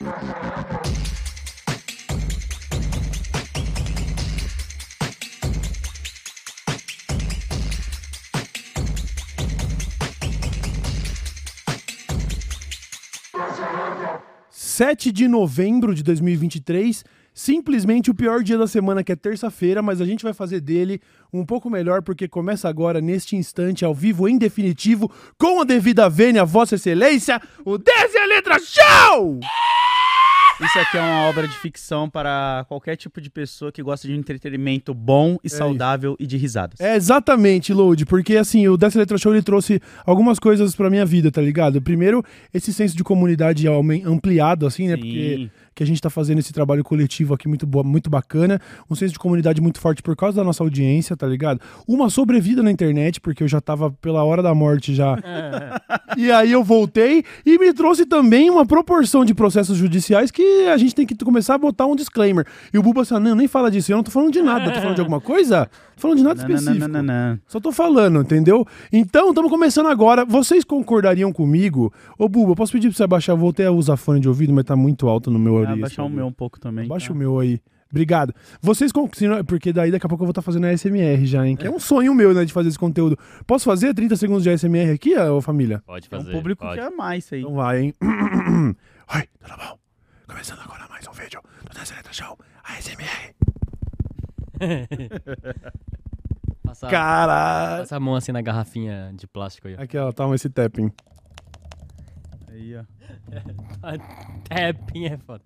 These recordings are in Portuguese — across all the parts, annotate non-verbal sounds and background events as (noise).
7 de novembro de 2023, simplesmente o pior dia da semana, que é terça-feira, mas a gente vai fazer dele um pouco melhor, porque começa agora, neste instante, ao vivo, em definitivo, com a devida vênia, Vossa Excelência, o Desi a Letra Show! Isso aqui é uma obra de ficção para qualquer tipo de pessoa que gosta de um entretenimento bom e saudável e de risadas. É exatamente, Load, porque assim, o Dessa Letra Show ele trouxe algumas coisas pra minha vida, tá ligado? Primeiro, esse senso de comunidade ampliado, assim, né? Sim. Porque que a gente tá fazendo esse trabalho coletivo aqui muito, boa, muito bacana. Um senso de comunidade muito forte por causa da nossa audiência, tá ligado? Uma sobrevida na internet, porque eu já tava pela hora da morte já. e aí eu voltei e me trouxe também uma proporção de processos judiciais que a gente tem que começar a botar um disclaimer. E o Buba assim, não, nem fala disso, eu não tô falando de nada, tô falando de alguma coisa? Tô falando de nada Não, não, específico. não, não, não. Só tô falando, entendeu? Então, estamos começando agora. Vocês concordariam comigo? Ô, Buba, posso pedir pra você abaixar? Eu voltei a usar fone de ouvido, mas tá muito alto no meu Ah, baixar o meu um pouco também. Baixa tá? o meu aí. Obrigado. Vocês concordam, porque daí daqui a pouco eu vou estar fazendo ASMR já, hein? Que é um sonho meu, né, de fazer esse conteúdo. Posso fazer 30 segundos de ASMR aqui, ô família? Pode É um fazer. público pode. que é mais isso aí. Então vai, hein? (coughs) Oi, tudo bom? Começando agora mais um vídeo do Letra Show ASMR. (laughs) Passa, Caralho. passa a mão assim na garrafinha de plástico aí. ó. Aqui, ó, toma esse tapping. Aí, ó. (laughs) Tapping é foda.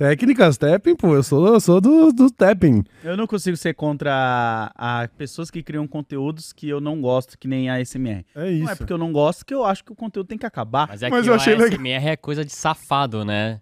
Técnicas, tapping, pô. Eu sou, eu sou do, do tapping. Eu não consigo ser contra a, a pessoas que criam conteúdos que eu não gosto, que nem a SMR. É isso. Não é porque eu não gosto que eu acho que o conteúdo tem que acabar. Mas é Mas que eu o achei legal. ASMR é coisa de safado, né?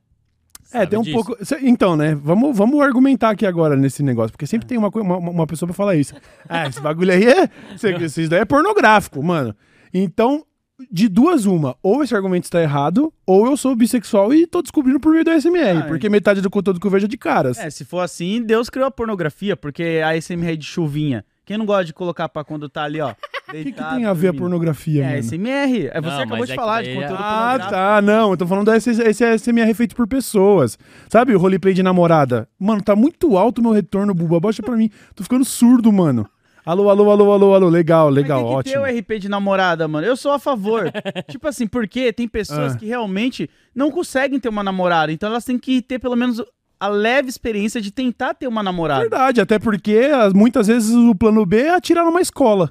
É, Sabe tem um disso? pouco. cê- Então, né? Vamos, vamos argumentar aqui agora nesse negócio, porque sempre tem uma, uma, uma pessoa pra falar isso. Ah, esse bagulho aí é. Isso (laughs) daí é pornográfico, mano. Então, de duas, uma. Ou esse argumento está errado, ou eu sou bissexual e tô descobrindo por meio do SMR, Ah, porque metade do conteúdo que eu vejo é de caras. É, se for assim, Deus criou a pornografia, porque a SMR é de chuvinha. Quem não gosta de colocar pra quando tá ali, ó? (laughs) O que, que tem a ver a pornografia, É, mano? SMR. É, você Não, acabou de é que falar de é- conteúdo Ah, tá. Não, eu tô falando desse esse SMR feito por pessoas. Sabe o roleplay de namorada? Mano, tá muito alto o meu retorno, Buba. Baixa pra mim. Tô ficando surdo, mano. Alô, alô, alô, alô, alô. Legal, legal, Mas tem que ótimo. ter o RP de namorada, mano. Eu sou a favor. (laughs) tipo assim, porque tem pessoas Ah. que realmente não conseguem ter uma namorada. Então elas têm que ter pelo menos a leve experiência de tentar ter uma namorada. Verdade, até porque as- muitas vezes o plano B é atirar numa escola.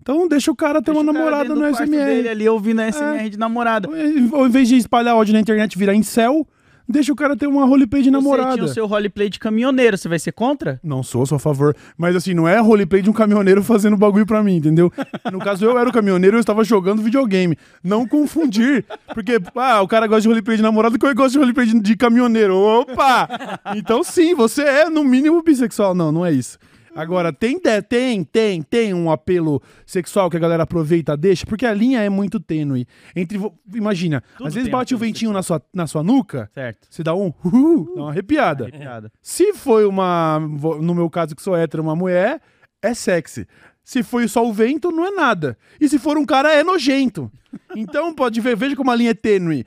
Então deixa o cara ter Deixa uma namorada no quarto dele SMR. ali ouvindo a SMR de namorada. Ao invés de espalhar ódio na internet virar incel, deixa o cara ter uma roleplay de Você namorada. tinha o seu roleplay de caminhoneiro, você vai ser contra? Não sou, sou a favor. Mas assim, não é roleplay de um caminhoneiro fazendo bagulho pra mim, entendeu? (laughs) No caso, eu era o caminhoneiro, eu estava jogando videogame. Não confundir. Porque, ah, o cara gosta de roleplay de namorado, que eu gosto de roleplay de, de caminhoneiro. Opa! Então sim, você é, no mínimo, bissexual. Não, não é isso. Agora, tem, tem, tem, tem um apelo sexual que a galera aproveita, deixa, porque a linha é muito tênue. Entre, imagina, Tudo às vezes um bate o ventinho na sua, na sua nuca, Certo. você dá um, uhul, dá uma arrepiada. Arrepiada. Se foi uma, no meu caso que sou hétero, uma mulher, é sexy. Se foi só o vento, não é nada. E se for um cara, é nojento. Então, pode ver, veja como a linha é tênue.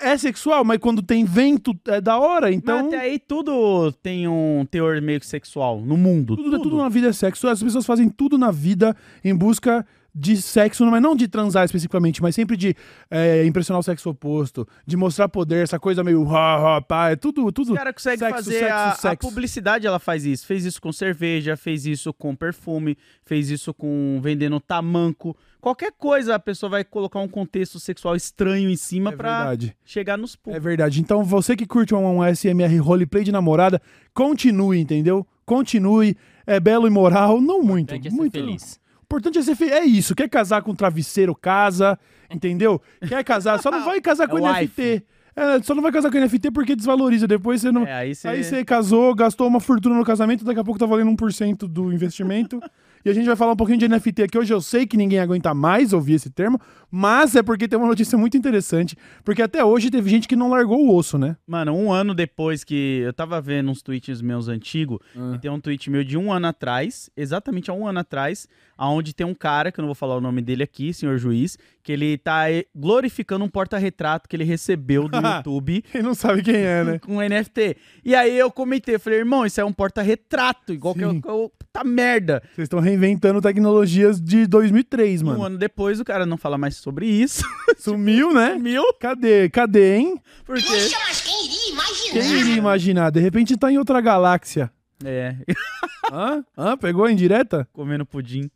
É sexual, mas quando tem vento, é da hora. Então, Mas até aí tudo tem um teor meio que sexual no mundo. tudo, tudo na vida é sexo. As pessoas fazem tudo na vida em busca de sexo, mas não de transar especificamente, mas sempre de é, impressionar o sexo oposto, de mostrar poder, essa coisa meio ha, ha, pá, é tudo, tudo. O cara consegue sexo, fazer sexo, a, a sexo. publicidade, ela faz isso. Fez isso com cerveja, fez isso com perfume, fez isso com vendendo tamanco. Qualquer coisa a pessoa vai colocar um contexto sexual estranho em cima É pra verdade. chegar nos É públicos. verdade. Então, você que curte um, um SMR roleplay de namorada, continue, entendeu? Continue. É belo e moral, não muito. Ser muito feliz. O importante é ser feliz. É isso. Quer casar com travesseiro, casa. Entendeu? Quer casar, só não (laughs) vai casar com É NFT. É, só não vai casar com NFT porque desvaloriza. Depois você não. É, aí você... Aí você casou, gastou uma fortuna no casamento, daqui a pouco tá valendo 1% do investimento. (laughs) E a gente vai falar um pouquinho de NFT aqui hoje. Eu sei que ninguém aguenta mais ouvir esse termo, mas é porque tem uma notícia muito interessante. Porque até hoje teve gente que não largou o osso, né? Mano, um ano depois que eu tava vendo uns tweets meus antigos, e tem um tweet meu de um ano atrás, exatamente há um ano atrás, aonde tem um cara, que eu não vou falar o nome dele aqui, senhor juiz, que ele tá eh, glorificando um porta-retrato que ele recebeu do (laughs) YouTube Quem não sabe quem é, né? com NFT. E aí eu comentei, falei, irmão, isso é um porta-retrato, igual que Sim. eu, eu- tá merda. Vocês estão reinventando tecnologias de 2003, Um mano. ano depois o cara não fala mais sobre isso. (laughs) Sumiu, né? Mil? Cadê? Cadê, hein? Porque. Puxa, mas quem iria imaginar? Quem iria imaginar? De repente tá em outra galáxia. É, (laughs) Hã? Hã? Pegou em direta? comendo pudim.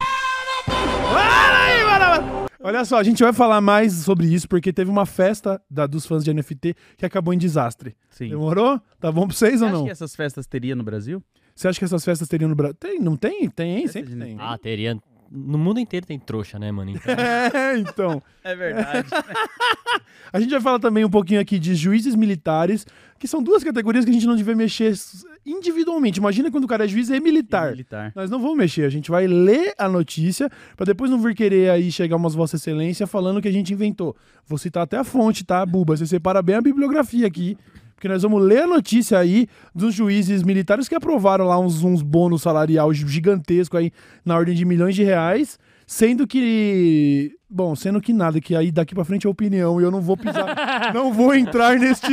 Olha só, a gente vai falar mais sobre isso porque teve uma festa da- dos fãs de NFT que acabou em desastre. Sim. Demorou? Tá bom pra vocês Você ou acha não? que essas festas teria no Brasil? Você acha que essas festas teriam no Brasil? Tem, não tem? Tem, hein? Festa Sempre tem. Ah, teria. No mundo inteiro tem trouxa, né, mano? Então, (laughs) É, então. (laughs) É verdade. A gente vai falar também um pouquinho aqui de juízes militares, que são duas categorias que a gente não devia mexer individualmente. Imagina quando o cara é juiz e militar. Militar. Nós não vamos mexer, a gente vai ler a notícia pra depois não vir querer aí chegar umas Vossa Excelência falando que a gente inventou. Vou citar até a fonte, tá, Buba? Você separa bem a bibliografia aqui, porque nós vamos ler a notícia aí dos juízes militares que aprovaram lá uns, uns bônus salarial gigantesco aí na ordem de milhões de reais, sendo que Bom, sendo que nada, que aí daqui pra frente é opinião e eu não vou pisar, (laughs) não vou entrar neste,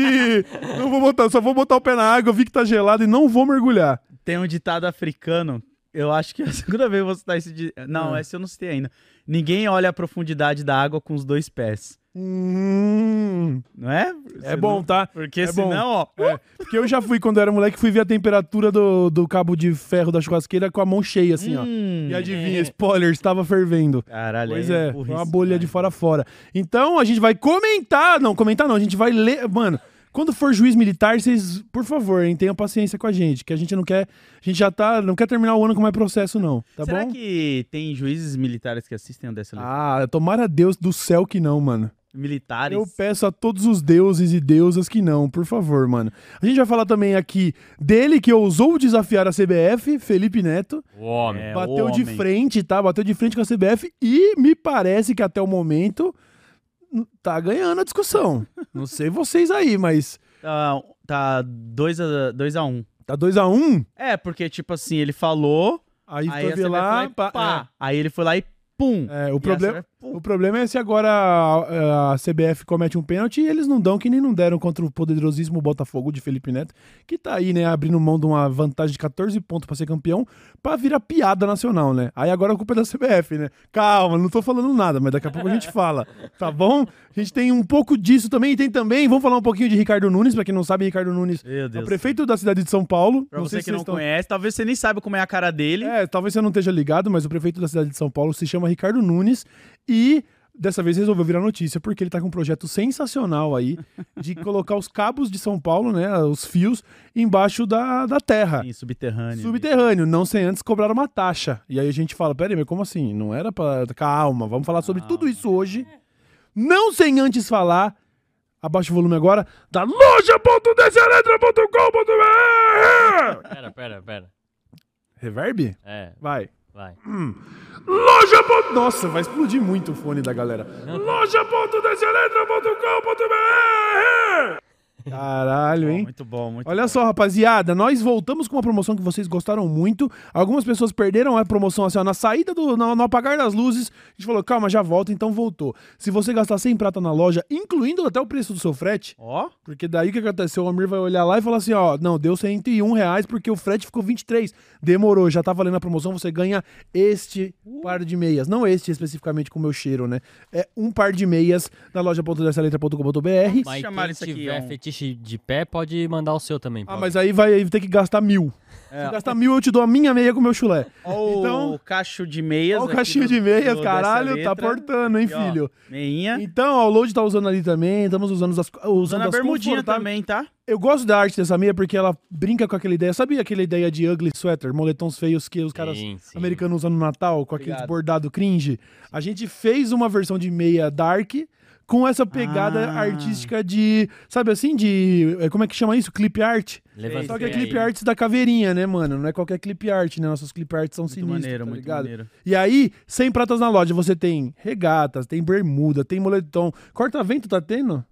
não vou botar, só vou botar o pé na água, eu vi que tá gelado e não vou mergulhar. Tem um ditado africano. Eu acho que é a (laughs) segunda vez que eu vou citar esse ditado. Não, esse eu não citei ainda. Ninguém olha a profundidade da água com os dois pés. Hum, Não é? é bom, tá? Porque É bom. senão, ó. É, porque eu já fui, quando eu era moleque, fui ver a temperatura do, do cabo de ferro da churrasqueira com a mão cheia, assim, ó. Hum, E adivinha, spoiler, estava fervendo. Caralho, Pois é, burrice uma bolha demais. de fora a fora. Então, a gente vai comentar, não, comentar não, a gente vai ler, mano, quando for juiz militar, vocês, por favor, hein, tenham paciência com a gente, que a gente não quer, a gente já tá, não quer terminar o ano com mais processo não, tá Será bom? que tem juízes militares que assistem o dessa Ah, tomara a Deus do céu que não, mano. Militares? Eu peço a todos os deuses e deusas que não, por favor, mano. A gente vai falar também aqui dele que ousou desafiar a CBF, Felipe Neto. o homem. É, bateu o de homem. frente, tá? Bateu de frente com a CBF e me parece que até o momento tá ganhando a discussão. (laughs) Não sei vocês aí, mas Tá 2 tá dois a 2 a 1 um. tá 2 a 1 um, É, porque, tipo assim, ele falou, aí, aí foi lá, foi lá e pá, pá. Aí ele foi lá e pum. é. É, o problema. O problema é se agora a, a CBF comete um pênalti e eles não dão que nem não deram contra o poderosíssimo Botafogo de Felipe Neto, que tá aí, né, abrindo mão de uma vantagem de 14 pontos pra ser campeão, pra virar piada nacional, né? Aí agora a culpa é da CBF, né? Calma, não tô falando nada, mas daqui a pouco a gente fala, tá bom? A gente tem um pouco disso também, e tem também, vamos falar um pouquinho de Ricardo Nunes, pra quem não sabe, Ricardo Nunes é o prefeito da cidade de São Paulo. Pra você sei que se não estão- conhece, talvez você nem saiba como é a cara dele. é, talvez você não esteja ligado, mas o prefeito da cidade de São Paulo se chama Ricardo Nunes e dessa vez resolveu virar notícia porque ele tá com um projeto sensacional aí (laughs) de colocar os cabos de São Paulo, né, os fios, embaixo da, da terra. Sim, subterrâneo. Subterrâneo, não sem antes cobrar uma taxa. E aí a gente fala, peraí, mas como assim? Não era pra... Calma, vamos falar sobre tudo isso hoje. Não sem antes falar, abaixa o volume agora, da loja.dcletra.com.br Pera, pera, pera. Reverb? É, Vai. Vai. Loja. ponto- Nossa, vai explodir muito o fone da galera. Loja.dcletra.com.br Caralho, hein? muito bom, muito Olha bom. só, rapaziada, nós voltamos com uma promoção que vocês gostaram muito. Algumas pessoas perderam a promoção assim, ó, na saída do. No, no apagar das luzes. A gente falou, calma, já volta, então voltou. Se você gastar 100 prata na loja, incluindo até o preço do seu frete, Ó, porque daí o que aconteceu? O Amir vai olhar lá e falar assim: ó, não, deu 101 reais porque o frete ficou 23. Demorou, já tá valendo a promoção, você ganha este par de meias. Não este especificamente com o meu cheiro, né? É um par de meias na loja.dessaletra.com.br. Mas chamaram quem isso aqui, tiver é um- fetiche de pé pode mandar o seu também. Ah, pode. mas aí vai ter que gastar mil. É. Se gastar mil, eu te dou a minha meia com o meu chulé. ó Então- o cacho de meias. Olha o do- de meias, caralho, tá portando, hein, E, ó, filho? Meinha. Então, ó, o Load tá usando ali também, estamos usando as, usando Usando a as bermudinha também, tá? Eu gosto da arte dessa meia porque ela brinca com aquela ideia. Sabe aquela ideia de ugly sweater, moletons feios que os caras Sim, sim. americanos usam no Natal, com Obrigado. bordado cringe? A gente fez uma versão de meia dark com essa pegada Ah. artística de, sabe assim, de, é, como é que chama isso? Clip art? Levanta Só que é clip arts da caveirinha, né, mano? Não é qualquer clip art, né? Nossos clip arts são Muito sinistros, maneiro, tá muito ligado? maneiro. E aí, 100 pratas na loja, você tem regatas, tem bermuda, tem moletom. Corta-vento tá tendo?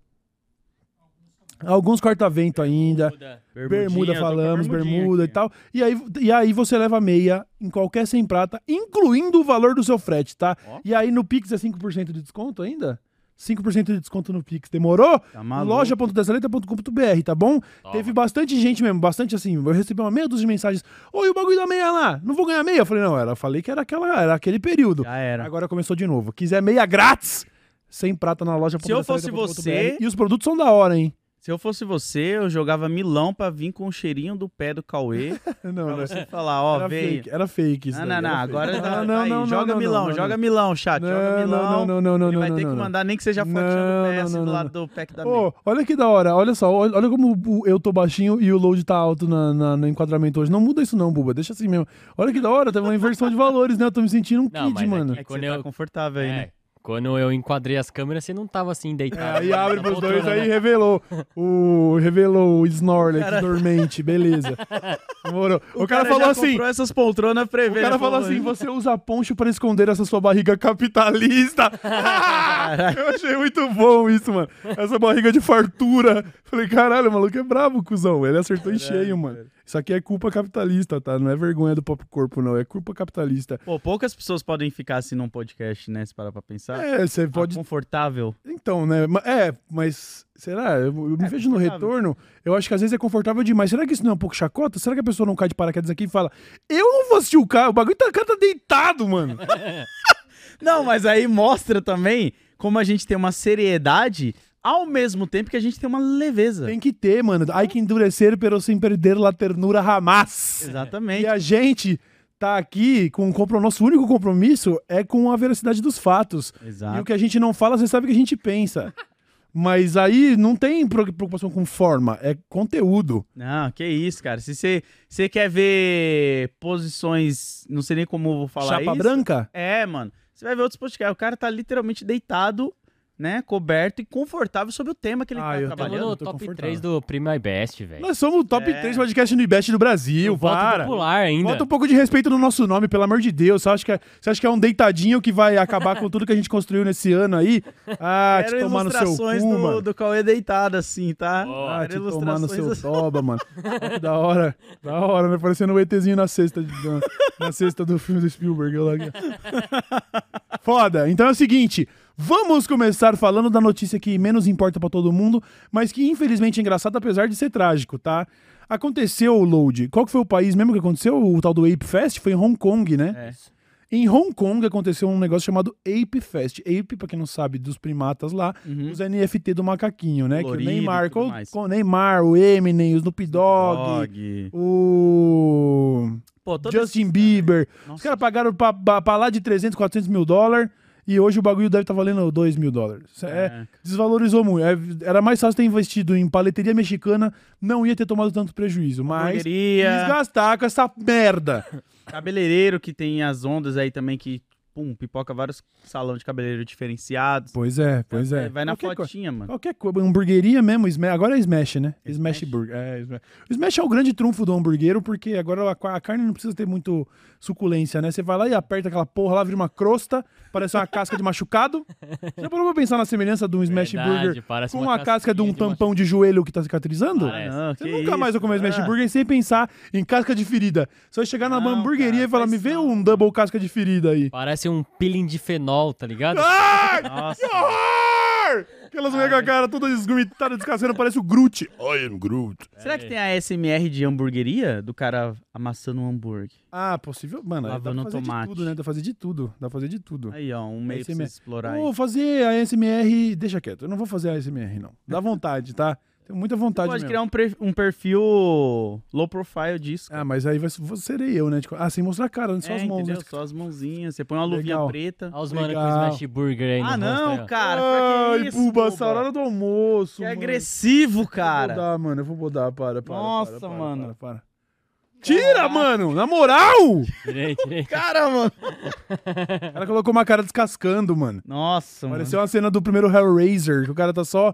Alguns corta-vento ainda. Bermuda Bermudinha, falamos, bermuda e aqui. tal. E aí, e aí você leva meia em qualquer 100 prata, incluindo o valor do seu frete, tá? Ó. E aí no Pix é 5% de desconto ainda? 5% de desconto no Pix. Demorou? Tá loja.desaleta.com.br, tá bom? Toma. Teve bastante gente mesmo, bastante assim. Eu recebi uma meia dúzia de mensagens. Oi, o bagulho da meia lá, não vou ganhar meia? Eu falei, não, era, falei que era, aquela, era aquele período. Já era. Agora começou de novo. Quiser meia grátis, sem prata na loja. Se eu fosse você- E os produtos são da hora, hein? Se eu fosse você, eu jogava milão pra vir com o cheirinho do pé do Cauê. (laughs) Não, pra não. você falar, ó, Era veio. fake, era fake isso Não, daí, não, não. Agora tá, Não, tá aí. não, não, joga não, milão, não, joga não. milão, chat. Não, joga não, milão. não, não, não, Ele vai não, ter não, que não. mandar nem que seja fotinho Não, do PS não, não, do lado não. do pack da Pô, meia. olha que da hora. Olha só, olha, olha como eu tô baixinho e o load tá alto na, na- no enquadramento hoje. Não muda isso não, Buba. Deixa assim mesmo. Olha que da hora, teve uma inversão de valores, né? Eu tô me sentindo um Não, kid, mas mano. É Quando você tá eu- confortável aí, né? Quando eu enquadrei as câmeras, você não tava assim É, deitado. aí abre pros poltrona, dois, aí né? revelou o revelou o Snorlax dormente, beleza. (laughs) Demorou. O, cara, falou já assim, essas poltronas o prevendo. cara falou assim, você usa poncho pra esconder essa sua barriga capitalista. (laughs) (laughs) Eu achei muito bom isso, mano. Essa barriga de fartura. Falei, caralho, o maluco é brabo, cuzão. Ele acertou em cheio, mano. Isso aqui é culpa capitalista, tá? Não é vergonha do pop corpo, não. É culpa capitalista. Pô, poucas pessoas podem ficar assim num podcast, né? Se parar pra pensar. É, você Tá pode confortável. Então, né? É, mas será? Eu, eu me É, vejo no retorno. Eu acho que às vezes é confortável demais. Será que isso não é um pouco chacota? Será que a pessoa não cai de paraquedas aqui e fala: Eu não vou assistir o cara, o bagulho tá, o cara tá deitado, mano. (laughs) Não, mas aí mostra também como a gente tem uma seriedade ao mesmo tempo que a gente tem uma leveza. Tem que ter, mano. Ai que endurecer, pero sem perder la ternura jamás. Exatamente. E a gente tá aqui com compromisso. Nosso único compromisso é com a veracidade dos fatos. E o Exato. que a gente não fala, você sabe que a gente pensa. (laughs) Mas aí não tem preocupação com forma, é conteúdo. Não, que isso, cara. Se você, quer ver posições, não sei nem como eu vou falar Chapa isso. branca? É, mano. Você vai ver outros podcasts. O cara tá literalmente deitado, né? Coberto e confortável sobre o tema que ele Ah, tá eu trabalhando. no top confortável. 3 do Primo My Best, velho. Nós somos o top É. 3 podcast no IBEST do Brasil, Voto para. popular ainda. Bota um pouco de respeito no nosso nome, pelo amor de Deus. Você acha que é, você acha que é um deitadinho que vai acabar com tudo que a gente construiu nesse ano aí? Ah, te Eram tomar no seu ilustrações cu, do, mano. do Cauê deitado, assim, tá? Ah, Eram te tomar no seu ilustrações assim. toba, mano. Da hora. Da hora, né? Parecendo o ETzinho na sexta, de- na, na sexta do filme do Spielberg. eu lá aqui. (laughs) Foda. Então é o seguinte. Vamos começar falando da notícia que menos importa pra todo mundo, mas que infelizmente é engraçada, apesar de ser trágico, tá? Aconteceu o load. Qual que foi o país mesmo que aconteceu? O tal do Ape Fest? Foi em Hong Kong, né? É. Em Hong Kong aconteceu um negócio chamado Ape Fest. Ape, pra quem não sabe, dos primatas lá, Uhum. os NFT do macaquinho, né? que o Neymar, o Neymar, o Eminem, o Snoop Dogg, Dog. o Pô, Justin esse- Bieber. Os Nossa. caras pagaram pra, pra, pra lá de 300, 400 mil dólares e hoje o bagulho deve estar valendo 2 mil dólares. É, É. desvalorizou muito. É, era mais fácil ter investido em paleteria mexicana, não ia ter tomado tanto prejuízo, mas quis gastar com essa merda. (laughs) Cabeleireiro que tem as ondas aí também que, pum, pipoca vários salão de cabeleireiro diferenciados. Pois é, pois é. Vai na Qualquer fotinha, mano. Qualquer coisa, hamburgueria mesmo, agora é Smash, né? Smash, Smash. Burger. É, Smash. O Smash é o grande trunfo do hamburguero, porque agora a carne não precisa ter muito suculência, né? Você vai lá e aperta aquela porra lá, vira uma crosta, parece uma casca de machucado. (laughs) Já parou pra pensar na semelhança de um Smash Verdade, Burger com uma casca de um de tampão de joelho que tá cicatrizando? Ah, não, Você nunca isso, mais vai comer Smash ah. Burger sem pensar em casca de ferida. Você vai chegar na Não, hamburgueria cara, e falar, me vê um double casca de ferida aí. Parece um peeling de fenol, tá ligado? Ai, Nossa. que horror! Aquelas mulheres com a cara toda desgrumitada, descascando, parece o Groot. I am Groot. Será que tem a SMR de hamburgueria? Do cara amassando um hambúrguer. Ah, possível. Mano, dá Lavando pra fazer tomate. de tudo, né? Dá pra fazer de tudo. Dá pra fazer de tudo. Aí, ó, um meio pra você explorar aí. Vou fazer a SMR. Deixa quieto. Eu não vou fazer a SMR, não. Dá vontade, tá? Tenho muita vontade Pode mesmo. criar um, um perfil low profile disso. Ah, mas aí vai, serei eu, né? Tipo, Ah, sem mostrar a cara, só é, as mãos. entendeu? né? Só as mãozinhas. Você põe uma luvinha Legal. preta. Olha os mano com. Smash Burger aí Ah, rosto não, ó. cara. pra Ai, que isso, Buba, essa hora do almoço. Que mano. agressivo, Eu vou cara. bodar, mano. Eu vou bodar, para, para. Nossa, para, para, mano. Para, para. Tira, mano! Na moral! (laughs) Tirei, tirei. Cara, mano. O cara colocou uma cara descascando, mano. Nossa, Pareceu uma cena do primeiro Hellraiser, que o cara tá só.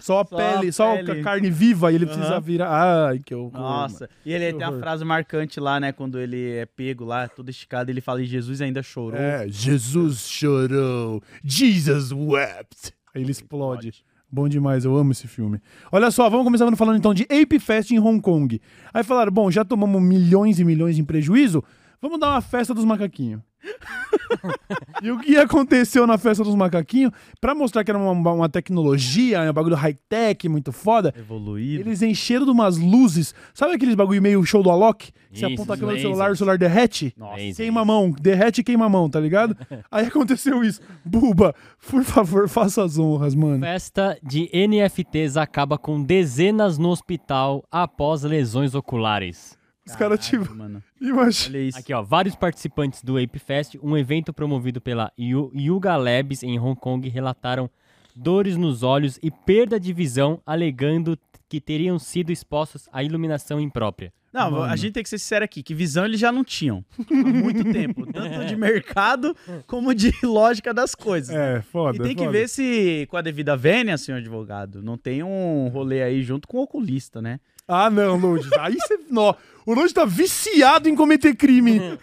Só a Só a pele, só pele. a carne viva e ele precisa Aham. virar. Ai, que horror. Nossa, mano. e ele Que tem uma horror. frase marcante lá, né? Quando ele é pego lá, todo esticado, ele fala: e Jesus ainda chorou. É, Jesus chorou. Jesus wept. Aí ele explode. Bom demais, eu amo esse filme. Olha só, vamos começar falando então de Ape Fest em Hong Kong. Aí falaram, bom, já tomamos milhões e milhões em prejuízo, vamos dar uma festa dos macaquinhos. (laughs) e o que aconteceu na festa dos macaquinhos, pra mostrar que era uma, uma tecnologia, um bagulho high-tech, muito foda, Evoluído. eles encheram de umas luzes. Sabe aqueles bagulho meio show do Alok? Você Isso, aponta a câmera do celular, o celular derrete? Nossa. Queima a mão, derrete e queima a mão, tá ligado? (laughs) Aí aconteceu isso. Buba, por favor, faça as honras, mano. Festa de NFTs acaba com dezenas no hospital após lesões oculares. Os caras, Caralho, tipo, mano. imagina. Olha isso. Aqui, ó, vários participantes do Ape Fest, um evento promovido pela Yu- Yuga Labs em Hong Kong, relataram dores nos olhos e perda de visão, alegando que teriam sido expostos à iluminação imprópria. Não, Mano. a gente tem que ser sincero aqui, que visão eles já não tinham. Há muito tempo. (laughs) Tanto de mercado como de (laughs) lógica das coisas. É, foda. E tem que foda. ver se, com a devida vênia, senhor advogado, não tem um rolê aí junto com o oculista, né? Ah, não, Load. Aí você. Nó, o Load tá viciado em cometer crime.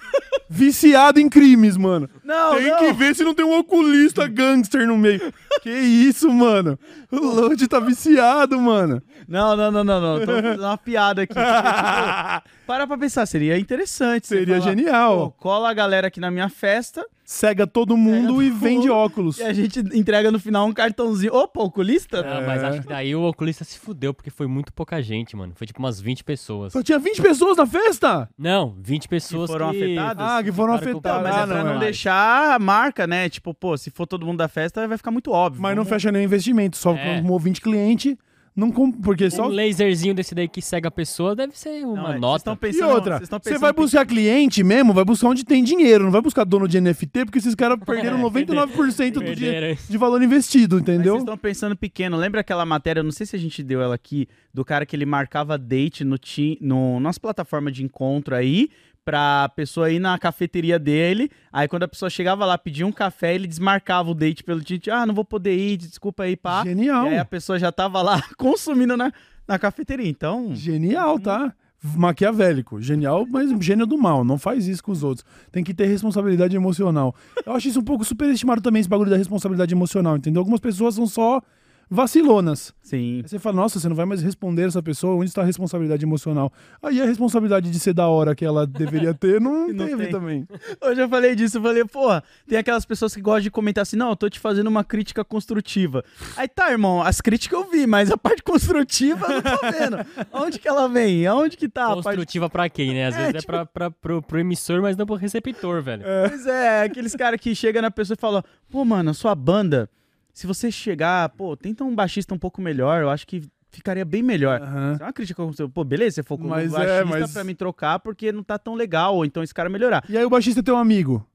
viciado em crimes, mano. Não, tem não. que ver se não tem um oculista gangster no meio. que isso, mano? O Load tá viciado, mano. Não, não, não, não, não. Tô (laughs) fazendo uma piada aqui. tipo, para pra pensar, seria interessante. Seria falar, genial. "Pô, cola a galera aqui na minha festa Cega todo mundo todo e vende óculos. e a gente entrega no final um cartãozinho. Opa, oculista? Ah, mas acho que daí o oculista se fudeu, porque foi muito pouca gente, mano. Foi tipo umas 20 pessoas. Só tinha 20 pessoas na festa? Não, 20 pessoas foram afetadas? Ah, que foram afetadas. Não, mas é Ah, pra não, não é. deixar a marca, né? Tipo, pô, se for todo mundo da festa, vai ficar muito óbvio. Mas não fecha nenhum investimento, só É. com um ouvinte cliente. Não comp... Porque só. Um laserzinho desse daí que cega a pessoa deve ser Não, uma é, vocês nota. estão E pensando, outra, você pensando vai que- buscar cliente mesmo, vai buscar onde tem dinheiro, não vai buscar dono de NFT, porque esses caras (laughs) perderam É, 99% do perderam. dinheiro de valor investido, Mas entendeu? vocês estão pensando pequeno. Lembra aquela matéria, não sei se a gente deu ela aqui, do cara que ele marcava date no, ti, no nossa plataforma de encontro aí, pra pessoa ir na cafeteria dele. Aí quando a pessoa chegava lá, pedia um café, ele desmarcava o date pelo Tite. Ah, não vou poder ir, desculpa aí, pá. Genial. E aí a pessoa já tava lá (laughs) consumindo na, na cafeteria. Então, Genial, tá? Maquiavélico. Genial, mas gênio do mal. Não faz isso com os outros. Tem que ter responsabilidade emocional. Eu acho isso um pouco superestimado também, esse bagulho da responsabilidade emocional, entendeu? Algumas pessoas são só vacilonas. sim. Aí você fala, nossa, você não vai mais responder essa pessoa, onde está a responsabilidade emocional? Aí a responsabilidade de ser da hora que ela deveria (laughs) ter, não, Não teve tem. também. Hoje eu falei disso, eu falei, porra, tem aquelas pessoas que gostam de comentar assim, não, eu tô te fazendo uma crítica construtiva. Aí tá, irmão, as críticas eu vi, mas a parte construtiva eu não tô vendo. (laughs) Onde que ela vem? Aonde que tá a parte... Construtiva pra quem, né? Às É, vezes é tipo- pra, pra- pro, pro emissor, mas não pro receptor, velho. Pois é, aqueles caras que chegam na pessoa e falam, pô, mano, a sua banda, se você chegar, pô, tenta um baixista um pouco melhor, eu acho que ficaria bem melhor. Aham. Isso é uma crítica construtiva. Pô, beleza, você focou Mas no é, baixista mas- pra me trocar porque não tá tão legal, ou então esse cara melhorar. E aí o baixista é teu amigo.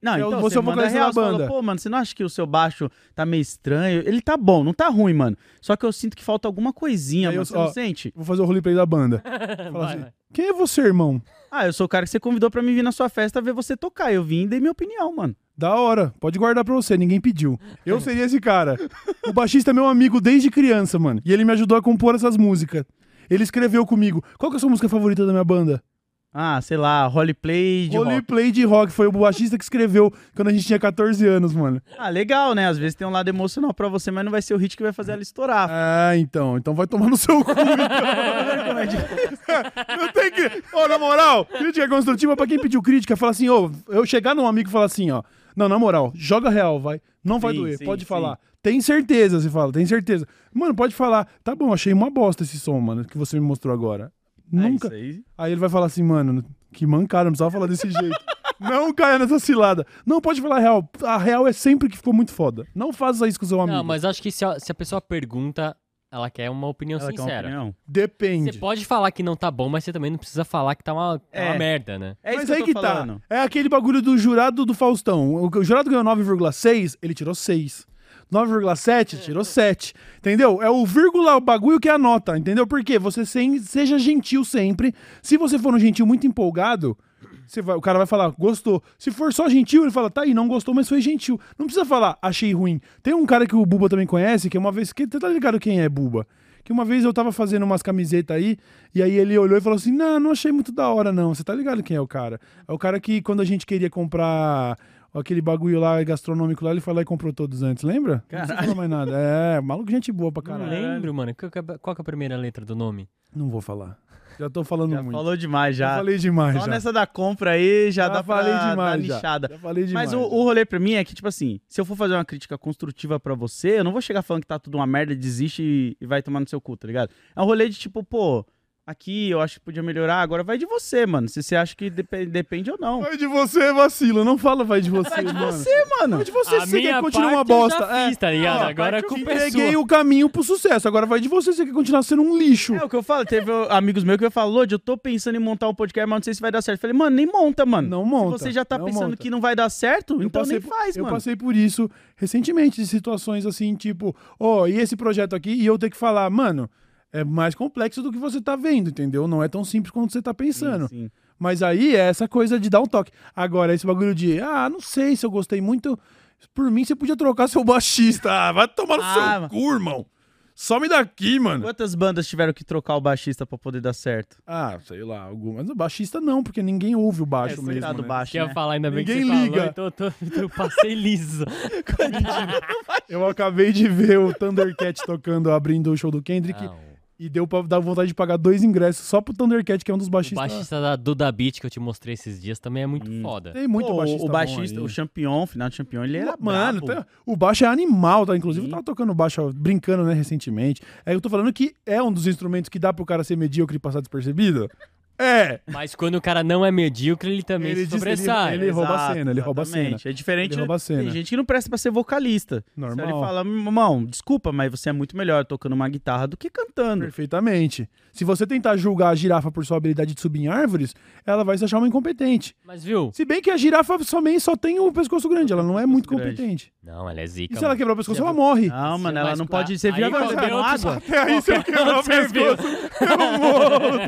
Não, É o- então você você, é manda real, da você fala, banda. pô, mano, você não acha que o seu baixo tá meio estranho? Ele tá bom, não tá ruim, mano. Só que eu sinto que falta alguma coisinha, Aí mano. eu- Você ó, não sente? Vou fazer o roleplay da banda. (laughs) Fala Vai, assim, vai. Quem é você, irmão? Ah, eu sou o cara que você convidou pra mim vir na sua festa ver você tocar. Eu vim e dei minha opinião, mano. Da hora. Pode guardar pra você, ninguém pediu. Eu seria esse cara. O baixista é meu amigo desde criança, mano. E ele me ajudou a compor essas músicas. Ele escreveu comigo. Qual que é a sua música favorita da minha banda? Ah, sei lá, roleplay de rock. Roleplay de rock. Foi o baixista que escreveu quando a gente tinha 14 anos, mano. Ah, legal, né? Às vezes tem um lado emocional pra você, mas não vai ser o hit que vai fazer ela estourar. Ah, então. Então vai tomar no seu cu. De- (laughs) Não tem que. Ô, na moral, crítica construtiva pra quem pediu crítica, fala assim, ô, eu chegar num amigo e falar assim, ó. Não, na moral, joga real, vai. Não vai Sim, doer, sim, pode sim. falar. Tem certeza, você fala, tem certeza. Mano, pode falar. Tá bom, achei uma bosta esse som, mano, que você me mostrou agora. Nunca. É isso aí. Aí ele vai falar assim, mano, que mancada, não precisava falar desse jeito. não caia nessa cilada. Não, pode falar a real. A real é sempre que ficou muito foda. Não faça isso com o seu amigo. Não, mas acho que se a, se a pessoa pergunta, ela quer uma opinião Ela quer uma sincera. opinião. Você Depende. pode falar que não tá bom, mas você também não precisa falar que tá uma, tá É. uma merda, né? É isso Mas que eu aí tô que falando. tá. É aquele bagulho do jurado do Faustão. O, o jurado ganhou 9,6, ele tirou 6. 9,7, tirou 7. Entendeu? É o vírgula, o bagulho que é a nota, entendeu? Porque você sem, seja gentil sempre. Se você for um gentil muito empolgado, você vai- o cara vai falar, gostou. Se for só gentil, ele fala, tá aí, não gostou, mas foi gentil. Não precisa falar, achei ruim. Tem um cara que o Buba também conhece, que uma vez. Que, tá ligado quem é Buba? Que uma vez eu tava fazendo umas camisetas aí, e aí ele olhou e falou assim: Não, não achei muito da hora, não. Você tá ligado quem é o cara? É o cara que, quando a gente queria comprar aquele bagulho lá gastronômico lá, ele foi lá e comprou todos antes, lembra? Não Caralho. falar mais nada. É, maluco, gente boa pra Não caralho. lembro, mano. Qual que, é, qual que é a primeira letra do nome? Não vou falar. Já tô falando Já muito. falou demais Já já. falei demais. Só já. nessa da compra aí já, Já dá pra falei dar demais. já. lixada. Já falei demais. Mas o, já. o rolê pra mim é que, tipo assim, se eu for fazer uma crítica construtiva pra você, eu não vou chegar falando que tá tudo uma merda, desiste e, e vai tomar no seu cu, tá ligado? É um rolê de tipo, pô, aqui eu acho que podia melhorar, agora vai de você, mano. Se você acha que depe- depende ou não. Vai de você, vacilo. Não fala vai de você, Vai de mano. você, mano. Vai de você, A se você minha quer continuar uma eu bosta. já fiz, tá ligado? Ó, Agora a te culpa é entreguei sua. o caminho pro sucesso. Agora vai de você, se você quer continuar sendo um lixo. É o que eu falo, teve (laughs) amigos meus que eu falo, Lodi, eu tô pensando em montar um podcast, mas não sei se vai dar certo. Eu falei, mano, nem monta, mano. Não monta. Se você já tá não pensando monta. que não vai dar certo, Eu então nem por- faz, eu mano. passei por isso recentemente, de situações assim, tipo, ó, e esse projeto aqui, e eu ter que falar, mano, é mais complexo do que você tá vendo, entendeu? Não é tão simples quanto você tá pensando. Sim, sim. Mas aí é essa coisa de dar um toque. Agora, esse bagulho de, ah, não sei se eu gostei muito. Por mim, você podia trocar seu baixista. Ah, vai tomar no Ah, seu mano. cu, irmão. Some daqui, mano. Quantas bandas tiveram que trocar o baixista pra poder dar certo? Ah, sei lá, algumas. Mas o baixista não, porque ninguém ouve o baixo É, mesmo. do né? baixo, né? falar, ainda bem Ninguém que você liga. falou, então eu, tô, eu passei liso. (laughs) Eu acabei de ver o Thundercat tocando, abrindo o show do Kendrick. Não, E deu pra dar vontade de pagar dois ingressos só pro Thundercat, que é um dos o baixistas. baixista da Duda Beat que eu te mostrei esses dias também é muito Hum. foda. Tem muito Pô, baixista. O baixista, o Champion, final de Champion, ele era Mano, brabo. o baixo é animal, tá? Inclusive, Sim. eu tava tocando baixo, brincando, né, recentemente. Aí eu tô falando que é um dos instrumentos que dá pro cara ser medíocre e passar despercebido. É. Mas quando o cara não é medíocre, ele também Ele se diz- ele- sobressai. ele- rouba a cena, ele rouba a exatamente. É diferente. Ele rouba a cena. Tem gente que não presta pra ser vocalista. Normal. Então ele fala, irmão, desculpa, mas você é muito melhor tocando uma guitarra do que cantando. Perfeitamente. Se você tentar julgar a girafa por sua habilidade de subir em árvores, ela vai se achar uma incompetente. Mas viu? Se bem que a girafa somente só tem o pescoço grande, ela não é muito grande. competente. Não, ela é zica. E se ela quebrar o pescoço, ela viu? morre. Não, mano, ela não pra- pode ser aí viva quando bebendo deu água. Até aí, se eu quebrar o pescoço, eu morro.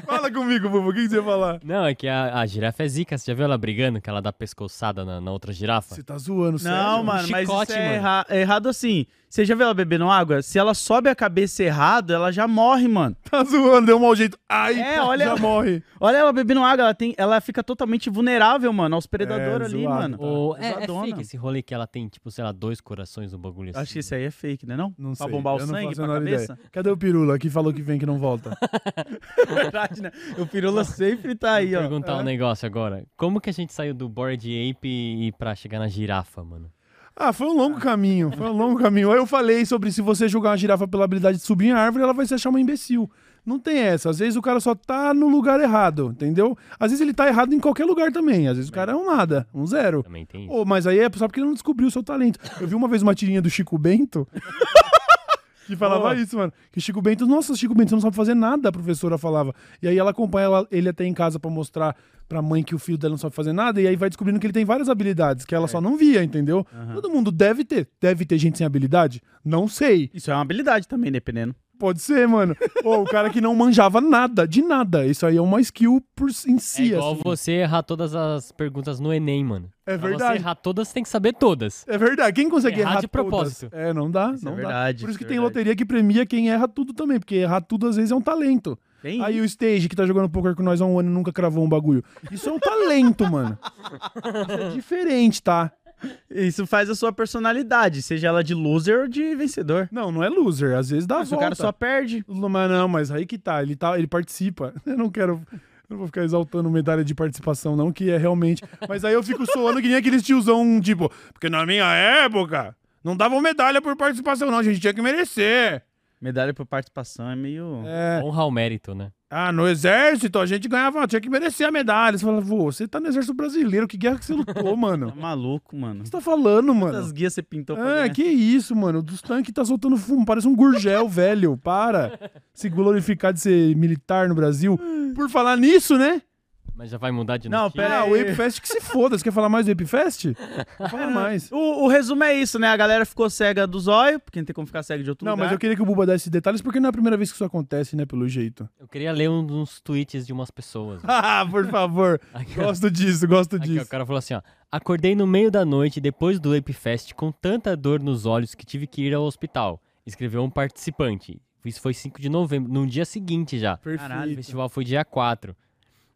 (laughs) Fala comigo, Bubu, o que que você ia falar? Não, é que a, a girafa é zica. Você já viu ela brigando? Que ela dá pescoçada na, na outra girafa? Você tá zoando, sério? Não, mano, mas chicote, isso é, mano. erra- é errado assim. Você já viu ela bebendo água? Se ela sobe a cabeça errado, ela já morre, mano. Tá zoando, deu um mau jeito. Ai, É, olha- já morre. Olha ela bebendo água, ela, tem, ela fica totalmente vulnerável, mano, aos predadores É, ali, zoado, mano. tá. Ou, é, é fake esse rolê que ela tem, tipo, sei lá, dois corações no bagulho assim. Acho que isso aí é fake, né não? Não pra sei. bombar o eu sangue pra cabeça? ideia. Cadê o Pirula que falou que vem que não volta? (laughs) Verdade, né? O Pirula sempre tá aí, Vou ó. perguntar um É. negócio agora. Como que a gente saiu do Bored Ape e pra chegar na girafa, mano? Ah, foi um longo caminho, foi um longo caminho. Aí eu falei sobre se você jogar uma girafa pela habilidade de subir em árvore, ela vai se achar uma imbecil. Não tem essa. Às vezes o cara só tá no lugar errado, entendeu? Às vezes ele tá errado em qualquer lugar também. Às vezes o cara é um nada, um zero. Também tem isso. Ô, mas aí é só porque ele não descobriu o seu talento. Eu vi uma vez uma tirinha do Chico Bento. (laughs) Que falava Boa. isso, mano. Que Chico Bento, nossa, Chico Bento, você não sabe fazer nada, a professora falava. E aí ela acompanha ela- ele até em casa pra mostrar pra mãe que o filho dela não sabe fazer nada, e aí vai descobrindo que ele tem várias habilidades, que ela só não via, entendeu? Todo mundo deve ter. Deve ter gente sem habilidade? Não sei. Isso é uma habilidade também, dependendo. Pode ser, mano. Ou o cara que não manjava nada, de nada. Isso aí é uma skill por, em É si, igual assim. você errar todas as perguntas no Enem, mano. É Pra verdade. você errar todas, você tem que saber todas. É verdade. Quem consegue Errar errar, de todas? propósito. É, não dá, Isso é não dá. verdade, Por isso que é tem loteria que premia quem erra tudo também, porque errar tudo às vezes é um talento. Tem Aí o Stage, que tá jogando poker com nós há um ano e nunca cravou um bagulho. Isso é um talento, mano. Isso é (laughs) diferente, tá? Isso faz a sua personalidade, seja ela de loser ou de vencedor. Não, não é loser. Às vezes dá Mas o volta. cara só perde. Mas não, mas aí que tá. Ele, tá, ele participa. (laughs) Eu não quero... eu Não vou ficar exaltando medalha de participação, não, que é realmente. Mas aí eu fico soando que nem aqueles tiozão, tipo, porque na minha época não davam medalha por participação, não. A gente tinha que merecer. Medalha por participação é meio. É. Honrar o mérito, né? Ah, no exército a gente ganhava, tinha que merecer a medalha. Você fala, vô, você tá no exército brasileiro, que guerra que você lutou, (laughs) mano? Tá maluco, mano. O que você tá falando, Quantas mano? guias você pintou pra É, ganhar? que isso, mano? Dos tanques tá soltando fumo, parece um gurgel, (laughs) velho. Para. Se glorificar de ser militar no Brasil. Por falar nisso, né? Mas já vai mudar de Não, notícia? pera Ah, o Ape Fest que se foda. Você quer falar mais do Ape Fest? (laughs) Vou falar mais. O, o resumo é isso, né? A galera ficou cega do zóio, porque não tem como ficar cega de outro Não, lugar. mas eu queria que o Buba desse detalhes, porque não é a primeira vez que isso acontece, né, pelo jeito. Eu queria ler um- uns tweets de umas pessoas. (laughs) Ah, por favor. (laughs) Aqui, ó. Gosto disso, gosto Aqui, ó, disso. o cara falou assim, ó. Acordei no meio da noite depois do Fest com tanta dor nos olhos que tive que ir ao hospital. Escreveu um participante. Isso foi 5 de novembro, no dia seguinte já. Perfeito. O festival foi dia 4.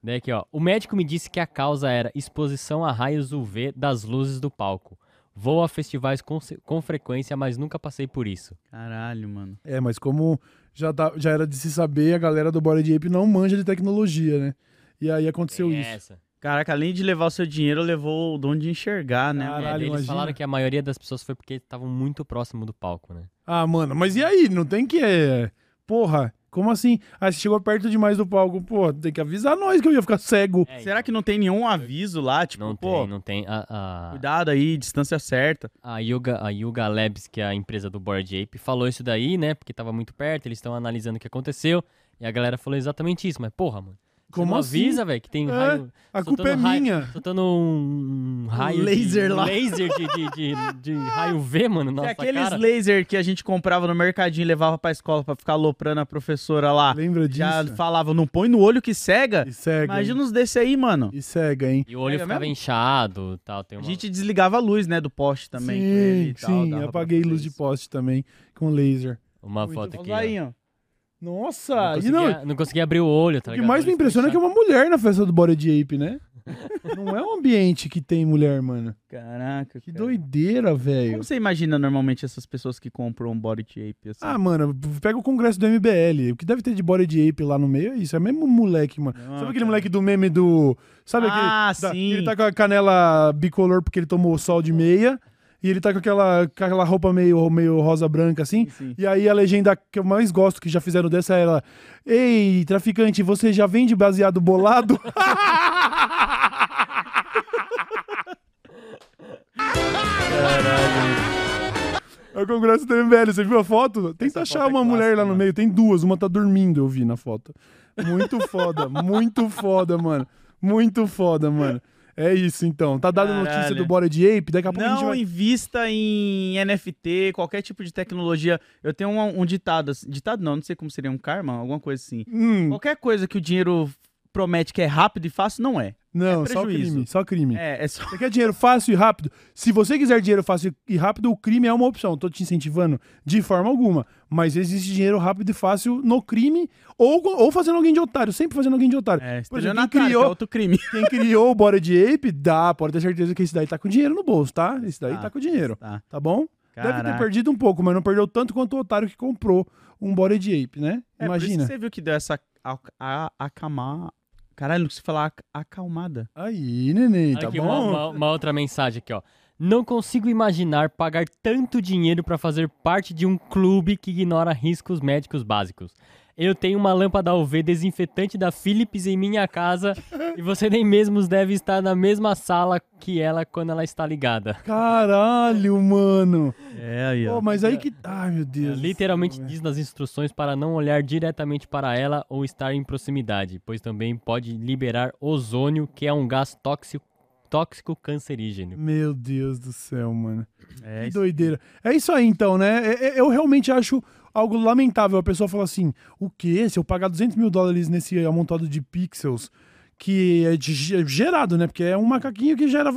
Daí aqui, ó. O médico me disse que a causa era exposição a raios UV das luzes do palco. Vou a festivais com, com frequência, mas nunca passei por isso. Caralho, mano. É, mas como já, tá- já era de se saber, a galera do Body Ape não manja de tecnologia, né? E aí aconteceu Tem isso. essa. Caraca, além de levar o seu dinheiro, levou o dom de enxergar, né? Caralho, É, eles imagina. falaram que a maioria das pessoas foi porque estavam muito próximo do palco, né? Ah, mano, mas e aí? Não tem que. É... Porra, como assim? Ah, você chegou perto demais do palco. Pô, tem que avisar nós que eu ia ficar cego. É, Será que não tem nenhum aviso lá? Tipo, Não pô, tem, não tem. A, a, cuidado aí, distância certa. a, Yuga, a Yuga Labs, que é a empresa do Board Ape, falou isso daí, né? Porque tava muito perto, eles estão analisando o que aconteceu. E a galera falou exatamente isso. Mas, porra, mano. Você Como não assim? avisa, velho, que tem É, raio. A culpa soltando é raio- minha. Soltando um, um raio. laser de, lá. Laser de, de, de, de (laughs) raio V, mano. é Nossa, aqueles cara. laser que a gente comprava no mercadinho e levava pra escola pra ficar aloprando a professora lá. Lembra disso? Já falava, não põe no olho que cega. E cega. Imagina uns desse aí, mano. E cega, hein? E o olho Pega ficava mesmo? inchado tal. Tem A uma... gente desligava a luz, né, do poste também. com sim, ele e tal, sim. dava pra Apaguei fazer luz de isso. poste também com laser. Uma Muito foto Olha aqui. o ó. Nossa, Não e conseguia, não, não conseguia abrir o olho, tá o que ligado? mais me impressiona é que é uma mulher na festa do Body Ape, né? (laughs) não é um ambiente que tem mulher, mano. Caraca, Que cara. doideira, velho. Como você imagina normalmente essas pessoas que compram um body ape assim? Ah, mano, pega o congresso do MBL. O que deve ter de Body Ape lá no meio é isso. É mesmo moleque, mano. Não, Sabe aquele cara. moleque do meme do. Sabe Ah, aquele. da- sim. Ele tá com a canela bicolor porque ele tomou sol de meia. E ele tá com aquela, com aquela roupa meio, meio rosa branca assim. Sim. E aí a legenda que eu mais gosto que já fizeram dessa era: Ei, traficante, você já vende baseado bolado? (laughs) É o congresso do MBL, você viu a foto? Tenta Essa achar foto é uma mulher lá no mano. meio. Tem duas, uma tá dormindo, eu vi na foto. Muito foda, (laughs) muito foda, mano. Muito foda, mano. É isso então. Tá dada a notícia do Bora de Ape, daqui a pouco a gente Não vai. invista em NFT, qualquer tipo de tecnologia. Eu tenho um, um ditado, assim- ditado não, não sei como seria um karma, alguma coisa assim. Hum, Qualquer coisa que o dinheiro promete que é rápido e fácil, não é. não, é só crime, só crime. É, é só... Você quer dinheiro fácil e rápido? Se você quiser dinheiro fácil e rápido, o crime é uma opção. Tô te incentivando de forma alguma. Mas existe dinheiro rápido e fácil no crime ou, ou fazendo alguém de otário. Sempre fazendo alguém de otário. É, Por exemplo, quem que criou- é outro crime. (laughs) Quem criou o Bora de Ape, dá, pode ter certeza que esse daí tá com dinheiro no bolso, tá? Esse daí Tá. tá com dinheiro, Tá. tá bom? Deve ter Caraca. perdido um pouco, mas não perdeu tanto quanto o otário que comprou um Bora de Ape, né? É, Imagina. você viu que deu essa a, a, acalmar... Caralho, não consigo falar ac- acalmada. Aí, neném, tá Aqui, bom? uma, uma- uma outra mensagem aqui, ó. Não consigo imaginar pagar tanto dinheiro pra fazer parte de um clube que ignora riscos médicos básicos. Eu tenho uma lâmpada UV desinfetante da Philips em minha casa (laughs) e você nem mesmo deve estar na mesma sala que ela quando ela está ligada. Caralho, mano. É, aí, Pô, mas aí que. Ai, meu Deus. Literalmente céu, diz nas instruções para não olhar diretamente para ela ou estar em proximidade, pois também pode liberar ozônio, que é um gás tóxico, tóxico cancerígeno. Meu Deus do céu, mano. É, Que isso- doideira. É isso aí, então, né? É- é- Eu realmente acho algo lamentável a pessoa falar assim: o quê? Se eu pagar 200 mil dólares nesse amontado de pixels, que é ge- gerado, né? Porque é um macaquinho que gera.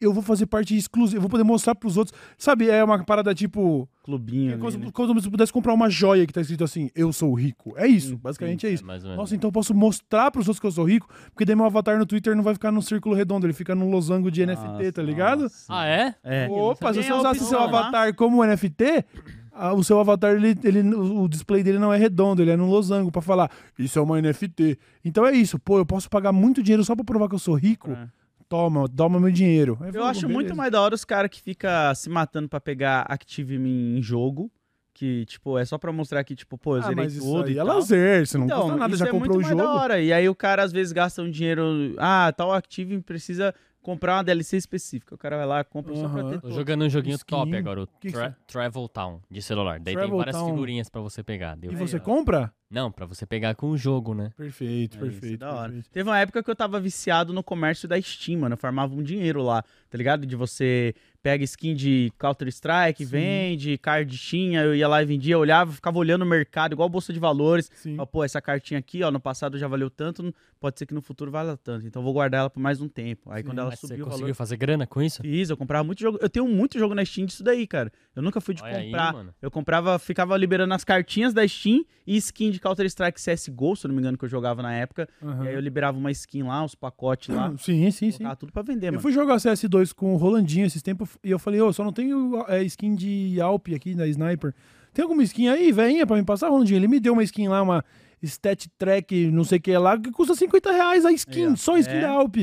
Eu vou fazer parte exclusiva, eu vou poder mostrar pros outros. Sabe, é uma parada tipo. clubinho É ali, como, né? se- como se eu pudesse comprar uma joia que tá escrito assim: Eu sou rico. É isso, basicamente é isso. mais ou menos. Nossa, então eu posso mostrar pros outros que eu sou rico, porque daí meu avatar no Twitter não vai ficar num círculo redondo, ele fica num losango de NFT, tá ligado? Nossa. Ah, é? É. Opa, se você usasse seu opção lá. avatar como NFT, ah, o seu avatar, ele, ele- o display dele não é redondo, ele é num losango pra falar, isso é uma NFT. Então é isso, pô, eu posso pagar muito dinheiro só pra provar que eu sou rico? É. Toma, toma meu dinheiro. Aí Eu falo, acho beleza. muito mais da hora os caras que fica se matando pra pegar Active em jogo. Que, tipo, é só pra mostrar que, tipo, pô, eu Ah, zerei tudo e é tal. lazer, você não então, custa nada, já é comprou o muito mais da jogo. hora. E aí o cara às vezes gasta um dinheiro. Ah, tal Active precisa comprar uma DLC específica. O cara vai lá, compra só pra ter Tô jogando um joguinho Skin. top agora, o que Tra- Travel Town, de celular. Daí Travel tem várias Town. figurinhas pra você pegar. Deu- E Aí, você ó. compra? Não, pra você pegar com o jogo, né? Perfeito, É isso, perfeito. da hora. perfeito. Teve uma época que eu tava viciado no comércio da Steam, mano. Eu farmava um dinheiro lá, tá ligado? De você pega skin de Counter-Strike, Sim. vende, card tinha, eu ia lá e vendia, olhava, ficava olhando o mercado, igual bolsa de valores. Sim. Ó, pô, essa cartinha aqui, ó, no passado já valeu tanto, pode ser que no futuro valha tanto. Então eu vou guardar ela por mais um tempo. Aí Sim. quando ela Mas você conseguiu valor. fazer grana com isso? Fiz, eu comprava muito jogo. Eu tenho muito jogo na Steam disso daí, cara. Eu nunca fui de Olha aí, comprar. mano. eu comprava, ficava liberando as cartinhas da Steam e skin de Counter-Strike CSGO, se eu não me engano, que eu jogava na época. Aham. E aí eu liberava uma skin lá, os pacotes lá. Sim, sim, sim. Tudo pra vender, Eu mano. fui jogar CS2 com o Rolandinho esses tempos e eu falei, ô, só não tenho é, skin de Alp aqui da Sniper. Tem alguma skin aí, velhinha, pra me passar, Rolandinho? Ele me deu uma skin lá, uma Stat Track, não sei o que lá, que custa 50 reais a skin, só a skin É. da Alp.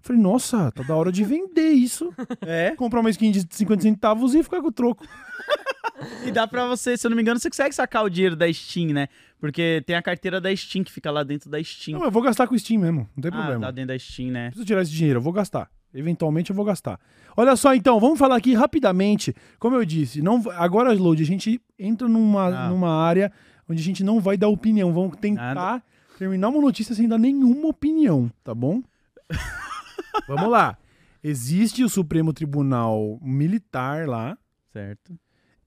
Falei, nossa, tá da hora de vender isso. (laughs) É. Comprar uma skin de 50 centavos e ficar com o troco. (laughs) E dá pra você, se eu não me engano, você consegue sacar o dinheiro da Steam, né? Porque tem a carteira da Steam que fica lá dentro da Steam. Não, eu vou gastar com o Steam mesmo, não tem ah, problema. tá dentro da Steam, né? preciso tirar esse dinheiro, eu vou gastar. Eventualmente eu vou gastar. Olha só, então, vamos falar aqui rapidamente. Como eu disse, não, agora, Load, a gente entra numa, Ah. numa área onde a gente não vai dar opinião. Vamos tentar Nada. terminar uma notícia sem dar nenhuma opinião, tá bom? (laughs) vamos lá. Existe o Supremo Tribunal Militar lá. Certo.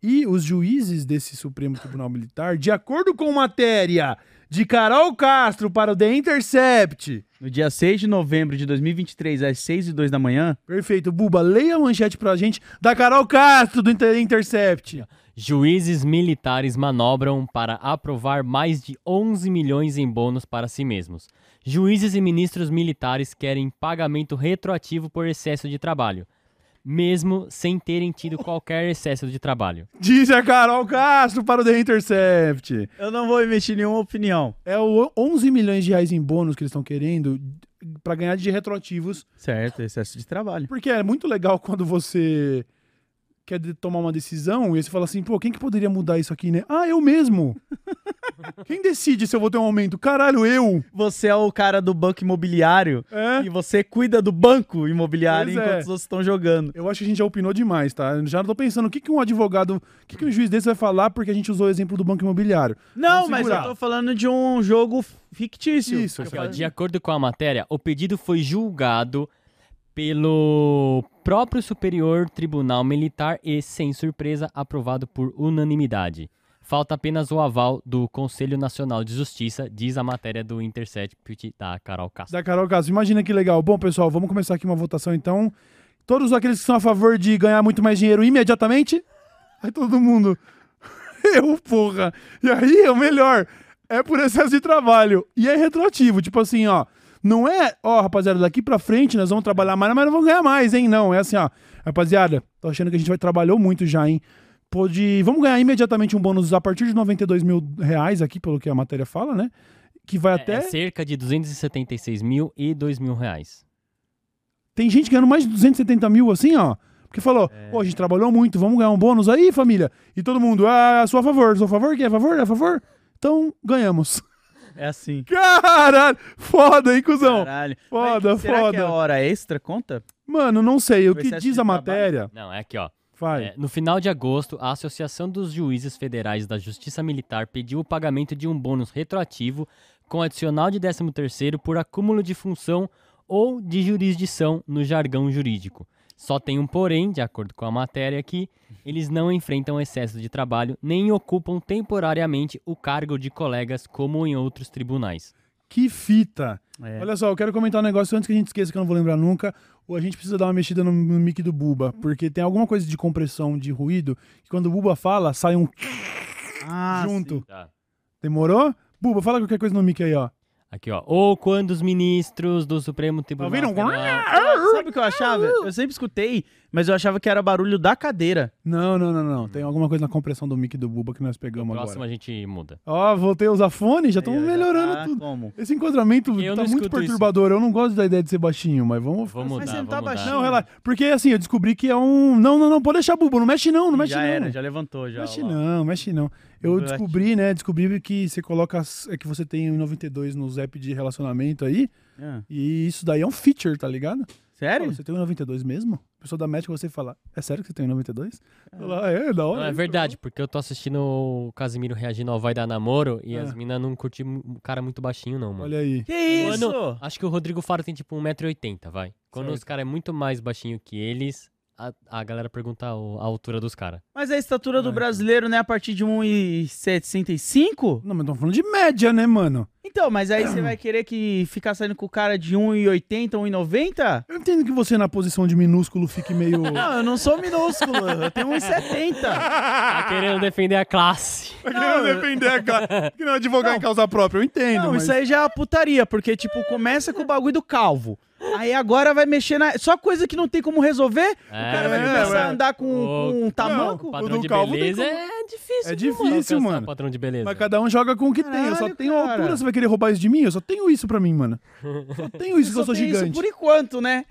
E os juízes desse Supremo Tribunal Militar, de acordo com matéria de Carol Castro para o The Intercept, No dia 6 de novembro de 2023, às 6 e 2 da manhã, Perfeito. Buba, leia a manchete pra gente da Carol Castro do Inter Intercept. Juízes militares manobram para aprovar mais de 11 milhões em bônus para si mesmos. Juízes e ministros militares querem pagamento retroativo por excesso de trabalho, mesmo sem terem tido qualquer excesso de trabalho. Diz a Carol Castro para o The Intercept. eu não vou emitir nenhuma opinião. É o 11 milhões de reais em bônus que eles estão querendo pra ganhar de retroativos. Certo, excesso de trabalho. Porque é muito legal quando você quer de- tomar uma decisão e aí você fala assim, pô, quem que poderia mudar isso aqui, né? Ah, eu mesmo. (laughs) quem decide se eu vou ter um aumento? Caralho, eu. Você é o cara do banco imobiliário É. e você cuida do banco imobiliário Pois é. enquanto os outros estão jogando. Eu acho que a gente já opinou demais, tá? Eu já tô pensando o que, que um advogado, o que, que um juiz desse vai falar porque a gente usou o exemplo do banco imobiliário. Não, mas eu tô falando de um jogo fictício. Isso, aqui, Ó, De acordo com a matéria, o pedido foi julgado pelo próprio Superior Tribunal Militar e, sem surpresa, aprovado por unanimidade. Falta apenas o aval do Conselho Nacional de Justiça, diz a matéria do Intercept da Carol Castro. Da Carol Castro. Imagina que legal. Bom, pessoal, vamos começar aqui uma votação então. Todos aqueles que são a favor de ganhar muito mais dinheiro imediatamente? Aí todo mundo. (laughs) Eu, porra. E aí, é o melhor. É por excesso de trabalho. E é retroativo. Tipo assim, ó. Não é, ó, rapaziada, daqui pra frente nós vamos trabalhar mais, mas não vamos ganhar mais, hein? Não, é assim, ó. Rapaziada, tô achando que a gente vai trabalhou muito já, hein? Pode. Vamos ganhar imediatamente um bônus a partir de 92 mil reais aqui, pelo que a matéria fala, né? Que vai É, até. é cerca de 276 mil e 2 mil reais. Tem gente ganhando mais de 270 mil assim, ó. Porque falou, pô, a gente trabalhou muito, vamos ganhar um bônus aí, família. E todo mundo, ah, sou a favor, sou a favor, quem é a favor? É a favor? Então, ganhamos. É assim. Caralho, foda, hein, cuzão? Caralho. Foda, Mas será que foda. a hora extra conta? Mano, não sei, o que excesso diz de a trabalho? matéria, Não, é aqui, ó. vai. É, no final de agosto, a Associação dos Juízes Federais da Justiça Militar pediu o pagamento de um bônus retroativo com adicional de 13º por acúmulo de função ou de jurisdição no jargão jurídico. Só tem um porém, de acordo com a matéria aqui, eles não enfrentam excesso de trabalho nem ocupam temporariamente o cargo de colegas como em outros tribunais. Que fita. É. Olha só, eu quero comentar um negócio antes que a gente esqueça, que eu não vou lembrar nunca. Ou a gente precisa dar uma mexida no, no mic do Buba, porque tem alguma coisa de compressão de ruído que quando o Buba fala, sai um Ah, junto. sim. Tá. Demorou? Buba, fala qualquer coisa no mic aí, ó. Aqui, ó. Ou quando os ministros do Supremo Tribunal ouvindo? Federal... Sabe o que eu achava? Eu sempre escutei, mas eu achava que era barulho da cadeira. Não, não, não, não. Tem alguma coisa na compressão do mic do Buba que nós pegamos Próximo agora. a gente muda. Ó, voltei a usar fone, já estamos ó, já melhorando tá tudo. Como? Esse enquadramento Eu tá muito escuto isso. perturbador. Eu não gosto da ideia de ser baixinho, mas vamos. Vamos mudar, baixinho. Não, relaxa. Porque assim, eu descobri que é um. Não, não, não, pode deixar, Buba. Não mexe não, não mexe já não. era, já levantou já. mexe ó não, mexe não. Eu descobri, né? Descobri que você coloca. as- É que você tem o 92 nos apps de relacionamento aí. Ah, E isso daí é um feature, tá ligado? Sério? Você tem 1,92 mesmo? A pessoa da médica você fala, é sério que você tem 1,92? Ela, é, da hora. Não, é verdade, porque eu tô assistindo o Casimiro reagindo ao Vai Dar Namoro e Ah. as minas não curtiram um cara muito baixinho, não, mano. Olha aí. Que isso? Mano, acho que o Rodrigo Faro tem tipo 1,80m, vai. Quando Certo. os caras é muito mais baixinho que eles, a, a galera pergunta o- a altura dos caras. Mas a estatura do Ah, brasileiro, né, a partir de 1,65? Não, mas estamos falando de média, né, mano? Então, mas aí você vai querer que ficar saindo com o cara de 1,80, 1,90? Eu entendo que você na posição de minúsculo fique meio... (laughs) Não, eu não sou minúsculo, eu tenho 1,70. Tá querendo defender a classe. Tá querendo defender a cara. Que não é advogar em causa própria, eu entendo, Não, mas... isso aí já é putaria, porque, tipo, começa com o bagulho do calvo. Aí agora vai mexer na. Só coisa que não tem como resolver. o cara vai É, começar ué. a andar com, Ô, com um tamanco. O O padrão do de calvo beleza como- é difícil. É mano, difícil, alcançar mano. o padrão de beleza. Mas cada um joga com o que tem. Eu só Caralho, tenho cara. altura, você vai querer roubar isso de mim? Eu só tenho isso pra mim, mano. (laughs) Só tenho isso que Só eu sou gigante. por enquanto, né?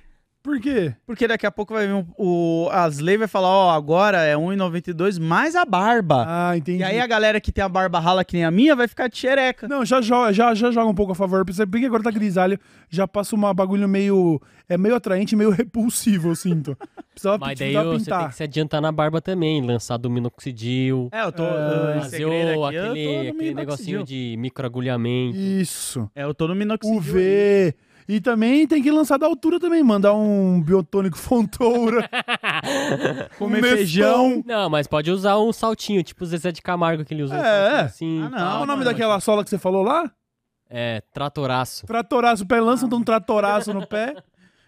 Por quê? Porque daqui a pouco vai vir um- o. As leis vai falar, ó, agora é 1,92 mais a barba. Ah, entendi. e aí a galera que tem a barba rala que nem a minha vai ficar de xereca. Não, já joga, já, já joga um pouco a favor. Você bem que agora tá grisalho, já passa uma bagulho meio. É meio atraente, meio (laughs) repulsivo, eu sinto. Precisava, Mas daí precisava você tem que se adiantar na barba também, lançar do minoxidil, É, eu tô. É, fazer o- aqui, eu tô aquele, no aquele negocinho de microagulhamento. Isso. É, eu tô no minoxidil. ali. UV. E também tem que lançar da altura também, mandar um biotônico (laughs) fontoura. (laughs) Comer um feijão. Não, mas pode usar um saltinho, tipo o Zezé de Camargo que ele usa. um É. assim. Ah, não. Qual é o nome mano. daquela sola que você falou lá? É, tratoraço. Tratoraço, o pé lança um tratoraço no pé.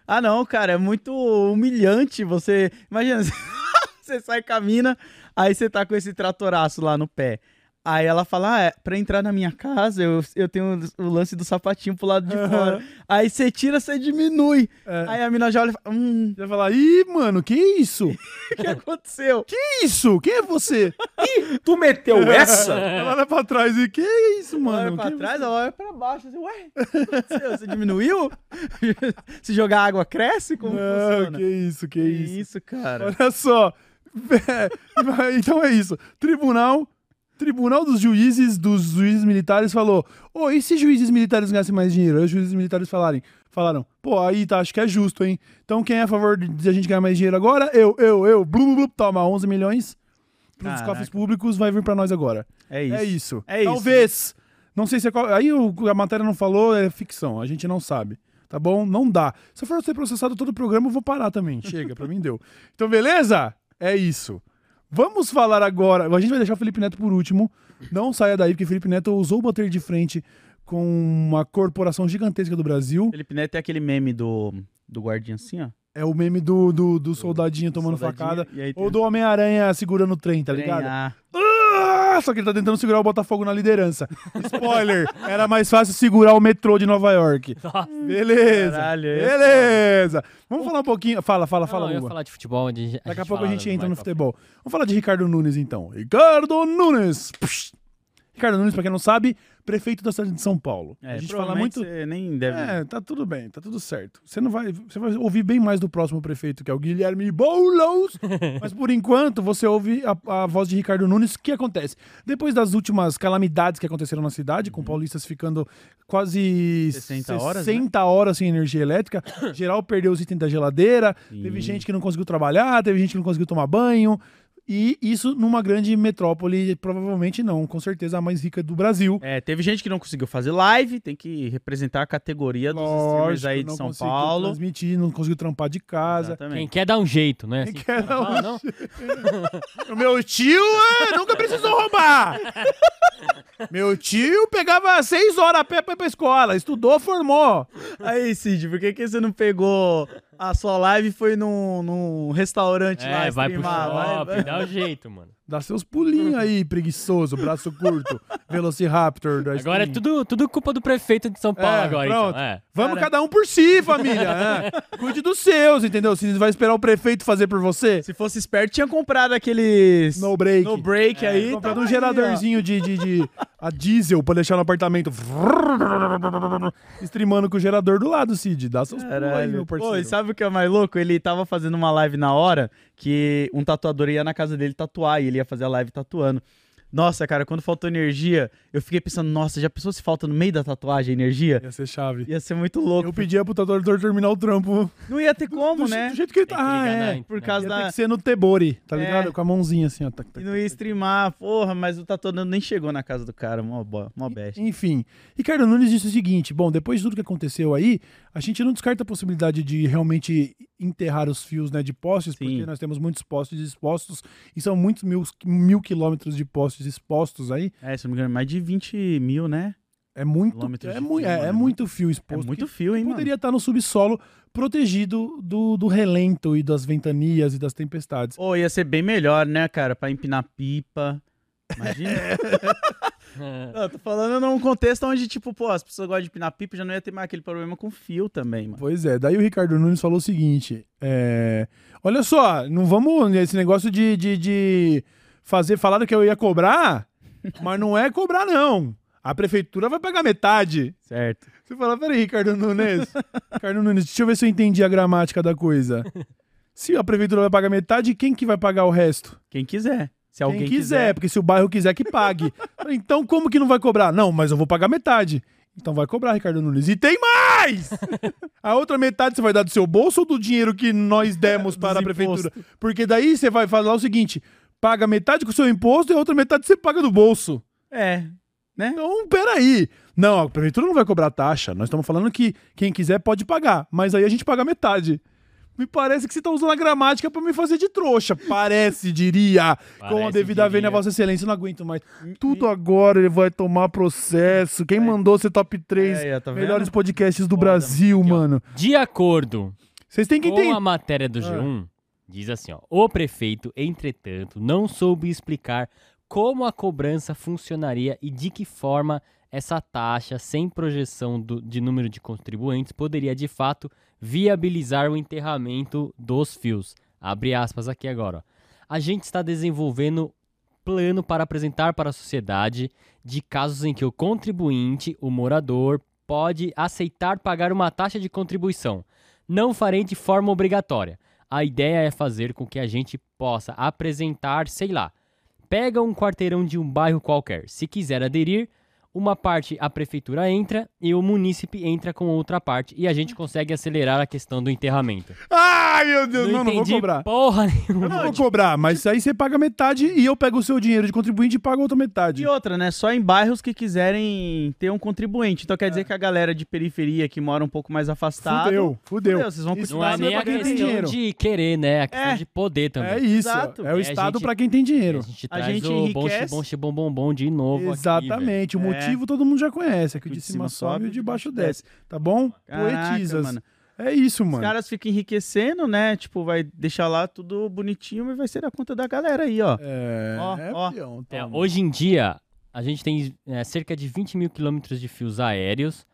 Ah, não, cara, é muito humilhante você. Imagina, (laughs) você sai com a mina, aí você tá com esse tratoraço lá no pé. Aí ela fala: Ah, é, pra entrar na minha casa, eu, eu tenho o lance do sapatinho pro lado de Aham. fora. Aí você tira, você diminui. É. Aí a mina já olha e fala: Hum, Você vai falar, ih, mano, que isso? (laughs) o que aconteceu? Que isso? Quem é você? (laughs) Tu meteu (laughs) essa? Ela olha pra trás e que isso, Ela olha mano? pra Que trás, ela olha pra baixo. Assim, Ué, o que aconteceu? Você diminuiu? Se jogar água, cresce? Como Não, funciona? que isso, que, Que isso. isso, cara. Olha só. É, então é isso. Tribunal, Tribunal dos Juízes dos Juízes Militares falou: Ô, e se juízes militares ganhassem mais dinheiro? Aí os juízes militares falarem, falaram: Pô, aí tá, acho que é justo, hein? Então quem é a favor de a gente ganhar mais dinheiro agora? Eu, eu, eu. Blu, blu, blu, toma 11 milhões pros Caraca. cofres públicos, vai vir pra nós agora. É isso. É isso. É isso. Talvez. Não sei se é qual. Aí a matéria não falou, é ficção. A gente não sabe. Tá bom? Não dá. Se eu for ser processado todo o programa, eu vou parar também. Chega, pra mim deu. Então, beleza? É isso. Vamos falar agora. A gente vai deixar o Felipe Neto por último. Não saia daí, porque o Felipe Neto ousou bater de frente com uma corporação gigantesca do Brasil. Felipe Neto é aquele meme do, do guardinha assim, ó. É o meme do, do, do soldadinho tomando Soldadinho, facada. aí Ou do Homem-Aranha segurando o trem, tá ligado? Ah, Ah, só que ele tá tentando segurar o Botafogo na liderança. Spoiler, (laughs) era mais fácil segurar o metrô de Nova York. Beleza. Caralho, beleza. Vamos falar um pouquinho. Fala, fala, fala, Não, eu ia Luba. falar de futebol. De, Daqui a pouco a gente entra no futebol. Vamos falar de Ricardo Nunes, então. Ricardo Nunes. Ricardo Nunes, pra quem não sabe, prefeito da cidade de São Paulo. é, a gente fala muito. Você nem deve. É, tá tudo bem, tá tudo certo. Você não vai, você vai ouvir bem mais do próximo prefeito, que é o Guilherme Boulos. (laughs) Mas por enquanto, você ouve a, a voz de Ricardo Nunes. O que acontece? Depois das últimas calamidades que aconteceram na cidade, com paulistas ficando quase 60 horas, né? 60 horas sem energia elétrica, (coughs) geral perdeu os itens da geladeira, Sim. teve gente que não conseguiu trabalhar, teve gente que não conseguiu tomar banho. E isso numa grande metrópole, provavelmente não, com certeza a mais rica do Brasil. É, teve gente que não conseguiu fazer live, tem que representar a categoria dos streamers aí de não São conseguiu Paulo. transmitir, não conseguiu trampar de casa. Quem Exatamente. quer dar um jeito, né? Quem Assim, quer dar um não? (laughs) O meu tio é, nunca precisou roubar. (laughs) meu tio pegava seis horas a pé pra ir pra escola, estudou, formou. Aí, Cid, por que, que você não pegou a sua live foi num, num restaurante lá É, vai pro streamar? Vai- shopping, vai- dá um jeito, mano. Dá seus pulinhos (laughs) aí, preguiçoso, braço curto, (laughs) Velociraptor. Agora é Steam. tudo, tudo culpa do prefeito de São Paulo É, agora, pronto. então. É. Vamos Cara- cada um por si, família. é. (laughs) Cuide dos seus, entendeu? Se vai esperar o prefeito fazer por você, Se fosse esperto, tinha comprado aqueles. no break. No break aí. Comprando tava um aí, geradorzinho de, de, de- a diesel pra deixar no apartamento. Streamando com o gerador do lado, Cid. Dá seus ó. pulos aí, meu parceiro. Pô, e sabe o que é mais louco? Ele tava fazendo uma live na hora que um tatuador ia na casa dele tatuar e ele ia fazer a live tatuando. Nossa, cara, quando faltou energia, eu fiquei pensando, nossa, já pensou se falta no meio da tatuagem energia? Ia ser chave. Ia ser muito louco. Eu pedia pro tatuador terminar o trampo Não ia ter como, do, né? do jeito que ele Tem tá. que Ah, é. na- Por causa Ia ter da. que ser no Tebori, tá É. ligado? Com a mãozinha assim, ó. tac, tac, E não ia streamar, porra, mas o tatuador nem chegou na casa do cara, mó, mó best. Enfim, Ricardo Nunes disse o seguinte: bom, depois de tudo que aconteceu aí, a gente não descarta a possibilidade de realmente enterrar os fios né, de postes, Sim. porque nós temos muitos postes expostos e são muitos mil, mil quilômetros de postes expostos aí. É, se não me engano, mais de 20 mil, né? É muito, é, mu fio, é, mano. é muito fio É exposto. muito que fio, hein, mano? poderia estar no subsolo, protegido do, do relento e das ventanias e das tempestades. Ô, ia ser bem melhor, né, cara? Pra empinar pipa. Imagina. (laughs) Não, eu tô falando num contexto onde, tipo, pô, as pessoas gostam de empinar pipa, já não ia ter mais aquele problema com fio também, mano. Pois é, daí o Ricardo Nunes falou o seguinte: é, olha só, não vamos nesse negócio de, de, de fazer, falaram que eu ia cobrar, mas não é cobrar, não. A prefeitura vai pagar metade. Certo. Você fala, peraí, Ricardo Nunes. Ricardo Nunes, deixa eu ver se eu entendi a gramática da coisa. Se a prefeitura vai pagar metade, quem que vai pagar o resto? Quem quiser. Se alguém quem quiser, porque se o bairro quiser que pague. Então como que não vai cobrar? Não, mas eu vou pagar metade. Então vai cobrar, Ricardo Nunes. E tem mais! A outra metade você vai dar do seu bolso ou do dinheiro que nós demos para a prefeitura? Porque daí você vai falar o seguinte: paga metade com o seu imposto e a outra metade você paga do bolso. É. Né? Então, peraí. Não, a prefeitura não vai cobrar taxa. Nós estamos falando que quem quiser pode pagar, mas aí a gente paga metade. Me parece que você está usando a gramática para me fazer de trouxa. Parece, diria. com a Parece, devida vênia. Vossa Excelência. Eu não aguento mais. Tudo agora ele vai tomar processo. Quem mandou ser top 3 É, tá vendo? melhores podcasts do Foda, Brasil, Aqui, mano? De acordo Vocês têm que com entender. a matéria do G1, diz assim, ó. O prefeito, entretanto, não soube explicar como a cobrança funcionaria e de que forma essa taxa, sem projeção do- de número de contribuintes, poderia de fato viabilizar o enterramento dos fios. Abre aspas aqui agora. ó. A gente está desenvolvendo plano para apresentar para a sociedade de casos em que o contribuinte, o morador, pode aceitar pagar uma taxa de contribuição. Não farei de forma obrigatória. A ideia é fazer com que a gente possa apresentar, sei lá, pega um quarteirão de um bairro qualquer. Se quiser aderir, uma parte a prefeitura entra e o munícipe entra com outra parte e a gente consegue acelerar a questão do enterramento. Ai, meu Deus, não, não, vou entendi cobrar. porra Eu nenhuma. não vou cobrar, mas aí você paga metade e eu pego o seu dinheiro de contribuinte e pago outra metade. E outra, né? Só em bairros que quiserem ter um contribuinte. Então quer dizer que a galera de periferia que mora um pouco mais afastada. Fudeu, fudeu. Fudeu, vocês vão Isso Não é nem é a questão dinheiro. de querer, né? A questão É. de poder também. É isso. Exato. É o Estado pra quem tem dinheiro. A gente A traz gente o bom enriquece. xibom, xibom, bombom de novo aqui, Exatamente. o motivo todo mundo já conhece. É que o de cima sobe e o de baixo desce. Tá bom? Caraca, Poetisas. mano. É isso, Os mano. caras ficam enriquecendo, né? Tipo, vai deixar lá tudo bonitinho e vai ser da conta da galera aí, ó. É, Ó, é ó. peão, É, hoje em dia, a gente tem é, cerca de 20 mil quilômetros de fios aéreos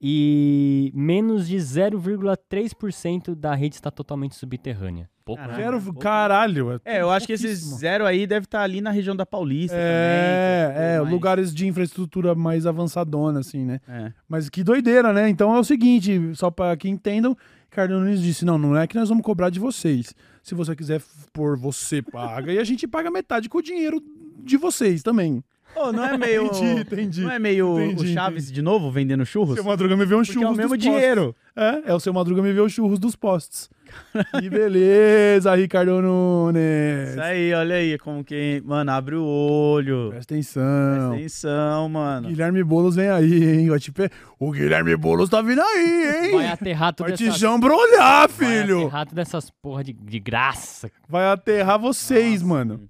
e menos de 0,3% da rede está totalmente subterrânea. Pouco, Caralho. né? Quero, pouco. caralho. É, eu acho que esses pouquíssimo. zero aí deve estar ali na região da Paulista É, também. é, mas- lugares de infraestrutura mais avançadona, assim, né? É. Mas que doideira, né? Então é o seguinte, só pra que entendam, Ricardo Nunes disse, não, não é que nós vamos cobrar de vocês. Se você quiser pôr, você paga. e a gente paga metade com o dinheiro de vocês também. Ô, não é meio. (laughs) Entendi, entendi. Não é meio Entendi, o Chaves de novo vendendo churros? Seu Madruga me vê um Porque churros é o mesmo dinheiro. É, é o seu Madruga me vê os churros dos postes. Que beleza, Ricardo Nunes. Isso aí, olha aí como que. Mano, abre o olho. Presta Presta atenção. atenção, mano. Guilherme Boulos vem aí, hein? Vai te pe- O Guilherme Boulos tá vindo aí, hein? Vai aterrar tudo Vai te essas... jambrolhar, Vai filho. aterrar todas essas porra de, de graça. Vai aterrar vocês, mano.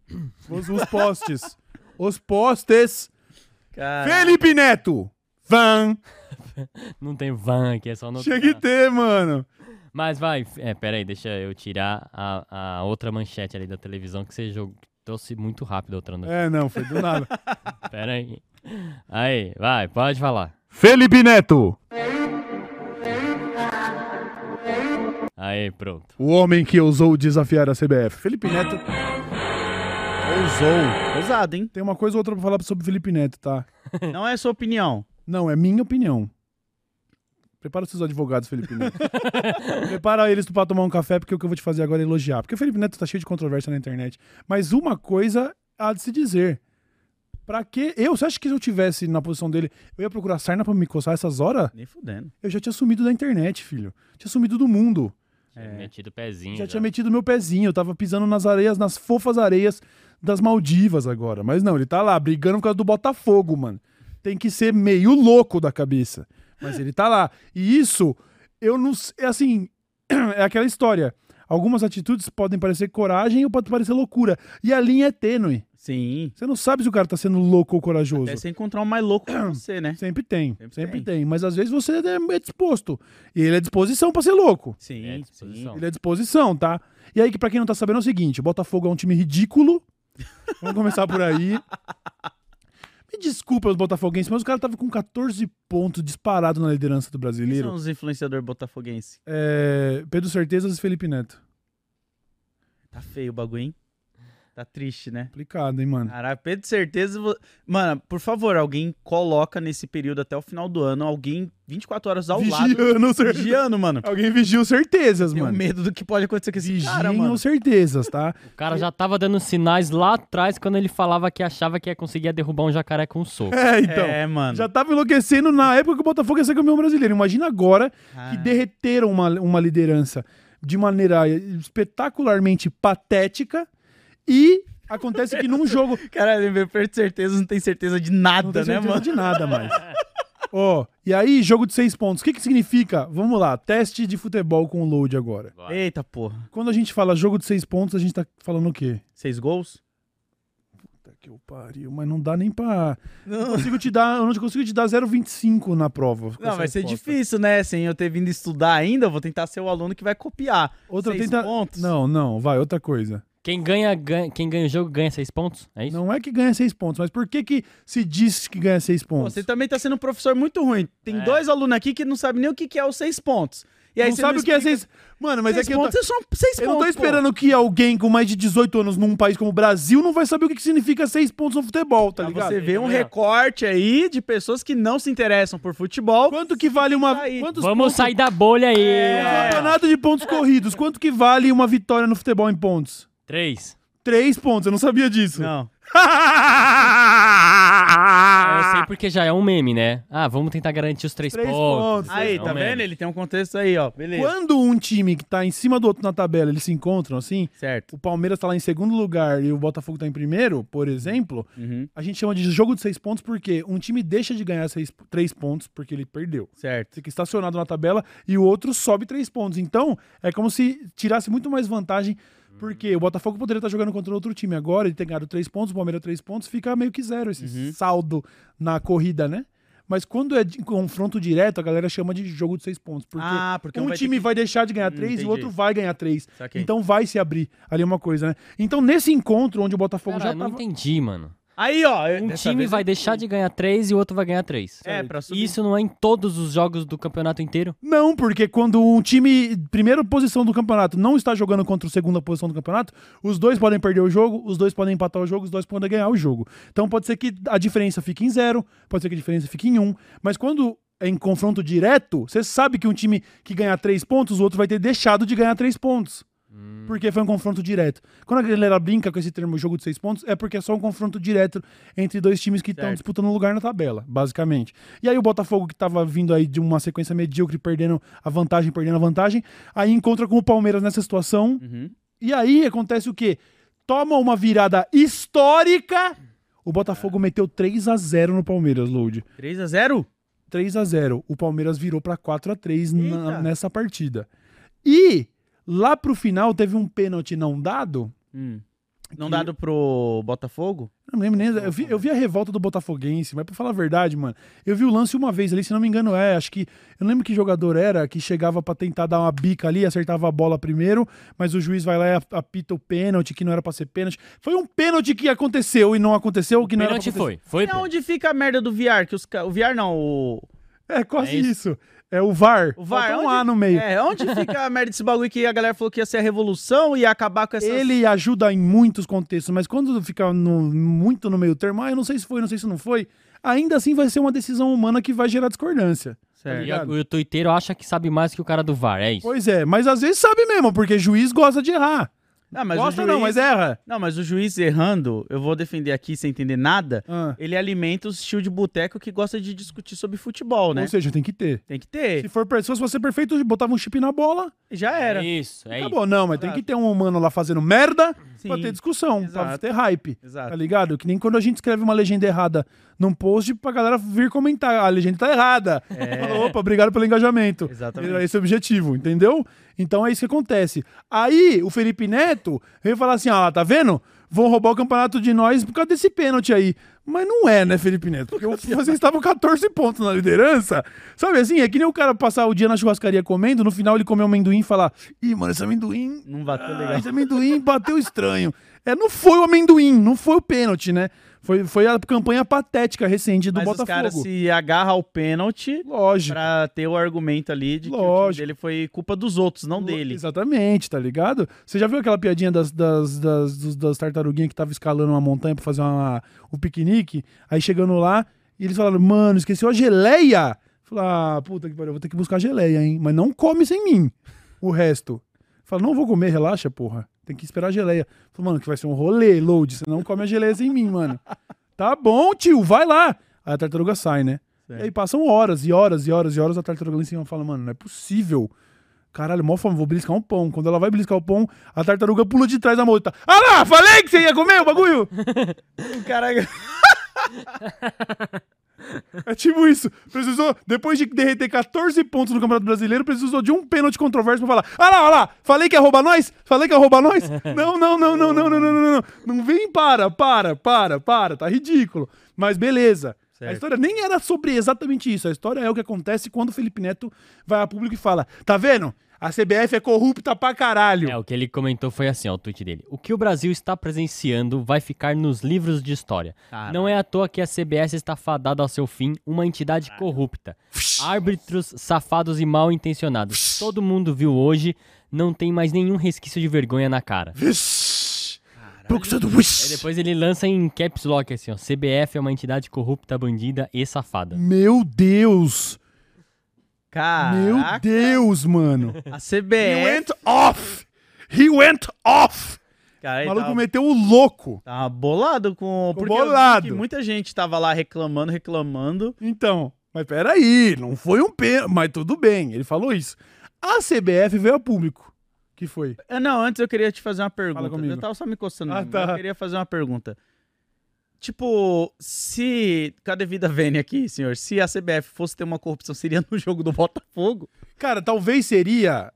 Os, os postes. Os postes. Cara, Felipe Neto. Van. (laughs) Não tem van aqui, é só no... Tinha que ter, mano. Mas vai, é, pera aí, deixa eu tirar a, a outra manchete ali da televisão que você jogou, trouxe muito rápido outra notícia. É, não, foi do nada. (laughs) Pera aí. Aí, vai, pode falar. Felipe Neto. Aí, pronto. O homem que ousou desafiar a CBF. Felipe Neto. Ousou. Ousado, hein? Tem uma coisa ou outra pra falar sobre Felipe Neto, tá? (laughs) Não é sua opinião. Não, é minha opinião. Prepara os seus advogados, Felipe Neto. (laughs) Prepara eles pra tomar um café, porque o que eu vou te fazer agora é elogiar. Porque o Felipe Neto tá cheio de controvérsia na internet. Mas uma coisa há de se dizer. Pra quê? Eu, você acha que se eu tivesse na posição dele, eu ia procurar sarna pra me coçar essas horas? Nem fudendo. Eu já tinha sumido da internet, filho. Tinha sumido do mundo. Tinha Metido o pezinho. Já já. tinha metido meu pezinho. Eu tava pisando nas areias, nas fofas areias das Maldivas agora. Mas não, ele tá lá brigando por causa do Botafogo, mano. Tem que ser meio louco da cabeça. Mas ele tá lá. E isso, eu não. É assim. (clears throat) É aquela história. Algumas atitudes podem parecer coragem ou pode parecer loucura. E a linha é tênue. Sim. Você não sabe se o cara tá sendo louco ou corajoso. Até você encontrar um mais louco que (clears throat) você, né? Sempre tem, sempre, Sempre tem. tem. Mas às vezes você é é disposto. E ele é disposição pra ser louco. Sim, É, disposição. Ele é disposição, tá? E aí, que pra quem não tá sabendo é o seguinte: o Botafogo é um time ridículo. Vamos começar por aí. Me desculpa os botafoguenses, mas o cara tava com 14 pontos disparado na liderança do Quem brasileiro. são os influenciadores botafoguenses? É, Pedro Certezas e Felipe Neto. Tá feio o bagulho, hein? Tá triste, né? Complicado, hein, mano? Caralho, Pedro, certeza. Mano, por favor, alguém coloca nesse período até o final do ano, alguém 24 horas ao lado. Vigiando, cer- Vigiando, mano. Alguém vigia o certezas, Tenho mano. medo do que pode acontecer com esse cara, Vigiem mano. certezas, tá? (laughs) O cara já tava dando sinais lá atrás quando ele falava que achava que ia conseguir derrubar um jacaré com um soco. É, então. É, mano. Já tava enlouquecendo na época que o Botafogo ia ser campeão brasileiro. Imagina agora Ah, que derreteram uma, uma liderança de maneira espetacularmente patética e acontece que num jogo (laughs) Caralho, meu Pedro, certeza não tem certeza de não nada, tem né, certeza mano? de nada mais. (laughs) Ó, e aí jogo de seis pontos. O que que significa? Vamos lá, teste de futebol com o load agora. Eita porra. Quando a gente fala jogo de seis pontos, a gente tá falando o quê? Seis gols? Puta que eu pariu, mas não dá nem pra... Não, Eu consigo te dar, eu não consigo te dar 0,25 na prova. não vai ser resposta. difícil, né? Sem eu ter vindo estudar ainda, eu vou tentar ser o aluno que vai copiar. Outra Seis tenta... pontos? Não, não, vai, outra coisa. Quem ganha, ganha- quem ganha o jogo ganha seis pontos? É isso? Não é que ganha seis pontos, mas por que que se diz que ganha seis pontos? você também tá sendo um professor muito ruim. Tem É. dois alunos aqui que não sabem nem o que que é os seis pontos. E aí não você sabe o que é seis... Mano, mas seis é que eu, pontos tô... são seis eu não tô pontos, pô. esperando que alguém com mais de 18 anos num país como o Brasil não vai saber o que que significa seis pontos no futebol, tá Pra ligado? você ver um recorte aí de pessoas que não se interessam por futebol. Quanto que vale uma... Tá Vamos pontos... sair da bolha aí! É. Campeonato de pontos corridos, quanto que vale uma vitória no futebol em pontos? Três. Três pontos, eu não sabia disso. Não. (laughs) Eu sei porque já é um meme, né? Ah, vamos tentar garantir os três, Três pontos. pontos. Aí, É um tá meme. vendo? Ele tem um contexto aí, ó. Beleza. Quando um time que tá em cima do outro na tabela, eles se encontram assim, Certo. o Palmeiras tá lá em segundo lugar e o Botafogo tá em primeiro, por exemplo, Uhum. a gente chama de jogo de seis pontos porque um time deixa de ganhar seis, três pontos porque ele perdeu. Certo. Fica estacionado na tabela e o outro sobe três pontos. Então, é como se tirasse muito mais vantagem, porque o Botafogo poderia estar jogando contra outro time agora, ele tem ganhado três pontos, o Palmeiras três pontos, fica meio que zero esse Uhum. saldo na corrida, né? Mas quando é de confronto direto, a galera chama de jogo de seis pontos. Porque ah, porque um vai time que- vai deixar de ganhar Hum, três e entendi. o outro vai ganhar três. Saquei. Então vai se abrir ali uma coisa, né? Então nesse encontro onde o Botafogo Cara, já eu não tava... entendi, mano. Aí, ó. Um dessa time vai eu- deixar de ganhar três e o outro vai ganhar três. É, pra subir. Isso não é em todos os jogos do campeonato inteiro? Não, porque quando um time, primeira posição do campeonato, não está jogando contra a segunda posição do campeonato, os dois podem perder o jogo, os dois podem empatar o jogo, os dois podem ganhar o jogo. Então pode ser que a diferença fique em zero, pode ser que a diferença fique em um, mas quando é em confronto direto, você sabe que um time que ganhar três pontos, o outro vai ter deixado de ganhar três pontos. Porque foi um confronto direto. Quando a galera brinca com esse termo jogo de seis pontos, é porque é só um confronto direto entre dois times que estão disputando lugar na tabela, basicamente. E aí o Botafogo, que tava vindo aí de uma sequência medíocre, perdendo a vantagem, perdendo a vantagem, aí encontra com o Palmeiras nessa situação. Uhum. E aí acontece o quê? Toma uma virada histórica. O Botafogo meteu 3 a 0 no Palmeiras, Load. 3x0? 3 a 0 O Palmeiras virou pra 4 a 3 na- nessa partida. E lá pro final teve um pênalti não dado. Hum. Não Que- dado pro Botafogo? Eu não lembro nem. Eu vi, eu vi a revolta do Botafoguense, mas pra falar a verdade, mano, eu vi o lance uma vez ali, se não me engano, é. Acho que. Eu não lembro que jogador era que chegava pra tentar dar uma bica ali, acertava a bola primeiro, mas o juiz vai lá e ap- apita o pênalti, que não era pra ser pênalti. Foi um pênalti que aconteceu e não aconteceu, que não era pra Pênalti acontecer. foi. Foi. E onde fica a merda do VR? Que os O VR não, o. É quase É isso. isso. É o VAR. O VAR. Falta um onde- A no meio. É, onde fica a merda desse bagulho que a galera falou que ia ser a revolução e ia acabar com essas. Ele ajuda em muitos contextos, mas quando fica no- muito no meio termo, ah, eu não sei se foi, não sei se não foi, ainda assim vai ser uma decisão humana que vai gerar discordância. Certo. E a- o tuiteiro acha que sabe mais que o cara do VAR, é isso. Pois é, mas às vezes sabe mesmo, porque juiz gosta de errar. Ah, mas o Gosta juiz... não, mas erra. Não, mas o juiz errando, eu vou defender aqui sem entender nada, Ah. ele alimenta os tio de boteco que gosta de discutir sobre futebol, né? Ou seja, tem que ter. Tem que ter. Se for per- se fosse você perfeito, botava um chip na bola. Já era. Isso, é isso. Acabou. Não, mas tem que ter um humano lá fazendo merda pra Sim. ter discussão, pra Exato. ter hype. Exato. Tá ligado? Que nem quando a gente escreve uma legenda errada num post pra galera vir comentar. A legenda tá errada. Fala, Opa, obrigado pelo engajamento. Exatamente. Era esse o objetivo, entendeu? Então é isso que acontece. Aí o Felipe Neto veio falar assim: ah, tá vendo? Vão roubar o campeonato de nós por causa desse pênalti aí. Mas não é, né, Felipe Neto? Porque (laughs) vocês estavam 14 pontos na liderança. Sabe assim? É que nem o cara passar o dia na churrascaria comendo, no final ele comer um amendoim e falar: ih, mano, esse amendoim Não bateu ah, legal. esse amendoim bateu estranho. É, não foi o amendoim, não foi o pênalti, né? Foi, foi a campanha patética recente do Mas os Botafogo. caras se agarram ao pênalti Lógico. pra ter o argumento ali de que Lógico. time dele foi culpa dos outros, não dele. Exatamente, tá ligado? Você já viu aquela piadinha das, das, das, das tartaruguinhas que tava escalando uma montanha pra fazer uma, o piquenique? Aí chegando lá, e eles falaram, mano, esqueceu a geleia. Falei, ah, puta que pariu, vou ter que buscar geleia, hein? Mas não come sem mim o resto. Fala, não vou comer, relaxa, porra. Tem que esperar a geleia. Falei, mano, que vai ser um rolê, load. Você não come a geleia sem mim, mano. (laughs) Tá bom, tio, vai lá. Aí a tartaruga sai, né? Certo. E aí passam horas e horas e horas e horas, a tartaruga lá em cima fala, mano, não é possível. Caralho, mó fome, vou beliscar um pão. Quando ela vai beliscar o pão, a tartaruga pula de trás da moita. Ah lá, falei que você ia comer o bagulho! (laughs) O cara... (laughs) É tipo isso. Precisou, depois de derreter 14 pontos no Campeonato Brasileiro, precisou de um pênalti controverso pra falar: Ah lá, ah lá, falei que ia roubar nós? Falei que ia roubar nós? (laughs) Não, não, não, não, não, não, não, não, não. Não vem, para, para, para, para. Tá ridículo. Mas beleza. A Certo. história nem era sobre exatamente isso. A história é o que acontece quando o Felipe Neto vai a público e fala: Tá vendo? A CBF é corrupta pra caralho. É, o que ele comentou foi assim, ó, o tweet dele. O que o Brasil está presenciando vai ficar nos livros de história. Caralho. Não é à toa que a CBS está fadada ao seu fim, uma entidade corrupta. Árbitros safados e mal intencionados. Todo mundo viu hoje, não tem mais nenhum resquício de vergonha na cara. Procurando Aí depois ele lança em caps lock assim, ó. CBF é uma entidade corrupta, bandida e safada. Meu Deus. Meu Caraca, Deus, mano. a He CBF... went off. He went off. Cara, O maluco tava, meteu o louco. tava bolado com... Porque bolado. que muita gente tava lá reclamando, reclamando. Então, mas peraí, não foi um pênalti, mas tudo bem, ele falou isso. A CBF veio a público. Que foi? Ah, Não, antes eu queria te fazer uma pergunta. Eu tava só me coçando. Ah, tá. Eu queria fazer uma pergunta. Tipo, se. Cadê vida Vene aqui, senhor? Se a CBF fosse ter uma corrupção, seria no jogo do Botafogo? Cara, talvez seria.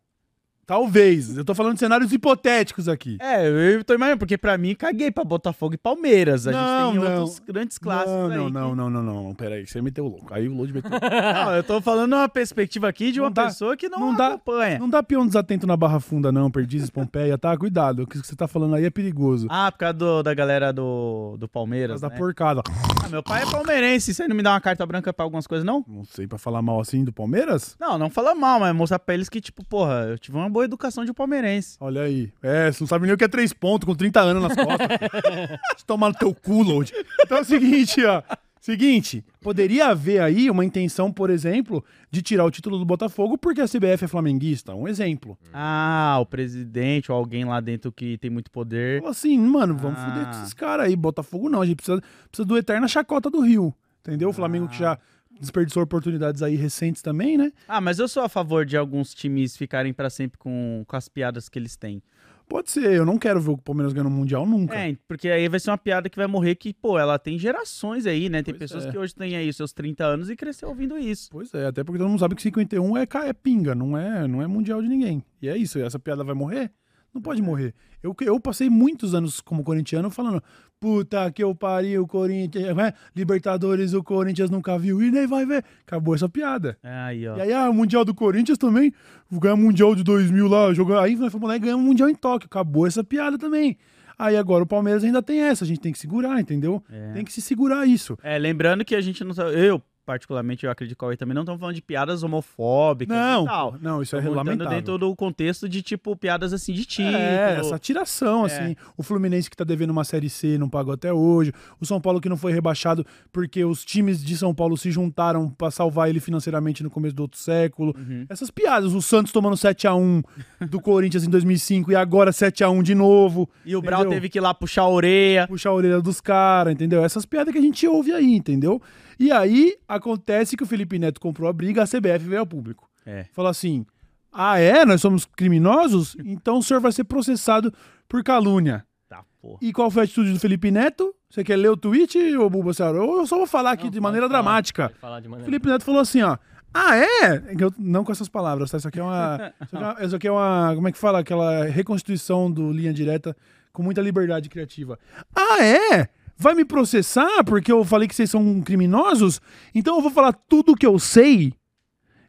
Talvez. Eu tô falando de cenários hipotéticos aqui. É, eu tô imaginando, porque pra mim caguei pra Botafogo e Palmeiras. A Não, gente tem não. outros grandes clássicos não, aí. não, que- não, não, não, não, não. Peraí, você meteu o louco. Aí o Load meteu. (laughs) Não, eu tô falando uma perspectiva aqui de Não uma dá- pessoa que não, não dá- acompanha. Não dá peão desatento na Barra Funda, não. Perdizes, Pompeia, tá? Cuidado. O que você tá falando aí é perigoso. Ah, por causa do- da galera do, do Por Palmeiras. da né? porcada. Ah, meu pai é palmeirense. Você não me dá uma carta branca pra algumas coisas, não? Não sei pra falar mal assim do Palmeiras? Não, não fala mal, mas mostrar pra eles que, tipo, porra, eu tive uma boa educação de palmeirense. Olha aí. É, você não sabe nem o que é três pontos com 30 anos nas costas. (laughs) Você toma no teu cu, Load. Então é o seguinte, ó. Seguinte, poderia haver aí uma intenção, por exemplo, de tirar o título do Botafogo porque a CBF é flamenguista. Um exemplo. Ah, o presidente ou alguém lá dentro que tem muito poder. Fala assim, mano, vamos Ah. foder com esses caras aí. Botafogo não, a gente precisa, precisa do eterna chacota do Rio. Entendeu? O Flamengo que já desperdiçou oportunidades aí recentes também, né? Ah, mas eu sou a favor de alguns times ficarem pra sempre com, com as piadas que eles têm. Pode ser, eu não quero ver o Palmeiras ganhando o Mundial nunca. É, porque aí vai ser uma piada que vai morrer que, pô, ela tem gerações aí, né? Tem Pois pessoas é. que hoje têm aí os seus 30 anos e cresceu ouvindo isso. Pois é, até porque todo mundo sabe que 51 é, é pinga, não é, não é mundial de ninguém. E é isso, essa piada vai morrer? Não pode morrer. Eu, eu passei muitos anos como corintiano falando, puta que eu pariu, Corinthians, né? Libertadores o Corinthians nunca viu e nem vai ver. Acabou essa piada. Aí, ó. E aí, ah, o Mundial do Corinthians também, ganhar o Mundial de 2000 lá, jogar. Aí nós fomos lá e ganhamos o Mundial em Tóquio. Acabou essa piada também. Aí agora o Palmeiras ainda tem essa, a gente tem que segurar, entendeu? É. Tem que se segurar isso. É, lembrando que a gente não. Eu, particularmente, eu acredito que o Cauê também, não estamos falando de piadas homofóbicas Não, e tal. não, isso é Estamos botando lamentável. dentro do contexto de, tipo, piadas assim de título. É, essa tiração, assim. O Fluminense que tá devendo uma Série C não pagou até hoje. O São Paulo que não foi rebaixado porque os times de São Paulo se juntaram pra salvar ele financeiramente no começo do outro século. Uhum. Essas piadas. O Santos tomando 7x1 do Corinthians em 2005 e agora 7x1 de novo. E o Brau entendeu? teve que ir lá puxar a orelha. puxar a orelha dos caras, entendeu? Essas piadas que a gente ouve aí, entendeu? E aí acontece que o Felipe Neto comprou a briga, a CBF veio ao público. É. Falou assim: ah, é? Nós somos criminosos? Então o senhor vai ser processado por calúnia. Tá, porra. E qual foi a atitude do Felipe Neto? Você quer ler o tweet, ô? Ou eu só vou falar aqui Não, de maneira falar, dramática. falar de maneira Felipe Neto falou assim, ó. Ah, é? É eu- não com essas palavras, tá? Isso aqui é uma. (laughs) Isso aqui é uma, isso aqui é uma- Como é que fala? Aquela reconstituição do linha direta com muita liberdade criativa. Ah, é? Vai me processar porque eu falei que vocês são criminosos? Então eu vou falar tudo o que eu sei.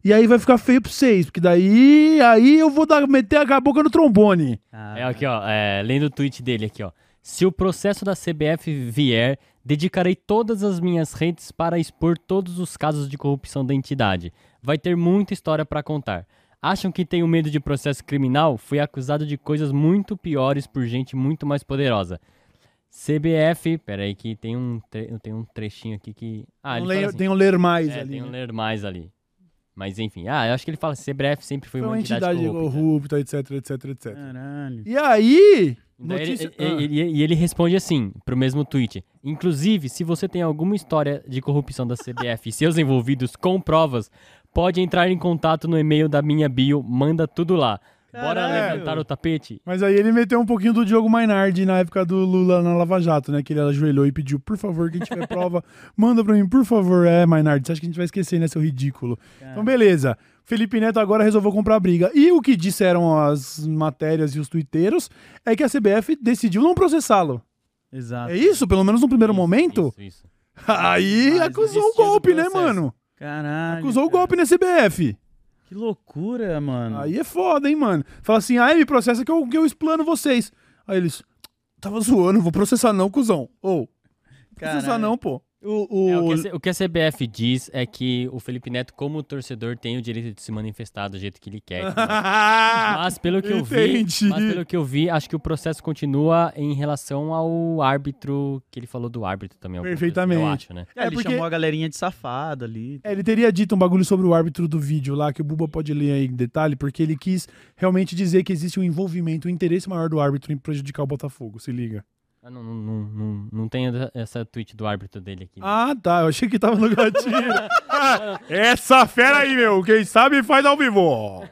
E aí vai ficar feio pra vocês, porque daí aí eu vou dar, meter a boca no trombone. Ah, É aqui, ó, é, lendo o tweet dele aqui, ó. Se o processo da CBF vier, dedicarei todas as minhas redes para expor todos os casos de corrupção da entidade. Vai ter muita história para contar. Acham que tenho medo de processo criminal? Fui acusado de coisas muito piores por gente muito mais poderosa. CBF, peraí que tem um, tre- tem um trechinho aqui que... Ah, ele um ler- assim, tem um ler mais é, ali. tem um né? ler mais ali. Mas enfim, ah, eu acho que ele fala CBF sempre foi, Foi uma entidade, corrupta. corrupta, etc, etc, etc. Caralho. E aí, Daí ele- notícia... e- e- e- e ele responde assim, pro mesmo tweet. Inclusive, se você tem alguma história de corrupção da CBF e seus envolvidos com provas, pode entrar em contato no e-mail da minha bio, manda tudo lá. Bora Caralho. levantar o tapete? Mas aí ele meteu um pouquinho do Diogo Mainardi na época do Lula na Lava Jato, né? Que ele ajoelhou e pediu, por favor, quem tiver prova, (laughs) manda pra mim, por favor. É, Mainardi, você acha que a gente vai esquecer, né, seu ridículo? Então, beleza. Felipe Neto agora resolveu comprar briga. E o que disseram as matérias e os tuiteiros é que a CBF decidiu não processá-lo. Exato. É isso? Pelo menos no primeiro Isso, momento? Isso, isso. (laughs) Aí Mas acusou o golpe, né, mano? Caralho. Acusou o cara. golpe na CBF. Que loucura, mano. Aí é foda, hein, mano. Fala assim, ah, me processa que eu, que eu explano vocês. Aí eles, tava zoando, vou processar não, cuzão. Ou, processar Caralho. não, pô. O, É, o... o, que a, o que a CBF diz é que o Felipe Neto, como torcedor, tem o direito de se manifestar do jeito que ele quer. (laughs) Mas pelo que eu vi, mas pelo que eu vi, acho que o processo continua em relação ao árbitro, que ele falou do árbitro também. coisa assim, Perfeitamente. Eu acho, né? É, É, ele porque- chamou a galerinha de safado ali. É, ele teria dito um bagulho sobre o árbitro do vídeo lá, que o Buba pode ler aí em detalhe, porque ele quis realmente dizer que existe um envolvimento, um interesse maior do árbitro em prejudicar o Botafogo, se liga. Ah, não, não, não, não, não tem essa tweet do árbitro dele aqui. né? Ah, tá, eu achei que tava no gatinho. (laughs) Ah, Essa fera aí, meu, quem sabe faz ao vivo.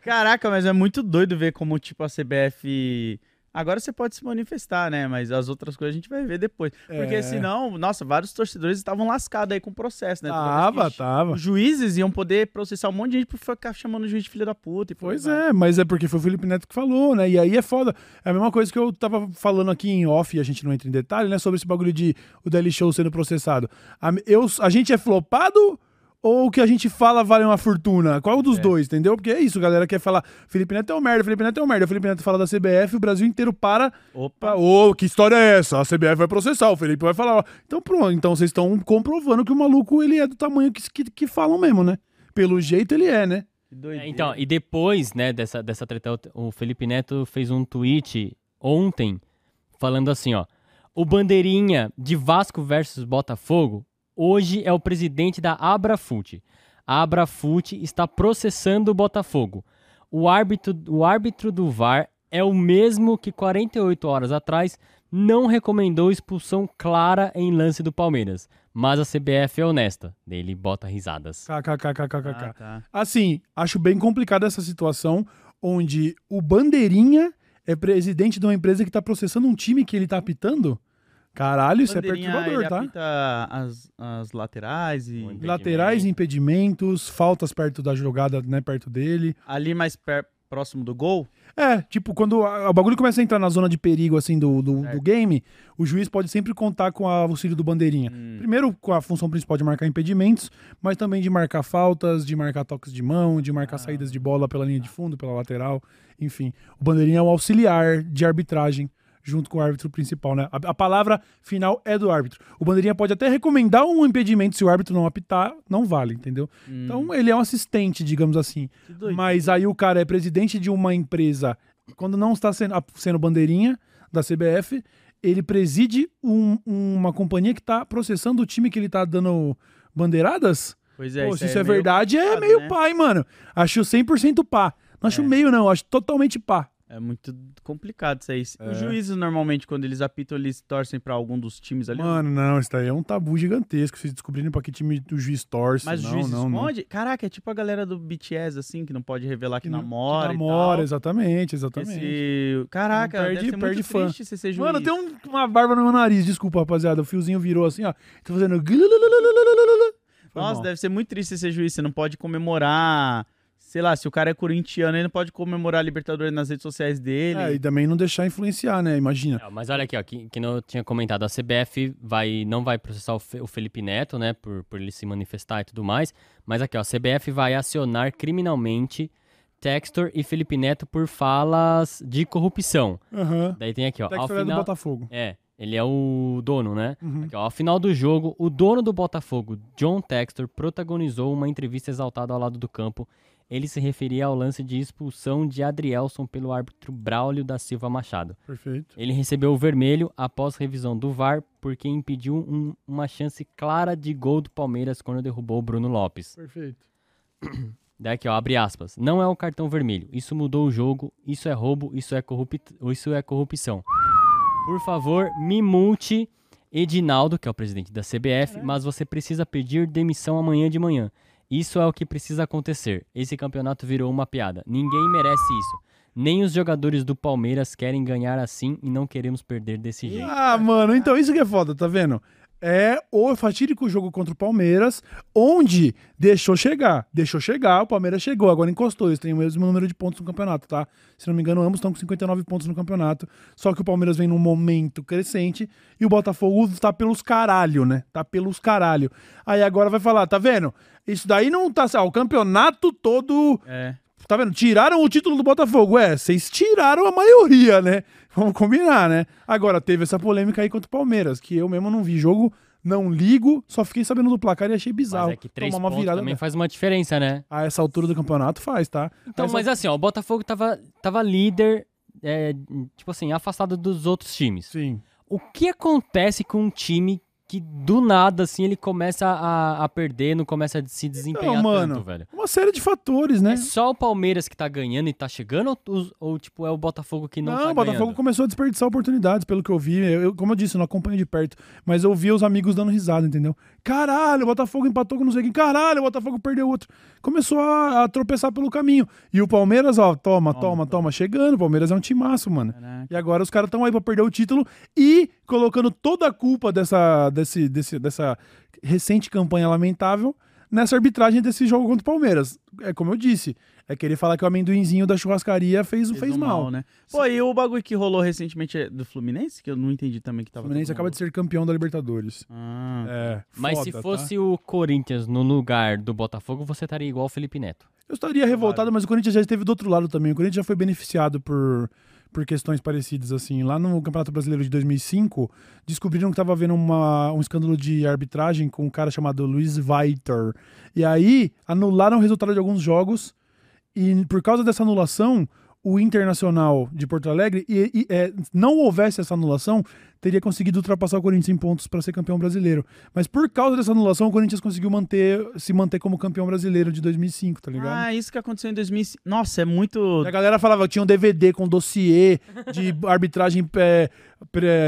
Caraca, mas é muito doido ver como, tipo, a CBF. Agora você pode se manifestar, né? Mas as outras coisas a gente vai ver depois. Porque É. senão, nossa, vários torcedores estavam lascados aí com o processo, né? Tava, que tava. Os juízes iam poder processar um monte de gente por ficar chamando o juiz de filho da puta. E Pois vai. é, mas é porque foi o Felipe Neto que falou, né? E aí é foda. É a mesma coisa que eu tava falando aqui em off, e a gente não entra em detalhe, né? Sobre esse bagulho de o Daily Show sendo processado. A, eu, a gente é flopado ou o que a gente fala vale uma fortuna? Qual dos dois, entendeu? Porque é isso, galera quer falar Felipe Neto é um merda, Felipe Neto é um merda. O Felipe Neto fala da CBF, o Brasil inteiro para Opa. Ô, que história é essa? A CBF vai processar, o Felipe vai falar. ó. Então pronto, então vocês estão comprovando que o maluco ele é do tamanho que, que, que falam mesmo, né? Pelo jeito ele é, né? É, então, e depois, né, dessa, dessa treta, o- o Felipe Neto fez um tweet ontem falando assim, ó. O bandeirinha de Vasco versus Botafogo hoje é o presidente da Abrafute. A Abrafute está processando o Botafogo. O árbitro, o árbitro do VAR é o mesmo que 48 horas atrás não recomendou expulsão clara em lance do Palmeiras. Mas a CBF é honesta. Ele bota risadas. KKKKKK. Ah, tá. Assim, acho bem complicada essa situação onde o bandeirinha é presidente de uma empresa que tá processando um time que ele tá apitando. Caralho, isso é perturbador, ele tá? apita as, as laterais e Muito. Laterais, impedimentos, faltas perto da jogada, né, perto dele. ali mais per- próximo do gol. É, tipo, quando a- o bagulho começa a entrar na zona de perigo, assim, do, do, do game, o juiz pode sempre contar com o auxílio do bandeirinha. Hum. Primeiro, com a função principal de marcar impedimentos, mas também de marcar faltas, de marcar toques de mão, de marcar saídas de bola pela linha de fundo, pela lateral, enfim. O bandeirinha é o auxiliar de arbitragem junto com o árbitro principal, né? A, a palavra final é do árbitro. O bandeirinha pode até recomendar um impedimento se o árbitro não apitar, não vale, entendeu? Então ele é um assistente, digamos assim. Mas aí o cara é presidente de uma empresa, quando não está sendo, sendo bandeirinha da CBF, ele preside um- uma companhia que está processando o time que ele está dando bandeiradas? Pois é, Pô, se isso é meio verdade, é meio né? pá, hein, mano. Acho 100% pá. Não acho É. meio, não. Acho totalmente pá. É muito complicado isso aí. É. Os juízes, normalmente, quando eles apitam, eles torcem pra algum dos times ali. Mano, não, isso daí é um tabu gigantesco. Vocês descobrirem pra que time o juiz torce. Mas não, o juiz não, não. esconde? Caraca, é tipo a galera do BTS, assim, que não pode revelar que, Que não- namora que namora, exatamente, exatamente. Esse... Caraca, Não perde- perde fã. triste você ser juiz. Mano, tem um- uma barba no meu nariz, desculpa, rapaziada. O fiozinho virou assim, ó. Tô fazendo. Foi Nossa, deve ser muito triste você ser juiz. Você não pode comemorar... Sei lá, se o cara é corintiano, ele não pode comemorar a Libertadores nas redes sociais dele. É, e também não deixar influenciar, né? Imagina. É, Mas olha aqui, ó, que, que não eu tinha comentado, a CBF vai, não vai processar o, Fe- o Felipe Neto, né, por, por ele se manifestar e tudo mais, mas aqui, ó, a CBF vai acionar criminalmente Textor e Felipe Neto por falas de corrupção. Aham. Daí tem aqui, ó, ao que foi do final... Botafogo. É, ele é o dono, né? Uhum. Aqui, ó, ao final do jogo, o dono do Botafogo, John Textor, protagonizou uma entrevista exaltada ao lado do campo. Ele se referia ao lance de expulsão de Adrielson pelo árbitro Braulio da Silva Machado. Perfeito. Ele recebeu o vermelho após revisão do VAR porque impediu um- uma chance clara de gol do Palmeiras quando derrubou o Bruno Lopes. Perfeito. (coughs) Daí aqui, ó, abre aspas. Não é o cartão vermelho. Isso mudou o jogo. Isso é roubo. Isso é, isso é corrupção. Por favor, me multe Edinaldo, que é o presidente da CBF, mas você precisa pedir demissão amanhã de manhã. Isso é o que precisa acontecer. Esse campeonato virou uma piada. Ninguém merece isso. Nem os jogadores do Palmeiras querem ganhar assim e não queremos perder desse jeito. Ah, mano, então isso que é foda, tá vendo? É o fatídico jogo contra o Palmeiras, onde deixou chegar. Deixou chegar, o Palmeiras chegou, agora encostou. Eles têm o mesmo número de pontos no campeonato, tá? Se não me engano, ambos estão com 59 pontos no campeonato. Só que o Palmeiras vem num momento crescente e o Botafogo tá pelos caralho, né? Tá pelos caralho. Aí agora vai falar, tá vendo? Isso daí não tá. Ah, o campeonato todo É. Tá vendo? Tiraram o título do Botafogo. É, vocês tiraram a maioria, né? Vamos combinar, né? Agora, teve essa polêmica aí contra o Palmeiras, que eu mesmo não vi jogo, não ligo, só fiquei sabendo do placar e achei bizarro. Mas é que três Tomar uma virada também faz uma diferença, né? A essa altura do campeonato faz, tá? Então, Essa- mas assim, ó, o Botafogo tava, tava líder, é, tipo assim, afastado dos outros times. Sim. O que acontece com um time que do nada, assim, ele começa a, a perder, não começa a se desempenhar Não, mano. tanto, velho? Uma série de fatores, né? É só o Palmeiras que tá ganhando e tá chegando ou, ou, tipo, é o Botafogo que não, Não, tá o Botafogo ganhando? começou a desperdiçar oportunidades, pelo que eu vi. Eu, eu- como eu disse, eu não acompanho de perto, mas eu vi os amigos dando risada, entendeu? Caralho, o Botafogo empatou com não sei quem. Caralho, o Botafogo perdeu outro. Começou a, a tropeçar pelo caminho. E o Palmeiras, ó, toma, toma, toma, chegando. O Palmeiras é um timaço, mano. Caraca. E agora os caras estão aí pra perder o título e colocando toda a culpa dessa, desse, desse, dessa recente campanha lamentável nessa arbitragem desse jogo contra o Palmeiras. É como eu disse, é querer falar que o amendoinzinho da churrascaria fez, fez, um mal. né? Pô, e o bagulho que rolou recentemente é do Fluminense, que eu não entendi também que O tava. Fluminense todo acaba de ser campeão da Libertadores. Ah. É, Mas foda, se tá? fosse o Corinthians no lugar do Botafogo, você estaria igual o Felipe Neto. Eu estaria revoltado, mas o Corinthians já esteve do outro lado também. O Corinthians já foi beneficiado por, por questões parecidas, assim. Lá no Campeonato Brasileiro de 2005, descobriram que estava havendo uma, um escândalo de arbitragem com um cara chamado Luiz Weiter. E aí, anularam o resultado de alguns jogos. E por causa dessa anulação, o Internacional de Porto Alegre, e, e, é, não houvesse essa anulação, teria conseguido ultrapassar o Corinthians em pontos para ser campeão brasileiro. Mas por causa dessa anulação, o Corinthians conseguiu manter, se manter como campeão brasileiro de 2005, tá ligado? Ah, isso que aconteceu em 2005. Nossa, é muito. A galera falava que tinha um DVD com dossiê de arbitragem é,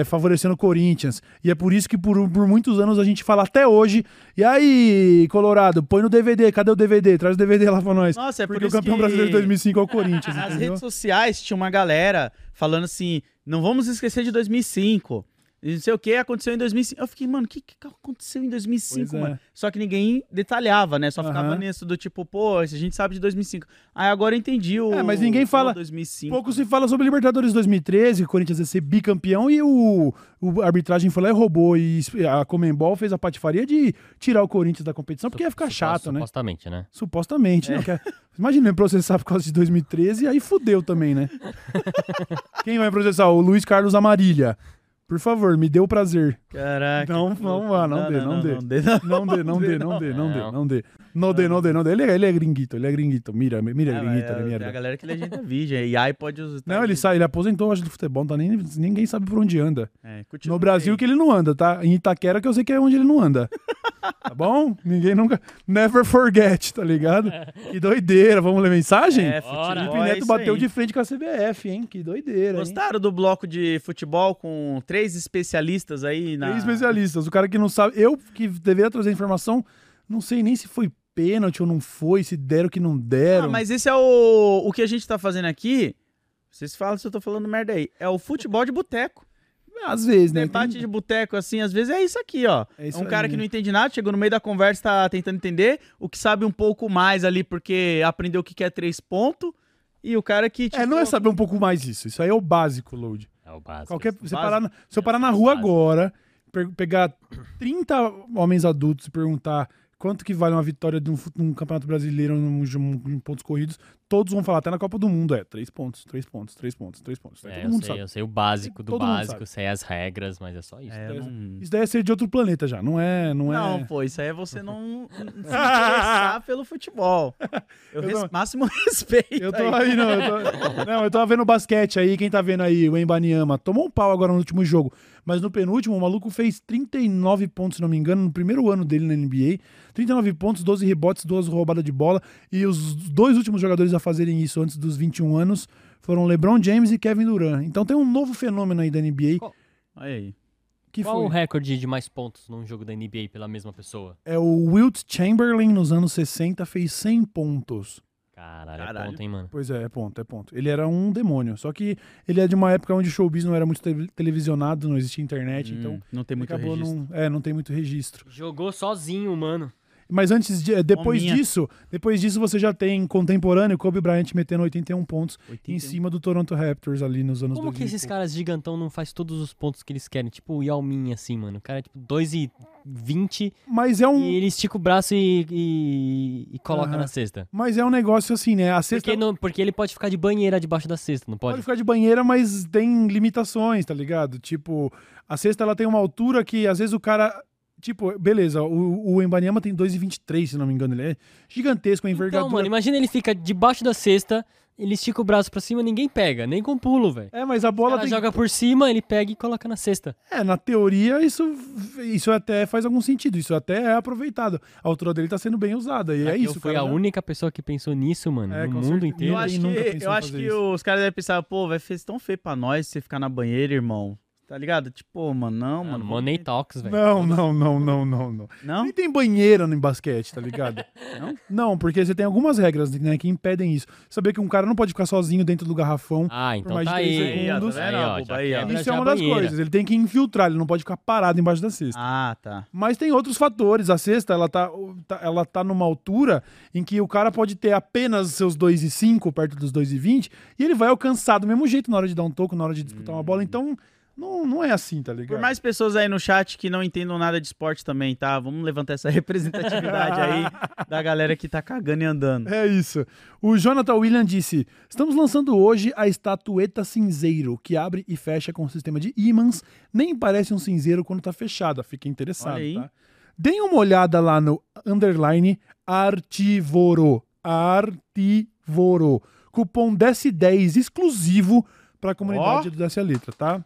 favorecendo o Corinthians. E é por isso que por, por muitos anos a gente fala até hoje. E aí, Colorado, põe no DVD, cadê o DVD? Traz o DVD lá pra nós. Nossa, é por Porque o isso campeão que- brasileiro de 2005 é o Corinthians, (laughs) Nas entendeu? redes sociais tinha uma galera falando assim: não vamos esquecer de 2005. E não sei o que, aconteceu em 2005. Eu fiquei, mano, o que, que aconteceu em 2005, Pois é. mano? Só que ninguém detalhava, né? Só ficava Aham. nisso do tipo, pô, a gente sabe de 2005. Aí agora eu entendi o. É, mas ninguém o fala- 2005. Pouco se fala sobre Libertadores 2013, o Corinthians ia ser bicampeão e o, o a arbitragem foi lá e roubou. E a Comembol fez a patifaria de tirar o Corinthians da competição, porque ia ficar chato, né? Supostamente, né? Supostamente. Não, quer... Imagina processar por causa de 2013 e aí fudeu também, né? (laughs) Quem vai processar? O Luiz Carlos Amarilha. Por favor, me dê o prazer. Caraca. Não, não vá, não dê, não dê. Não dê, não. Dê, não dê, não dê, não dê, Não. dê. Não dê, não dê, não dê. Ele é, ele é gringuito, ele é gringuito. Mira, mira, Ah, gringuito, mas, ele é é, Tem a galera que legenda vídeo. E aí pode usar. Não, ele sai, ele aposentou, acho, do futebol, não tá nem, ninguém sabe por onde anda. É, No Brasil aí. que ele não anda, tá? Em Itaquera que eu sei que é onde ele não anda. (laughs) Tá bom? Ninguém nunca. Never forget, tá ligado? Que doideira. Vamos ler mensagem? É, Bora. futebol Felipe é Neto isso bateu aí. de frente com a CBF, hein? Que doideira. Hein? Gostaram do bloco de futebol com três especialistas aí na. Três especialistas. O cara que não sabe. Eu que deveria trazer informação, não sei nem se foi pênalti ou não foi, se deram que não deram. Ah, mas esse é o. O que a gente tá fazendo aqui. Vocês falam se eu tô falando merda aí. É o futebol de boteco. Às vezes, né? Debate Tem- de boteco, assim, às vezes é isso aqui, ó. É É, isso um cara aí. que não entende nada, chegou no meio da conversa, tá tentando entender. O que sabe um pouco mais ali, porque aprendeu o que é três pontos. E o cara que. É, não é saber um pouco mais isso. Isso aí é o básico, Load. É o básico. Qualquer, você Básico. parar na- se eu parar na rua Básico. agora, pe- pegar 30 homens adultos e perguntar quanto que vale uma vitória de um, num campeonato brasileiro num, num- em pontos corridos, todos vão falar, até na Copa do Mundo, é três pontos, três pontos, três pontos, três pontos. Aí É, todo eu mundo sei, sabe. eu sei o básico do Todo básico, sei as regras, mas é só isso. É, eu não... Isso daí é ser de outro planeta já, não é... Não, Não, é... pô, isso aí é você não se interessar pelo futebol. (laughs) Eu, Eu res... não- máximo (laughs) respeito. Eu tô aí, não, eu tô, (laughs) não, eu tava vendo basquete aí, quem tá vendo aí, o Embanyama, tomou um pau agora no último jogo, mas no penúltimo o maluco fez 39 pontos, se não me engano, no primeiro ano dele na NBA, 39 pontos, 12 rebotes, duas roubadas de bola, e os dois últimos jogadores a fazerem isso antes dos 21 anos foram LeBron James e Kevin Durant. Então tem um novo fenômeno aí da NBA, Olha aí. que Qual o foi, recorde de mais pontos num jogo da NBA pela mesma pessoa? é o Wilt Chamberlain nos anos 60 fez 100 pontos. Caralho, Caralho. é ponto, hein, mano? Pois é, é ponto, é ponto. Ele era um demônio. Só que ele é de uma época onde o showbiz não era muito te- televisionado, não existia internet, Hum, então não tem muito acabou registro. não, é, não tem muito registro. Jogou sozinho, mano. Mas antes de, depois Bombinha. disso, depois disso você já tem contemporâneo Kobe Bryant metendo 81 pontos em 81. cima do Toronto Raptors ali nos anos Como 2000. que esses caras gigantão não faz todos os pontos que eles querem? Tipo o Yao Ming, assim, mano. O cara é tipo 2 e 20 Mas é um e ele estica o braço e, e, e coloca Aham. na cesta. mas é um negócio assim, né? A cesta Porque, não- porque ele pode ficar de banheira debaixo da cesta, não pode pode? ficar de banheira, mas tem limitações, tá ligado? Tipo, a cesta ela tem uma altura que às vezes o cara Tipo, beleza, o, o Embanyama tem 2,23, se não me engano. Ele é gigantesco, a envergadura. Então, mano, imagina ele fica debaixo da cesta, ele estica o braço pra cima, ninguém pega, nem com pulo, velho. É, mas a bola Ela tem... joga por cima, ele pega e coloca na cesta. É, na teoria isso, isso até faz algum sentido, isso até é aproveitado. A altura dele tá sendo bem usada, e é Aqui isso. Fui cara, a né? única pessoa que pensou nisso, mano, É, no mundo certeza. inteiro. Eu acho nunca que, eu acho fazer que isso. os caras devem pensar, pô, vai ser tão feio pra nós você ficar na banheira, irmão. Tá ligado? Tipo, mano, não, Mano, mano. Money Talks, velho. Não, não, não, não, não, não. Não? Nem tem banheira no basquete, tá ligado? (laughs) Não? Não, porque você tem algumas regras né, que impedem isso. Saber que um cara não pode ficar sozinho dentro do garrafão. Ah, então mais tá de três aí. segundos. Aí, Tá ó, já Aí, ó. quebra Isso já é uma das banheira. coisas. Ele tem que infiltrar, ele não pode ficar parado embaixo da cesta. Ah, tá. Mas tem outros fatores. A cesta, ela tá, tá- ela tá numa altura em que o cara pode ter apenas seus 2,5 perto dos 2,20 e ele vai alcançar do mesmo jeito na hora de dar um toco, na hora de disputar uma bola. Então, não, não é assim, tá ligado? Por mais pessoas aí no chat que não entendam nada de esporte também, tá? Vamos levantar essa (laughs) representatividade aí da galera que tá cagando e andando. É isso. O Jonathan William disse: Estamos lançando hoje a estatueta cinzeiro, que abre e fecha com o sistema de ímãs. Nem parece um cinzeiro quando tá fechada. Fica interessado, tá? Deem uma olhada lá no underline Artivoro. Artivoro. Cupom DS10 exclusivo pra comunidade Ó. do Desce a Letra, tá?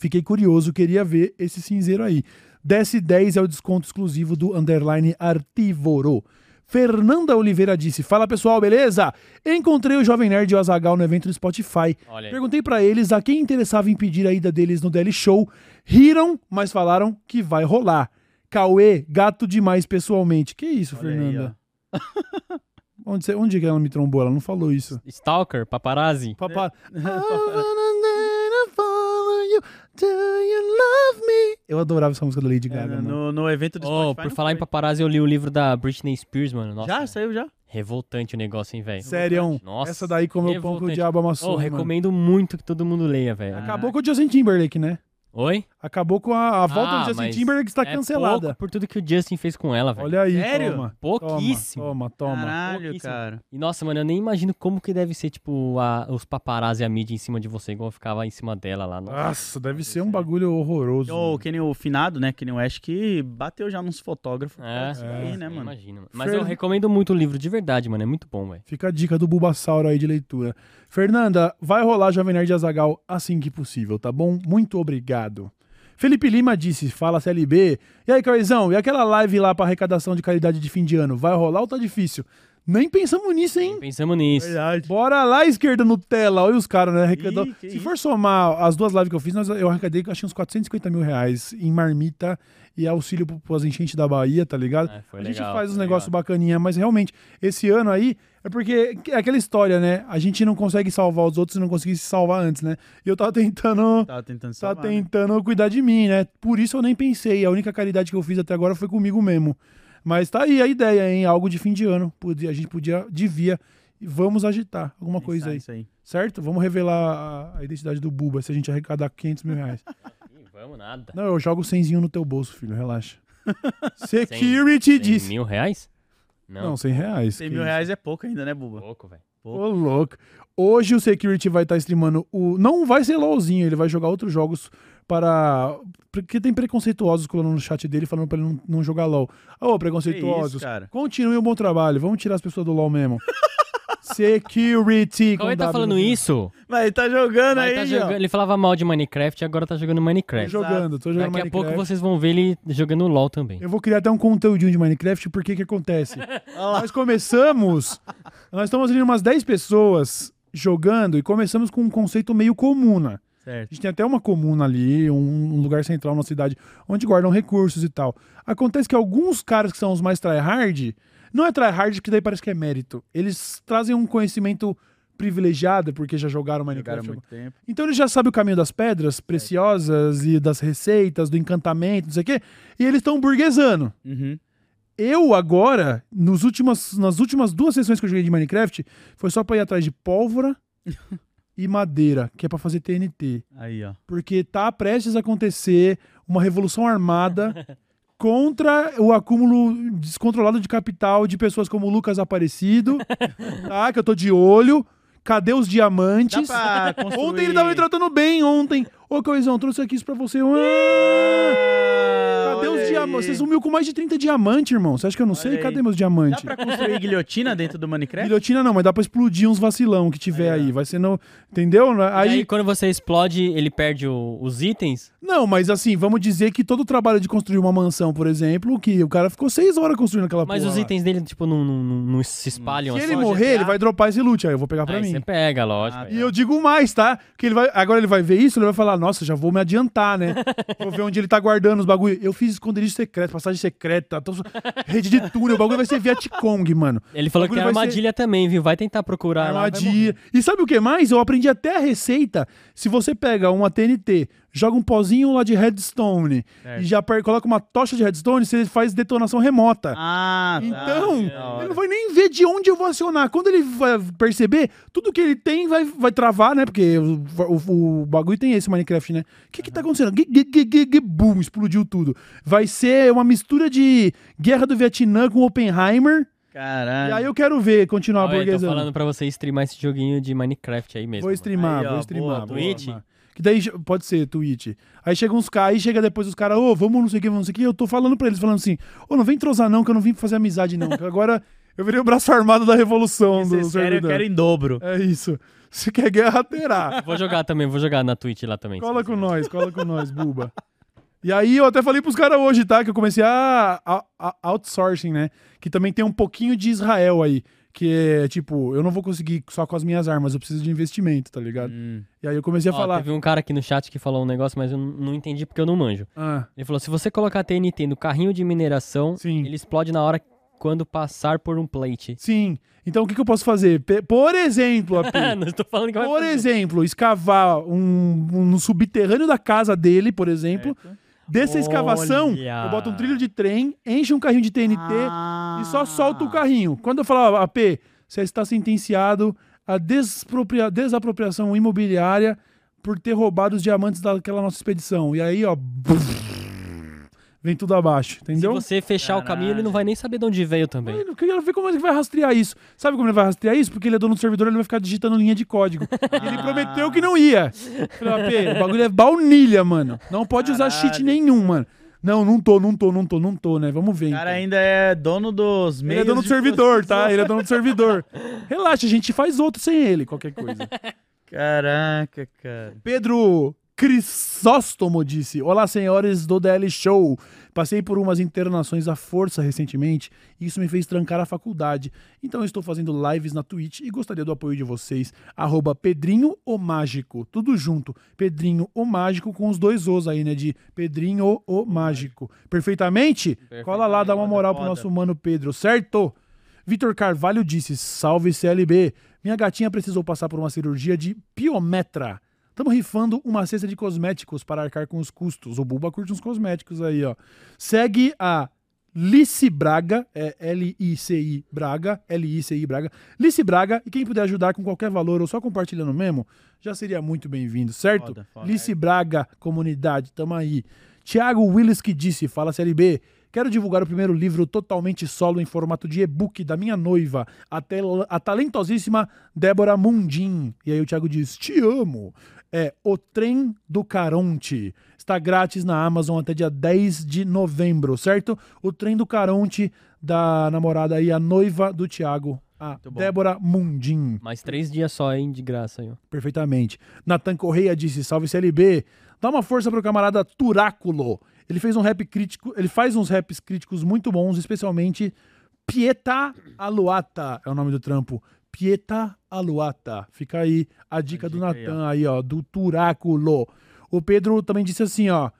Fiquei curioso, queria ver esse cinzeiro aí. DS10 é o desconto exclusivo do underline Artivoro. Fernanda Oliveira disse: Fala pessoal, beleza? Encontrei o Jovem Nerd e o Azagal no evento do Spotify. Aí. Perguntei pra eles a quem interessava impedir a ida deles no Daily Show. Riram, mas falaram que vai rolar. Cauê, gato demais pessoalmente. Que isso, Olha aí, Fernanda? (laughs) onde, você- onde que ela me trombou? Ela não falou isso. Stalker, paparazzi. Papá. (laughs) Do you love Eu adorava essa música da Lady É, Gaga, mano. no, no evento do Oh, Spotify. por falar em foi. paparazzi, eu li o livro da Britney Spears, mano. Nossa, Já? Saiu já? revoltante o negócio, hein, velho. Sério, Nossa, essa daí comeu o pão que o diabo amassou. Oh, mano. recomendo muito que todo mundo leia, velho. Acabou com o Justin Timberlake, né? Oi? Acabou com a, a volta Ah, do Justin Timberlake está é cancelada. pouco por tudo que o Justin fez com ela, velho. Olha aí, Sério? toma. Pouquíssimo. Toma, toma, toma. Caralho, Pouquíssimo. cara. E nossa, mano, eu nem imagino como que deve ser, tipo, a- os paparazzi e a mídia em cima de você, igual eu ficava em cima dela lá. Nossa, Nossa, deve ser um bagulho horroroso. Ou que nem o finado, né? Que nem o Ash que bateu já nos fotógrafos. É, Isso aí, né, eu mano? imagino. Mas Fer- eu recomendo muito o livro, de verdade, mano. É muito bom, velho. Fica a dica do Bulbasauro aí de leitura. Fernanda, vai rolar Jovem Nerd Azagal assim que possível, tá bom? Muito obrigado. Felipe Lima disse, fala CLB. E aí, Cauizão, e aquela live lá pra arrecadação de caridade de fim de ano? Vai rolar ou tá difícil? Nem pensamos nisso, hein? Pensamos nisso. Verdade. Bora lá, esquerda Nutella. Olha os caras, né? Arrecadou. Ih, Se isso. for somar as duas lives que eu fiz, nós- eu arrecadei acho uns 450 mil reais em marmita e auxílio pro- pras enchentes da Bahia, tá ligado? É, foi a gente legal, faz uns negócios bacaninha, mas realmente, esse ano aí, é porque é aquela história, né? A gente não consegue salvar os outros se não conseguir se salvar antes, né? E eu tava tentando. Tava tentando salvar, né? tentando cuidar de mim, né? Por isso eu nem pensei. A única caridade que eu fiz até agora foi comigo mesmo. Mas tá aí a ideia, hein? Algo de fim de ano. Podia, a gente podia, devia. Vamos agitar alguma coisa aí. Isso aí. Certo? Vamos revelar a, a identidade do Buba se a gente arrecadar 500 mil reais. (laughs) Vamos nada. Não, eu jogo 100 no teu bolso, filho. Relaxa. (laughs) Security 100 diz. mil reais? Não, 100 reais. 100 que mil reais é pouco ainda, né, Buba? Pouco, velho. Ô, louco. Hoje o Security vai estar streamando o. Não vai ser LOLzinho, ele vai jogar outros jogos para. Porque tem preconceituosos colando no chat dele falando pra ele não, não jogar LOL. Ô, preconceituosos. Que isso, cara? Continuem o bom trabalho. Vamos tirar as pessoas do LOL mesmo. (laughs) Security. com Qual ele tá W falando isso? Mas ele tá jogando Mas aí, tá jogando- ele falava mal de Minecraft e agora tá jogando Tô Minecraft. jogando, tô jogando Daqui a pouco Minecraft. vocês vão ver ele jogando LOL também. Eu vou criar até um conteúdinho de Minecraft, porque que acontece? (laughs) nós começamos, nós estamos ali umas 10 pessoas jogando e começamos com um conceito meio comuna. A Certo. gente tem até uma comuna ali, um, lugar central na cidade, onde guardam recursos e tal. Acontece que alguns caras que são os mais tryhard, não é tryhard porque daí parece que é mérito. Eles trazem um conhecimento privilegiado, porque já jogaram Jogaram Minecraft. muito tempo. Então ele já sabe o caminho das pedras preciosas e das receitas, do encantamento, não sei o quê, e eles estão burguesando. Uhum. Eu agora, nos últimas, nas últimas duas sessões que eu joguei de Minecraft, foi só pra ir atrás de pólvora (laughs) e madeira, que é pra fazer TNT. Aí, ó. Porque tá prestes a acontecer uma revolução armada (laughs) contra o acúmulo descontrolado de capital de pessoas como o Lucas Aparecido, (laughs) tá? Que eu tô de olho. Cadê os diamantes? (laughs) Ontem ele tava me tratando bem, ontem. Ô, Coisão, trouxe aqui isso pra você. Ah, cadê olha os diamantes? Você sumiu com mais de 30 diamantes, irmão. Você acha que eu não Olha sei? aí. Cadê meus Dá diamantes? pra construir guilhotina dentro do Minecraft? Guilhotina não, mas dá pra explodir uns vacilão que tiver Aí. Vai ser no... Entendeu? Aí, Aí, quando você explode, ele perde o- os itens. Não, mas assim, vamos dizer que todo o trabalho de construir uma mansão, por exemplo, que o cara ficou seis horas construindo aquela Mas porra os lá. itens dele, tipo, não, não, não- não se espalham Se assim. ele Só morrer, GTA. ele vai dropar esse loot, aí eu vou pegar pra Aí mim. você pega, lógico. Ah, E eu digo mais, tá? Que ele vai, agora ele vai ver isso, ele vai falar: "Nossa, já vou me adiantar, né? (laughs) vou ver onde ele tá guardando os bagulho. Eu fiz esconderijo secreto, passagem secreta, tô- rede de túnel, o bagulho vai ser Vietcong, mano. Ele falou que tem vai ser- armadilha também, viu? Vai tentar procurar lá, Armadilha. E sabe o que mais? Eu aprendi até a receita. Se você pega uma TNT, joga um pozinho lá de redstone Certo. e já coloca uma tocha de redstone, você faz detonação remota. Ah, tá. Então, hora. ele não vai nem ver de onde eu vou acionar. Quando ele vai perceber, tudo que ele tem vai, vai travar, né? Porque o, o- o bagulho tem esse Minecraft, né? O que que tá acontecendo? Gui- Boom, explodiu tudo. Vai ser uma mistura de Guerra do Vietnã com Oppenheimer. Caralho. E aí eu quero ver continuar Olha, eu tô burguesando. falando pra você streamar esse joguinho de Minecraft aí mesmo. Vou streamar, Aí, ó, vou streamar. boa, vou Twitch? streamar. Que daí pode ser Twitch. Aí chega uns caras, aí chega depois os caras, ô, vamos não sei o que, vamos não sei o que. Eu tô falando pra eles, falando assim, ô, não vem trozar não, que eu não vim fazer amizade não. que agora eu virei o braço armado da revolução do Vocês querem, eu servidor. quero em dobro. É isso. Se quer guerra, terá. (laughs) Vou jogar também, vou jogar na Twitch lá também. cola com nós, cola com nós, buba. E aí eu até falei pros caras hoje, tá? Que eu comecei a, a- a outsourcing, né? Que também tem um pouquinho de Israel aí. Que é tipo, eu não vou conseguir só com as minhas armas, eu preciso de investimento, tá ligado? Hum. E aí eu comecei a Ó, falar. Teve um cara aqui no chat que falou um negócio, mas eu não entendi porque eu não manjo. Ah, Ele falou: se você colocar TNT no carrinho de mineração, Sim. ele explode na hora quando passar por um plate. sim. Então o que, que eu posso fazer? Por exemplo, AP, (laughs) por exemplo, escavar um, um- subterrâneo da casa dele, por exemplo, Dessa escavação, Olha. eu boto um trilho de trem, enche um carrinho de TNT Ah. e só solta o carrinho. Quando eu falar, AP, você está sentenciado a despropria- desapropriação imobiliária por ter roubado os diamantes daquela nossa expedição. E aí, ó, vem tudo abaixo, Se entendeu? você fechar o caminho, ele não vai nem saber de onde veio também. Eu quero ver como ele vai rastrear isso. Sabe como ele vai rastrear isso? Porque ele é dono do servidor, ele vai ficar digitando linha de código. E (laughs) ele prometeu que não ia. Falei, o bagulho é baunilha, mano. Não pode usar cheat Caralho. nenhum, mano. Não, não tô, não tô, não tô, não tô, né? Vamos ver. O cara então. ainda é dono dos Ele meios é dono do servidor, tá? Ele é dono do servidor. (laughs) Relaxa, a gente faz outro sem ele, qualquer coisa. Caraca, cara. Pedro Crisóstomo disse: Olá, senhores do DL Show. Passei por umas internações à força recentemente e isso me fez trancar a faculdade. Então estou fazendo lives na Twitch e gostaria do apoio de vocês. Arroba Pedrinho o Mágico. Tudo junto. Pedrinho o Mágico com os dois Os aí, né? De Pedrinho o Mágico. Perfeitamente? Cola lá, dá uma moral pro nosso mano Pedro, certo? Vitor Carvalho disse: Salve CLB. Minha gatinha precisou passar por uma cirurgia de piometra. Estamos rifando uma cesta de cosméticos para arcar com os custos. O Buba curte uns cosméticos aí, ó. Segue a Lice Braga, é L-I-C-I Braga, L-I-C-I Braga. Lice Braga, e quem puder ajudar com qualquer valor ou só compartilhando mesmo, já seria muito bem-vindo, certo? Foda, foda. Lice Braga, comunidade, tamo aí. Tiago Willis que disse, fala CLB, quero divulgar o primeiro livro totalmente solo em formato de e-book da minha noiva, a, a talentosíssima Débora Mundim. E aí o Thiago diz, te amo. É O Trem do Caronte. Está grátis na Amazon até dia 10 de novembro, certo? O Trem do Caronte da namorada aí, a noiva do Thiago, a. Débora Mundim. Mais três dias só, hein, de graça ó. Perfeitamente. Natan Correia disse: salve CLB. Dá uma força pro camarada Turáculo. Ele fez um rap crítico, ele faz uns raps críticos muito bons, especialmente Pieta Aluata é o nome do trampo. Pieta Aluata. Fica aí a dica do dica aí, Natan aí, ó, do Turáculo. O Pedro também disse assim, ó: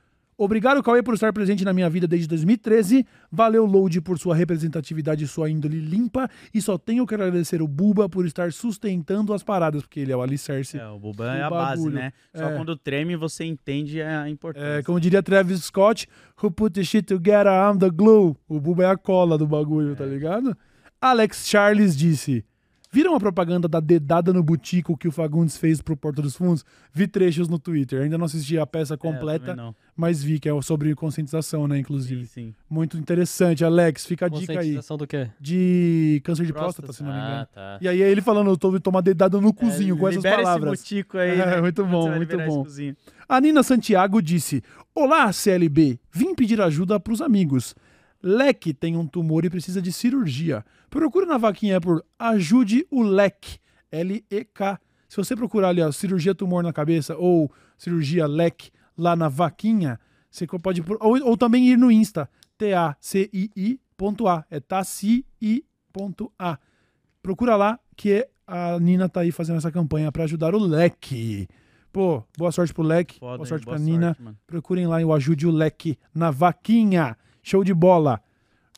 Obrigado, Cauê, por estar presente na minha vida desde 2013. Valeu, Load, por sua representatividade e sua índole limpa. E só tenho que agradecer o Buba por estar sustentando as paradas, porque ele é o alicerce. É, o Buba é do a base, né? Só É. quando treme você entende a importância. É, como diria Travis Scott, who put the shit together, I'm the glue. O Buba é a cola do bagulho, tá ligado? Alex Charles disse: Viram a propaganda da dedada no butico que o Fagundes fez pro Porta dos Fundos? Vi trechos no Twitter. Ainda não assisti a peça É, completa, não. mas vi que é sobre conscientização, né? Inclusive. Sim, sim. Muito interessante, Alex. Fica a dica aí. Conscientização do quê? De câncer de próstata, Próstata. se não me engano. Ah, tá. E aí ele falando, eu tô tomar dedada no cozinho com essas É, palavras. esse butico aí. (laughs) É, né? muito bom, muito bom. A Nina Santiago disse: Olá, CLB. Vim pedir ajuda pros amigos. Leque tem um tumor e precisa de cirurgia. Procura na vaquinha por Ajude o Leque. L-E-K. Se você procurar ali, ó, cirurgia tumor na cabeça ou cirurgia leque lá na vaquinha, você pode. Ou, ou também ir no Insta. T-A-C-I-I.A. É taci-i.a. Procura lá que a Nina tá aí fazendo essa campanha pra ajudar o Leque. Pô, boa sorte pro Leque. Boa sorte Boa pra Nina. mano. Procurem lá o Ajude o Leque na vaquinha. Show de bola.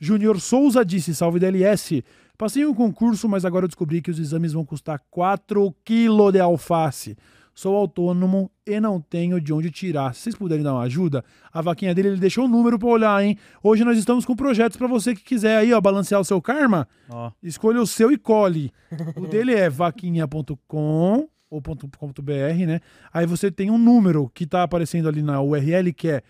Júnior Souza disse: Salve DLS. Passei um concurso, mas agora eu descobri que os exames vão custar 4 kg de alface. Sou autônomo e não tenho de onde tirar. Se vocês puderem dar uma ajuda, a vaquinha dele ele deixou o número pra olhar, hein? Hoje nós estamos com projetos pra você que quiser aí, ó, balancear o seu karma. Ó, Escolha o seu e colhe. O dele é vaquinha.com ou ponto .com.br, né? Aí você tem um número que tá aparecendo ali na URL que é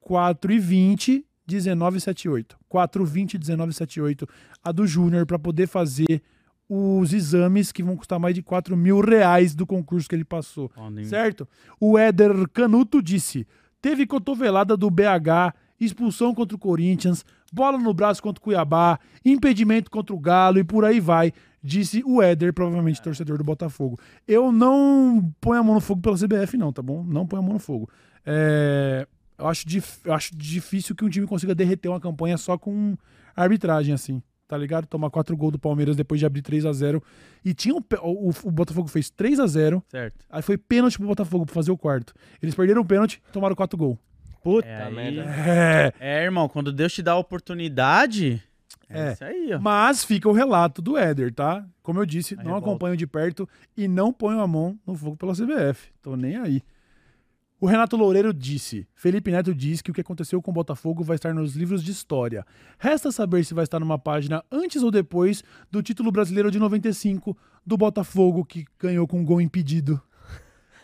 420 1978. 420 1978, a do Júnior, para poder fazer os exames que vão custar mais de 4 mil reais do concurso que ele passou. hein? Certo? O Éder Canuto disse: teve cotovelada do BH, expulsão contra o Corinthians, bola no braço contra o Cuiabá, impedimento contra o Galo e por aí vai. Disse o Éder, provavelmente torcedor do Botafogo. Eu não ponho a mão no fogo pela CBF, não, tá bom? Não ponho a mão no fogo. É, eu, acho eu acho difícil que um time consiga derreter uma campanha só com arbitragem, assim. Tá ligado? Tomar quatro gols do Palmeiras depois de abrir 3 a 0 E tinha um, o, o Botafogo fez 3 a 0 Certo. Aí foi pênalti pro Botafogo pra fazer o quarto. Eles perderam o pênalti e tomaram quatro gols. Puta É, merda. É. É, irmão, quando Deus te dá a oportunidade, é, É. isso aí, ó. Mas fica o relato do Éder, tá? Como eu disse, A não revolta. acompanho de perto e não ponho a mão no fogo pela CBF. Tô nem aí. O Renato Loureiro disse: Felipe Neto diz que o que aconteceu com o Botafogo vai estar nos livros de história. Resta saber se vai estar numa página antes ou depois do título brasileiro de 95 do Botafogo, que ganhou com um gol impedido.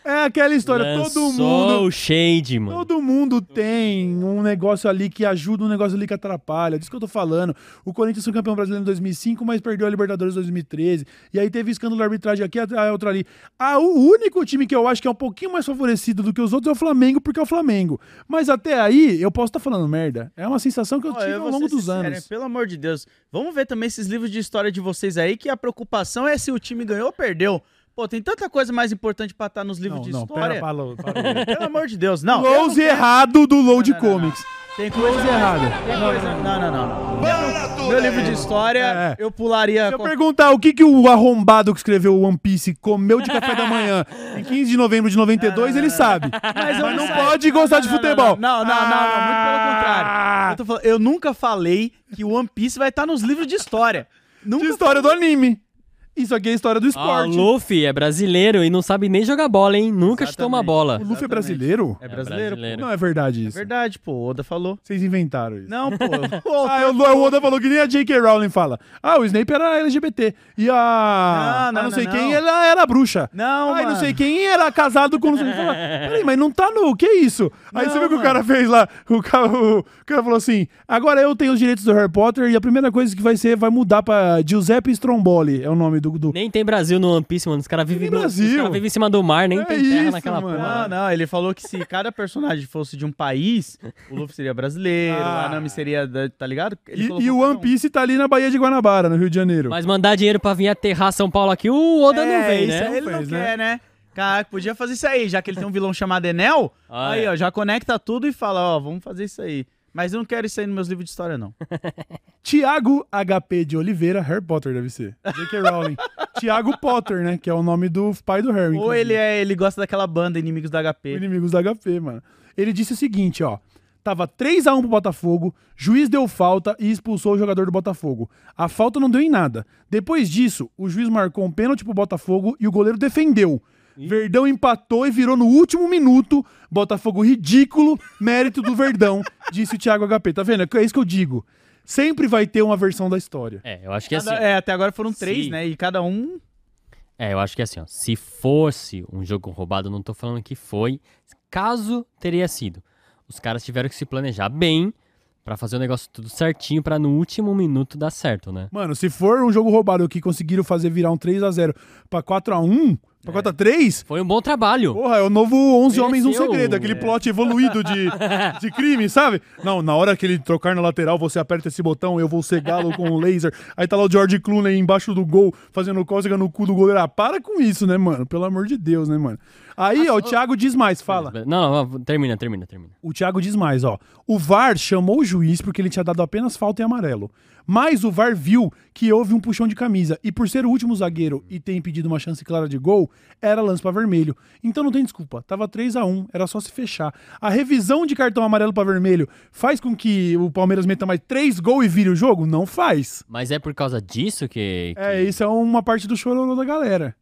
É aquela história, todo Lançou mundo. o shade, mano. Todo mundo tem um negócio ali que ajuda, um negócio ali que atrapalha. Disso que eu tô falando. O Corinthians foi campeão brasileiro em 2005, mas perdeu a Libertadores em 2013. E aí teve escândalo de arbitragem aqui, a outra ali. Ah, o único time que eu acho que é um pouquinho mais favorecido do que os outros é o Flamengo, porque é o Flamengo. Mas até aí, eu posso estar falando merda. É uma sensação que eu tive eu ao longo dos sincero, anos. Pelo amor de Deus. Vamos ver também esses livros de história de vocês aí, que a preocupação é se o time ganhou ou perdeu. Pô, tem tanta coisa mais importante pra estar nos livros Não, de não, história. pera, parou, parou. Pelo amor de Deus. Não. Close quero- errado do Load Não, não, não, Comics. Tem coisa Close errado. Tem coisa... Não, não, não. não. Meu livro de história, É. eu pularia. Se eu perguntar o que, que o arrombado que escreveu o One Piece comeu de café da manhã em 15 de novembro de 92, ele sabe. Mas, eu não sei. pode gostar de futebol. Não, não, não, não, não, muito pelo contrário. Ah, Eu, tô falando- eu nunca falei que o One Piece vai estar nos livros de história. Nunca De história do anime. Isso aqui é a história do Ah, o esporte. Luffy é brasileiro e não sabe nem jogar bola, hein? Nunca chutou uma Exatamente. bola. o Luffy é Exatamente. brasileiro? É brasileiro. brasileiro. Não é verdade É isso. verdade, pô. O Oda falou. Vocês inventaram isso. Não, pô. (laughs) Ah, o o Oda falou que nem a J.K. Rowling fala. Ah, o Snape era LGBT. E a. Não, a não, não sei não, quem, não. ela era bruxa. Não, Ai, não sei quem era casado com. Fala, Peraí, mas não tá no. Que isso? Aí você viu que o cara fez lá. O cara, o cara falou assim: agora eu tenho os direitos do Harry Potter e a primeira coisa que vai ser vai mudar pra Giuseppe Stromboli. É o nome do. Do... Nem tem Brasil no One Piece, mano. Os caras vivem caras vivem em cima do mar, nem É tem terra isso, naquela mano. porra. Não, não, ele falou que se cada personagem fosse de um país, o Luffy seria brasileiro, Ah. a Nami seria, da- tá ligado? Ele E, e o One um. Piece tá ali na Baía de Guanabara, no Rio de Janeiro. Mas mandar dinheiro pra vir aterrar São Paulo aqui, o Oda é, não vem, né? ele não fez, né? quer, né? Caraca, podia fazer isso aí, já que ele tem um vilão chamado Enel. Ah, aí, é. ó, já conecta tudo e fala, ó, vamos fazer isso aí. Mas eu não quero isso aí nos meus livros de história, não. (laughs) Tiago HP de Oliveira, Harry Potter deve ser. J.K. Rowling. (laughs) Tiago Potter, né? Que é o nome do pai do Harry. Ou inclusive. ele é, ele gosta daquela banda Inimigos da HP. Inimigos da HP, mano. Ele disse o seguinte, ó. Tava 3x1 pro Botafogo, juiz deu falta e expulsou o jogador do Botafogo. A falta não deu em nada. Depois disso, o juiz marcou um pênalti pro Botafogo e o goleiro defendeu. Verdão empatou e virou no último minuto. Botafogo ridículo, mérito do Verdão, (laughs) disse o Thiago HP. Tá vendo? É isso que eu digo. Sempre vai ter uma versão da história. É, eu acho que assim. Cada- é, até agora foram três, Sim. né? E cada um. É, eu acho que assim, ó, se fosse um jogo roubado, eu não tô falando que foi, caso teria sido. Os caras tiveram que se planejar bem pra fazer o negócio tudo certinho pra no último minuto dar certo, né? Mano, se for um jogo roubado que conseguiram fazer virar um 3x0 pra 4x1, pra 4x3, Foi um bom trabalho. Porra, é o novo 11 Homens um Mereceu, Segredo, aquele é. plot evoluído de, (laughs) de crime, sabe? Não, na hora que ele trocar na lateral, você aperta esse botão, eu vou cegá-lo com um laser. Aí tá lá o George Clooney embaixo do gol, fazendo cócega no cu do goleiro. Ah, para com isso, né, mano? Pelo amor de Deus, né, mano? Aí, ó, o Thiago diz mais, fala. Não, não, termina, termina, termina. O Thiago diz mais, ó. O VAR chamou o juiz porque ele tinha dado apenas falta e amarelo. Mas o VAR viu que houve um puxão de camisa. E por ser o último zagueiro e ter impedido uma chance clara de gol, era lance pra vermelho. Então não tem desculpa. Tava 3 a 1 era só se fechar. A revisão de cartão amarelo pra vermelho faz com que o Palmeiras meta mais 3 gols e vire o jogo? Não faz. Mas é por causa disso que. que- É, isso é uma parte do chororô da galera.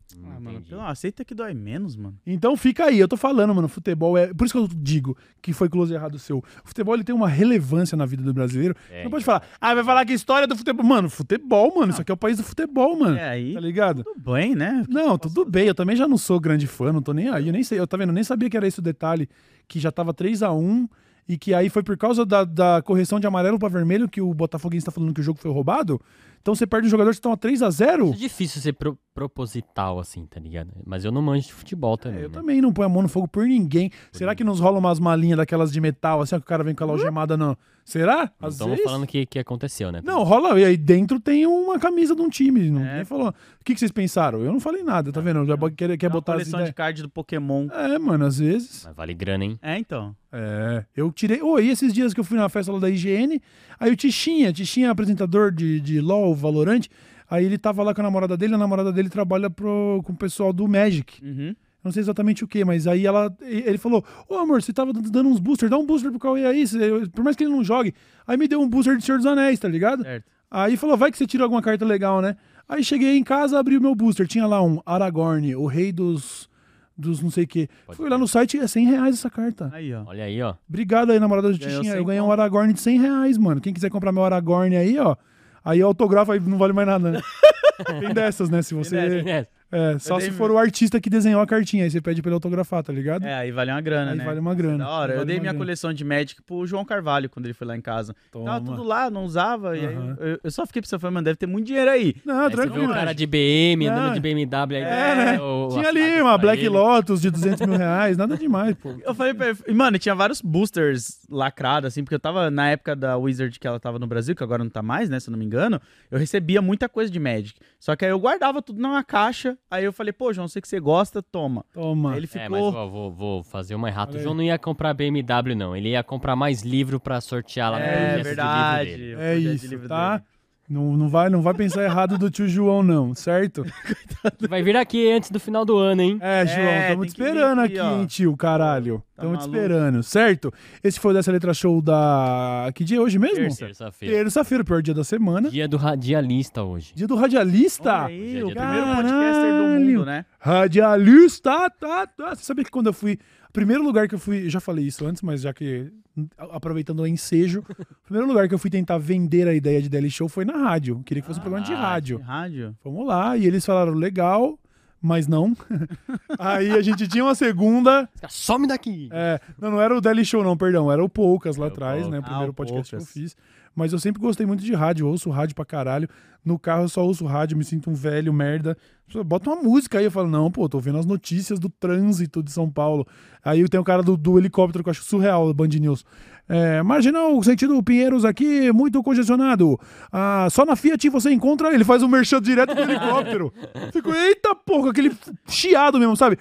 Mano, entendi. aceita que dói menos, mano. Então fica aí, eu tô falando, mano, futebol é. Por isso que eu digo que foi close errado seu. O futebol ele tem uma relevância na vida do brasileiro. É, não pode falar, ah, vai falar que história do futebol. Mano, futebol, mano, isso aqui é o país do futebol, mano. É, aí Tá ligado? tudo bem, né? Não, tudo bem, eu também já não sou grande fã, não tô nem aí. Eu nem sei, eu tá vendo, eu nem sabia que era esse o detalhe, que já tava 3 a 1 e que aí foi por causa da, da correção de amarelo pra vermelho que o Botafoguense tá falando que o jogo foi roubado. Então você perde um jogador que estão a 3 a 0 É difícil ser pro- proposital, assim, tá ligado? Mas eu não manjo de futebol também. É, Eu né? também não ponho a mão no fogo por ninguém. Será que nos rola umas malinhas daquelas de metal, assim, ó, que o cara vem com a algemada no. Será? Não Às estamos vezes. falando que, que aconteceu, né? Não, rola. E aí dentro tem uma camisa de um time. Não, É. ninguém falou. O que, que vocês pensaram? Eu não falei nada, tá vendo? Já quer, quer É uma botar as coleção de ideias. card do Pokémon. É, mano, às vezes. Mas vale grana, hein? É, então. É. Eu tirei. Ô, e esses dias que eu fui na festa lá da IGN, aí o Tichinha, Tichinha é apresentador de, de LOL, Valorant. Aí ele tava lá com a namorada dele, a namorada dele trabalha pro, com o pessoal do Magic. Uhum. Não sei exatamente o que, mas aí ela, ele falou: Ô amor, você tava dando uns boosters, dá um booster pro Cauê aí, você- por mais que ele não jogue. Aí me deu um booster de Senhor dos Anéis, tá ligado? Certo. Aí falou: vai que você tira alguma carta legal, né? Aí cheguei em casa, abri o meu booster, tinha lá um Aragorn, o rei dos. dos não sei o quê. Pode Fui lá no site, é 100 reais essa carta. Aí, ó. Olha aí, ó. Obrigado aí, namorada do Ganhou Tichinha. Eu 100 ganhei um. Aragorn de 100 reais, mano. Quem quiser comprar meu Aragorn aí, ó. Aí autografa aí não vale mais nada, né? (laughs) Tem dessas, né? Se você. É, É, só Eu se dei- for o artista que desenhou a cartinha. Aí você pede pra ele autografar, tá ligado? É, aí vale uma grana, aí né? vale uma grana. Da hora. Aí eu vale dei minha grana. coleção de Magic pro João Carvalho quando ele foi lá em casa. Toma. Tava tudo lá, não usava. E aí eu, eu só fiquei pensando, falei, mano, deve ter muito dinheiro aí. Não, Aí você vê tranquilo. um cara de BM andando Não. de BMW aí. É, né? Tinha ali uma Black ele. Lotus de 200 mil reais. Nada demais, pô. Eu falei pra ele, mano, tinha vários boosters lacrados, assim, porque eu tava na época da Wizard que ela tava no Brasil, que agora não tá mais, né, se eu não me engano, eu recebia muita coisa de Magic. Só que aí eu guardava tudo numa caixa, aí eu falei, pô, João, sei que você gosta, toma. Toma. Aí ele É, ficou... mas ó, vou, vou fazer uma errata. O. João não ia comprar BMW, não. Ele ia comprar mais livro pra sortear lá no é, projeto de verdade. livro dele. o É isso, livro tá? Não, não, vai, não vai pensar errado do tio João, não, certo? (laughs) Vai vir aqui antes do final do ano, hein? É, João, É, estamos te que vir esperando aqui, aqui, hein, tio, caralho. Tá Estamos te maluco? esperando, certo? Esse foi o dessa letra show da. Que dia é hoje mesmo? Terça. Terça-feira. Terça-feira, pior dia da semana. Dia do radialista hoje. Dia do radialista. Olha aí, o primeiro podcaster do mundo, né? Radialista, tá, tá. Você sabia que quando eu fui. Primeiro lugar que eu fui. eu Já falei isso antes, mas já que. Aproveitando o ensejo. o primeiro lugar que eu fui tentar vender a ideia de Daily Show foi na rádio. Queria que fosse um programa de Ah, rádio. Rádio. Vamos lá. E eles falaram legal, mas não. (laughs) Aí a gente tinha uma segunda. Some daqui! É, não, não era o Daily Show, não, perdão. Era o Poucas lá atrás, né? O primeiro Ah, o podcast que eu fiz. Mas eu sempre gostei muito de rádio, ouço rádio pra caralho. No carro eu só ouço rádio, me sinto um velho, merda. Bota uma música aí, eu falo, não, pô, tô vendo as notícias do trânsito de São Paulo. Aí tem o cara do, do helicóptero que eu acho surreal, do Band News. É, marginal, sentido Pinheiros aqui, muito congestionado. Ah, só na Fiat você encontra. Ele faz um merchan direto do helicóptero. (laughs) Fico, eita porra, aquele chiado mesmo, sabe?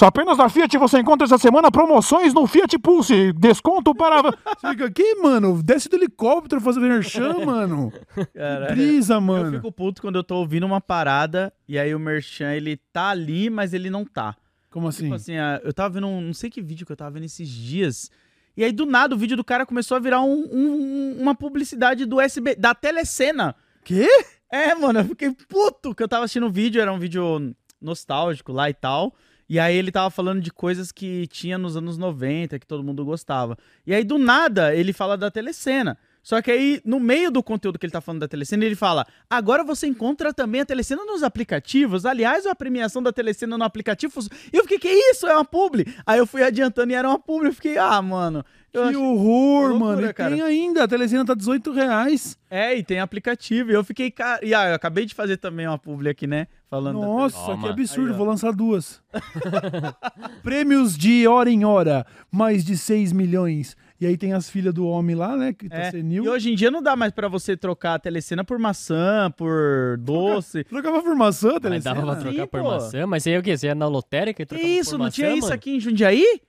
Só apenas na Fiat você encontra essa semana promoções no Fiat Pulse. Desconto para. (laughs) Você fica aqui, mano. Desce do helicóptero fazer merchan, mano. Caralho. Brisa, Eu mano. fico puto quando eu tô ouvindo uma parada e aí o Merchan, ele tá ali, mas ele não tá. Como assim? Tipo assim, ah, eu tava vendo um, não sei que vídeo que eu tava vendo esses dias. E aí, do nada, o vídeo do cara começou a virar um- um- uma publicidade do SB, da telecena. Quê? É, mano, eu fiquei puto que eu tava assistindo o vídeo, era um vídeo nostálgico lá e tal. E aí ele tava falando de coisas que tinha nos anos 90, que todo mundo gostava. E aí, do nada, ele fala da telecena. Só que aí, no meio do conteúdo que ele tá falando da telecena, ele fala: agora você encontra também a telecena nos aplicativos. Aliás, a premiação da telecena no aplicativo. E eu fiquei, que isso? É uma publi? Aí eu fui adiantando e era uma publi. Eu fiquei, ah, mano. Eu Que horror, loucura, mano. E cara. tem ainda. A telecena tá 18 reais. É, e tem aplicativo. E eu fiquei, cara. E ah, eu acabei de fazer também uma publi aqui, né? Falando da Nossa, Toma. que absurdo. Aí. Vou lançar duas. (laughs) Prêmios de hora em hora. Mais de 6 milhões. E aí tem as filhas do homem lá, né? Que tá É, senil. E hoje em dia não dá mais pra você trocar a telecena por maçã, por doce. Trocava por maçã, a Mas telecena. dava pra trocar Sim, por pô. maçã, mas aí o quê? Você ia na lotérica e Que trocava isso? por Não maçã, tinha isso mano? aqui em Jundiaí?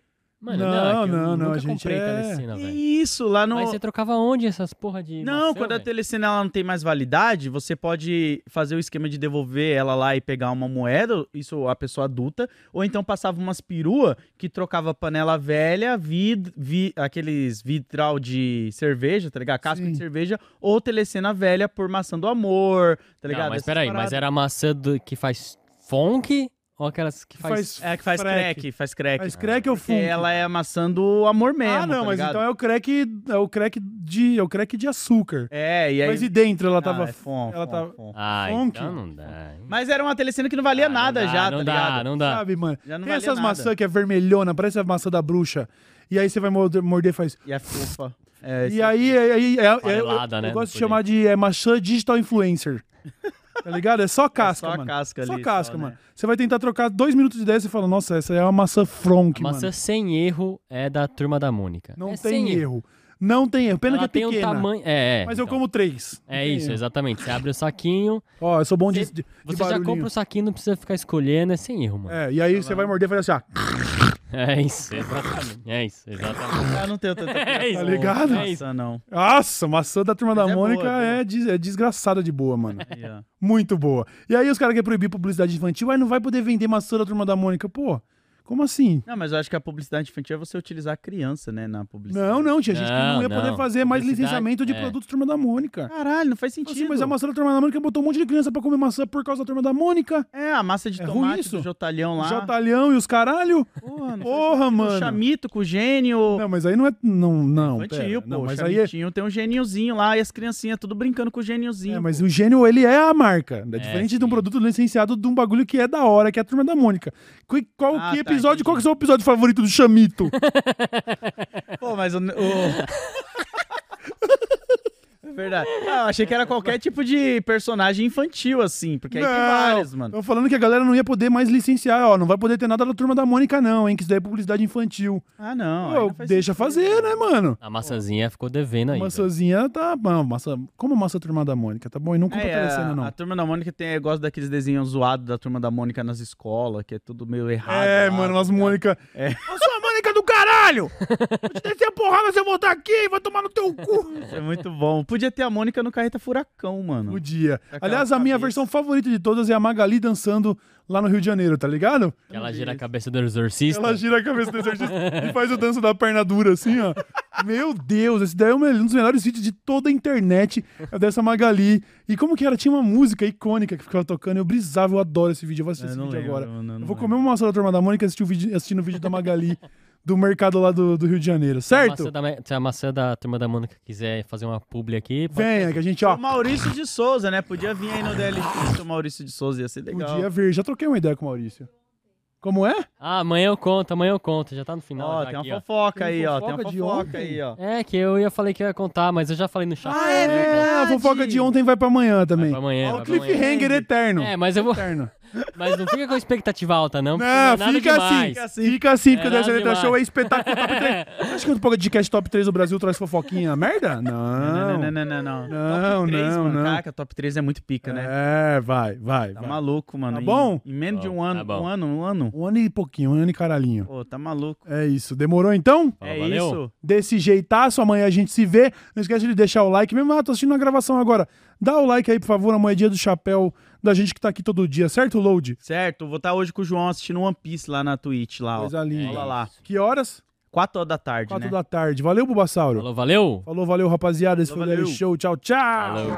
Mano, Não, não, é não, a gente comprei é- telecena, Que velho. isso? Lá no. Mas você trocava onde essas porra de Não, maçã, quando a velho? telecena ela não tem mais validade, você pode fazer o esquema de devolver ela lá e pegar uma moeda, isso a pessoa adulta, ou então passava umas perua que trocava panela velha, vid, vi- aqueles vitral de cerveja, tá ligado? Casca Sim. de cerveja, ou telecena velha por maçã do amor, tá ligado? Não, mas Essas peraí, mas era a maçã do, que faz funk ou aquelas que faz... É, que faz crack, faz crack. Faz crack ou funk? ela é a maçã do amor mesmo, Ah, não, tá mas ligado? então é o crack, é o crack de, é o crack de açúcar. É, e aí... Mas e dentro ela Ah, tava é fom, ela fom, tava fom. Ah, Funk. então não dá. hein? Mas era uma telecena que não valia Ah, não nada dá, já, não tá dá, ligado? Não dá, sabe, mano? Já não Tem essas nada. maçãs que é vermelhona, parece a maçã da bruxa. E aí você vai morder, e faz. E é fofa. É, E aí, aí, aí é, é- eu, né, eu gosto de chamar de é, maçã digital influencer. Tá ligado? É só casca, só a mano. casca só ali, casca, só, né? mano. Você vai tentar trocar dois minutos de ideia e você fala, nossa, essa é uma maçã fronk, A maçã mano. sem erro é da Turma da Mônica. Não É tem sem erro. Não tem erro. Pena Ela que é tem um pequena. tamanho... É, é. Mas eu então. como três. É isso, erro. exatamente. Você abre o saquinho, Ó, eu sou bom de, Você- de, de você já compra o saquinho, não precisa ficar escolhendo, é sem erro, mano. É, e aí você vai morder e faz assim, ó. (laughs) É isso, exatamente. É isso, exatamente. Eu não tenho tanta (laughs) É isso. Tá ligado? É isso. Nossa, não. Nossa, maçã da turma Mas da é boa, Mônica é boa. é, des- é desgraçada de boa, mano. Ó. Muito boa. E aí os caras querem proibir publicidade infantil, aí não vai poder vender maçã da turma da Mônica. Pô, Como assim? Não, mas eu acho que a publicidade infantil é você utilizar a criança, né, na publicidade. Não, não, tinha gente que não Não, ia poder não. fazer mais licenciamento de é. produtos Turma da Mônica. Caralho, não faz sentido. Assim, mas a maçã da Turma da Mônica botou um monte de criança pra comer maçã por causa da Turma da Mônica. É, a massa de É tomate isso? do Jotalhão lá. Jotalhão e os caralho. Porra, não Porra, mano. O chamito com o gênio. Não, mas aí não é. Não, não. Infantil, pera. pô. Não, o mas aí é, chamitinho tem um geniozinho lá e as criancinhas tudo brincando com o geniozinho. é, mas o gênio, ele é a marca. É diferente de um sim. produto licenciado de um bagulho que é da hora, que é a Turma da Mônica. Qual Ah, que tá, episódio? qual que é o seu episódio favorito do Chamito? (laughs) Pô, mas o. o- (laughs) verdade. Ah, eu achei que era qualquer tipo de personagem infantil, assim, porque aí tem vários, mano. Tô falando que a galera não ia poder mais licenciar, ó. Não vai poder ter nada da Turma da Mônica, não, hein? Que isso daí é publicidade infantil. Ah, não. Pô, não faz deixa sentido. fazer, né, mano? A maçãzinha ficou devendo A aí. velho. maçãzinha tá. Não, maçã, como a maçã Turma da Mônica, tá bom? E não compra É, telecena, a, não. a turma da Mônica tem, eu gosto daqueles desenhos zoados da turma da Mônica nas escolas, que é tudo meio errado. É, lá, mano, tá as? Mônica. É. A do caralho! Vou te descer a porrada se eu voltar aqui, vai tomar no teu cu! É muito bom. Podia ter a Mônica no Carreta Furacão, mano. Podia. Aquela Aliás, a minha cabeça. versão favorita de todas é a Magali dançando lá no Rio de Janeiro, tá ligado? Ela gira a cabeça do exorcista. Ela gira a cabeça do exorcista e faz o danço da perna dura, assim, ó. Meu Deus, esse daí é um dos melhores vídeos de toda a internet, é dessa Magali. E como que era? Tinha uma música icônica que ficava tocando, eu brisava, eu adoro esse vídeo, eu vou assistir Eu esse não vídeo lembro, agora. mano, eu eu não vou comer uma maçã da Turma da Mônica assistindo o vídeo, assistindo o vídeo da Magali do mercado lá do, do Rio de Janeiro, Se a certo? maçã da- Se a maçã da turma da Mônica quiser fazer uma publi aqui, pode Venha, que a gente, ó, O Maurício de Souza, né? Podia vir aí no DLX o Maurício de Souza, ia ser legal. podia vir. Já troquei uma ideia com o Maurício. Como é? Ah, amanhã eu conto, amanhã eu conto. Já tá no final. Ó, já tem uma aqui, ó. fofoca aí, ó. Tem fofoca uma de fofoca ontem? aí, ó. É, que eu ia falei que eu ia contar, mas eu já falei no chat. Ah, é verdade. A fofoca de ontem vai pra amanhã também. Vai pra amanhã, Ó, o cliffhanger eterno. É, mas eu vou. Eterno. Mas não fica com expectativa alta, não. porque Não, é nada fica assim, demais. fica assim, porque É o Dessa Letra. Show é espetáculo top 3. (laughs) Acho que o podcast top 3 do Brasil traz fofoquinha merda? Não, não, Não. não, não, não. não. Não, top 3, não, mano. não. Caraca, top 3 é muito pica, né? É, vai, vai. Tá vai. maluco, mano. Tá Em- bom? Em, menos de um Bom, ano, tá bom. um ano, um ano. Um ano e pouquinho, um ano e caralhinho. Pô, tá maluco. É isso. Demorou então? É valeu. isso. Desse jeitaço, amanhã a gente se vê. Não esquece de deixar o like. Mesmo, ah, tô assistindo a gravação agora. Dá o like aí, por favor, na moedinha do chapéu da gente que tá aqui todo dia, certo, Load? Certo, vou estar hoje com o João assistindo One Piece lá na Twitch, lá, ó. Coisa linda. Olha lá. Que horas? 4 horas da tarde, Quatro né? da tarde. Valeu, Bubassauro. Falou, valeu. Falou, valeu, rapaziada. Esse Falou, foi o. Show. Tchau, tchau. Falou.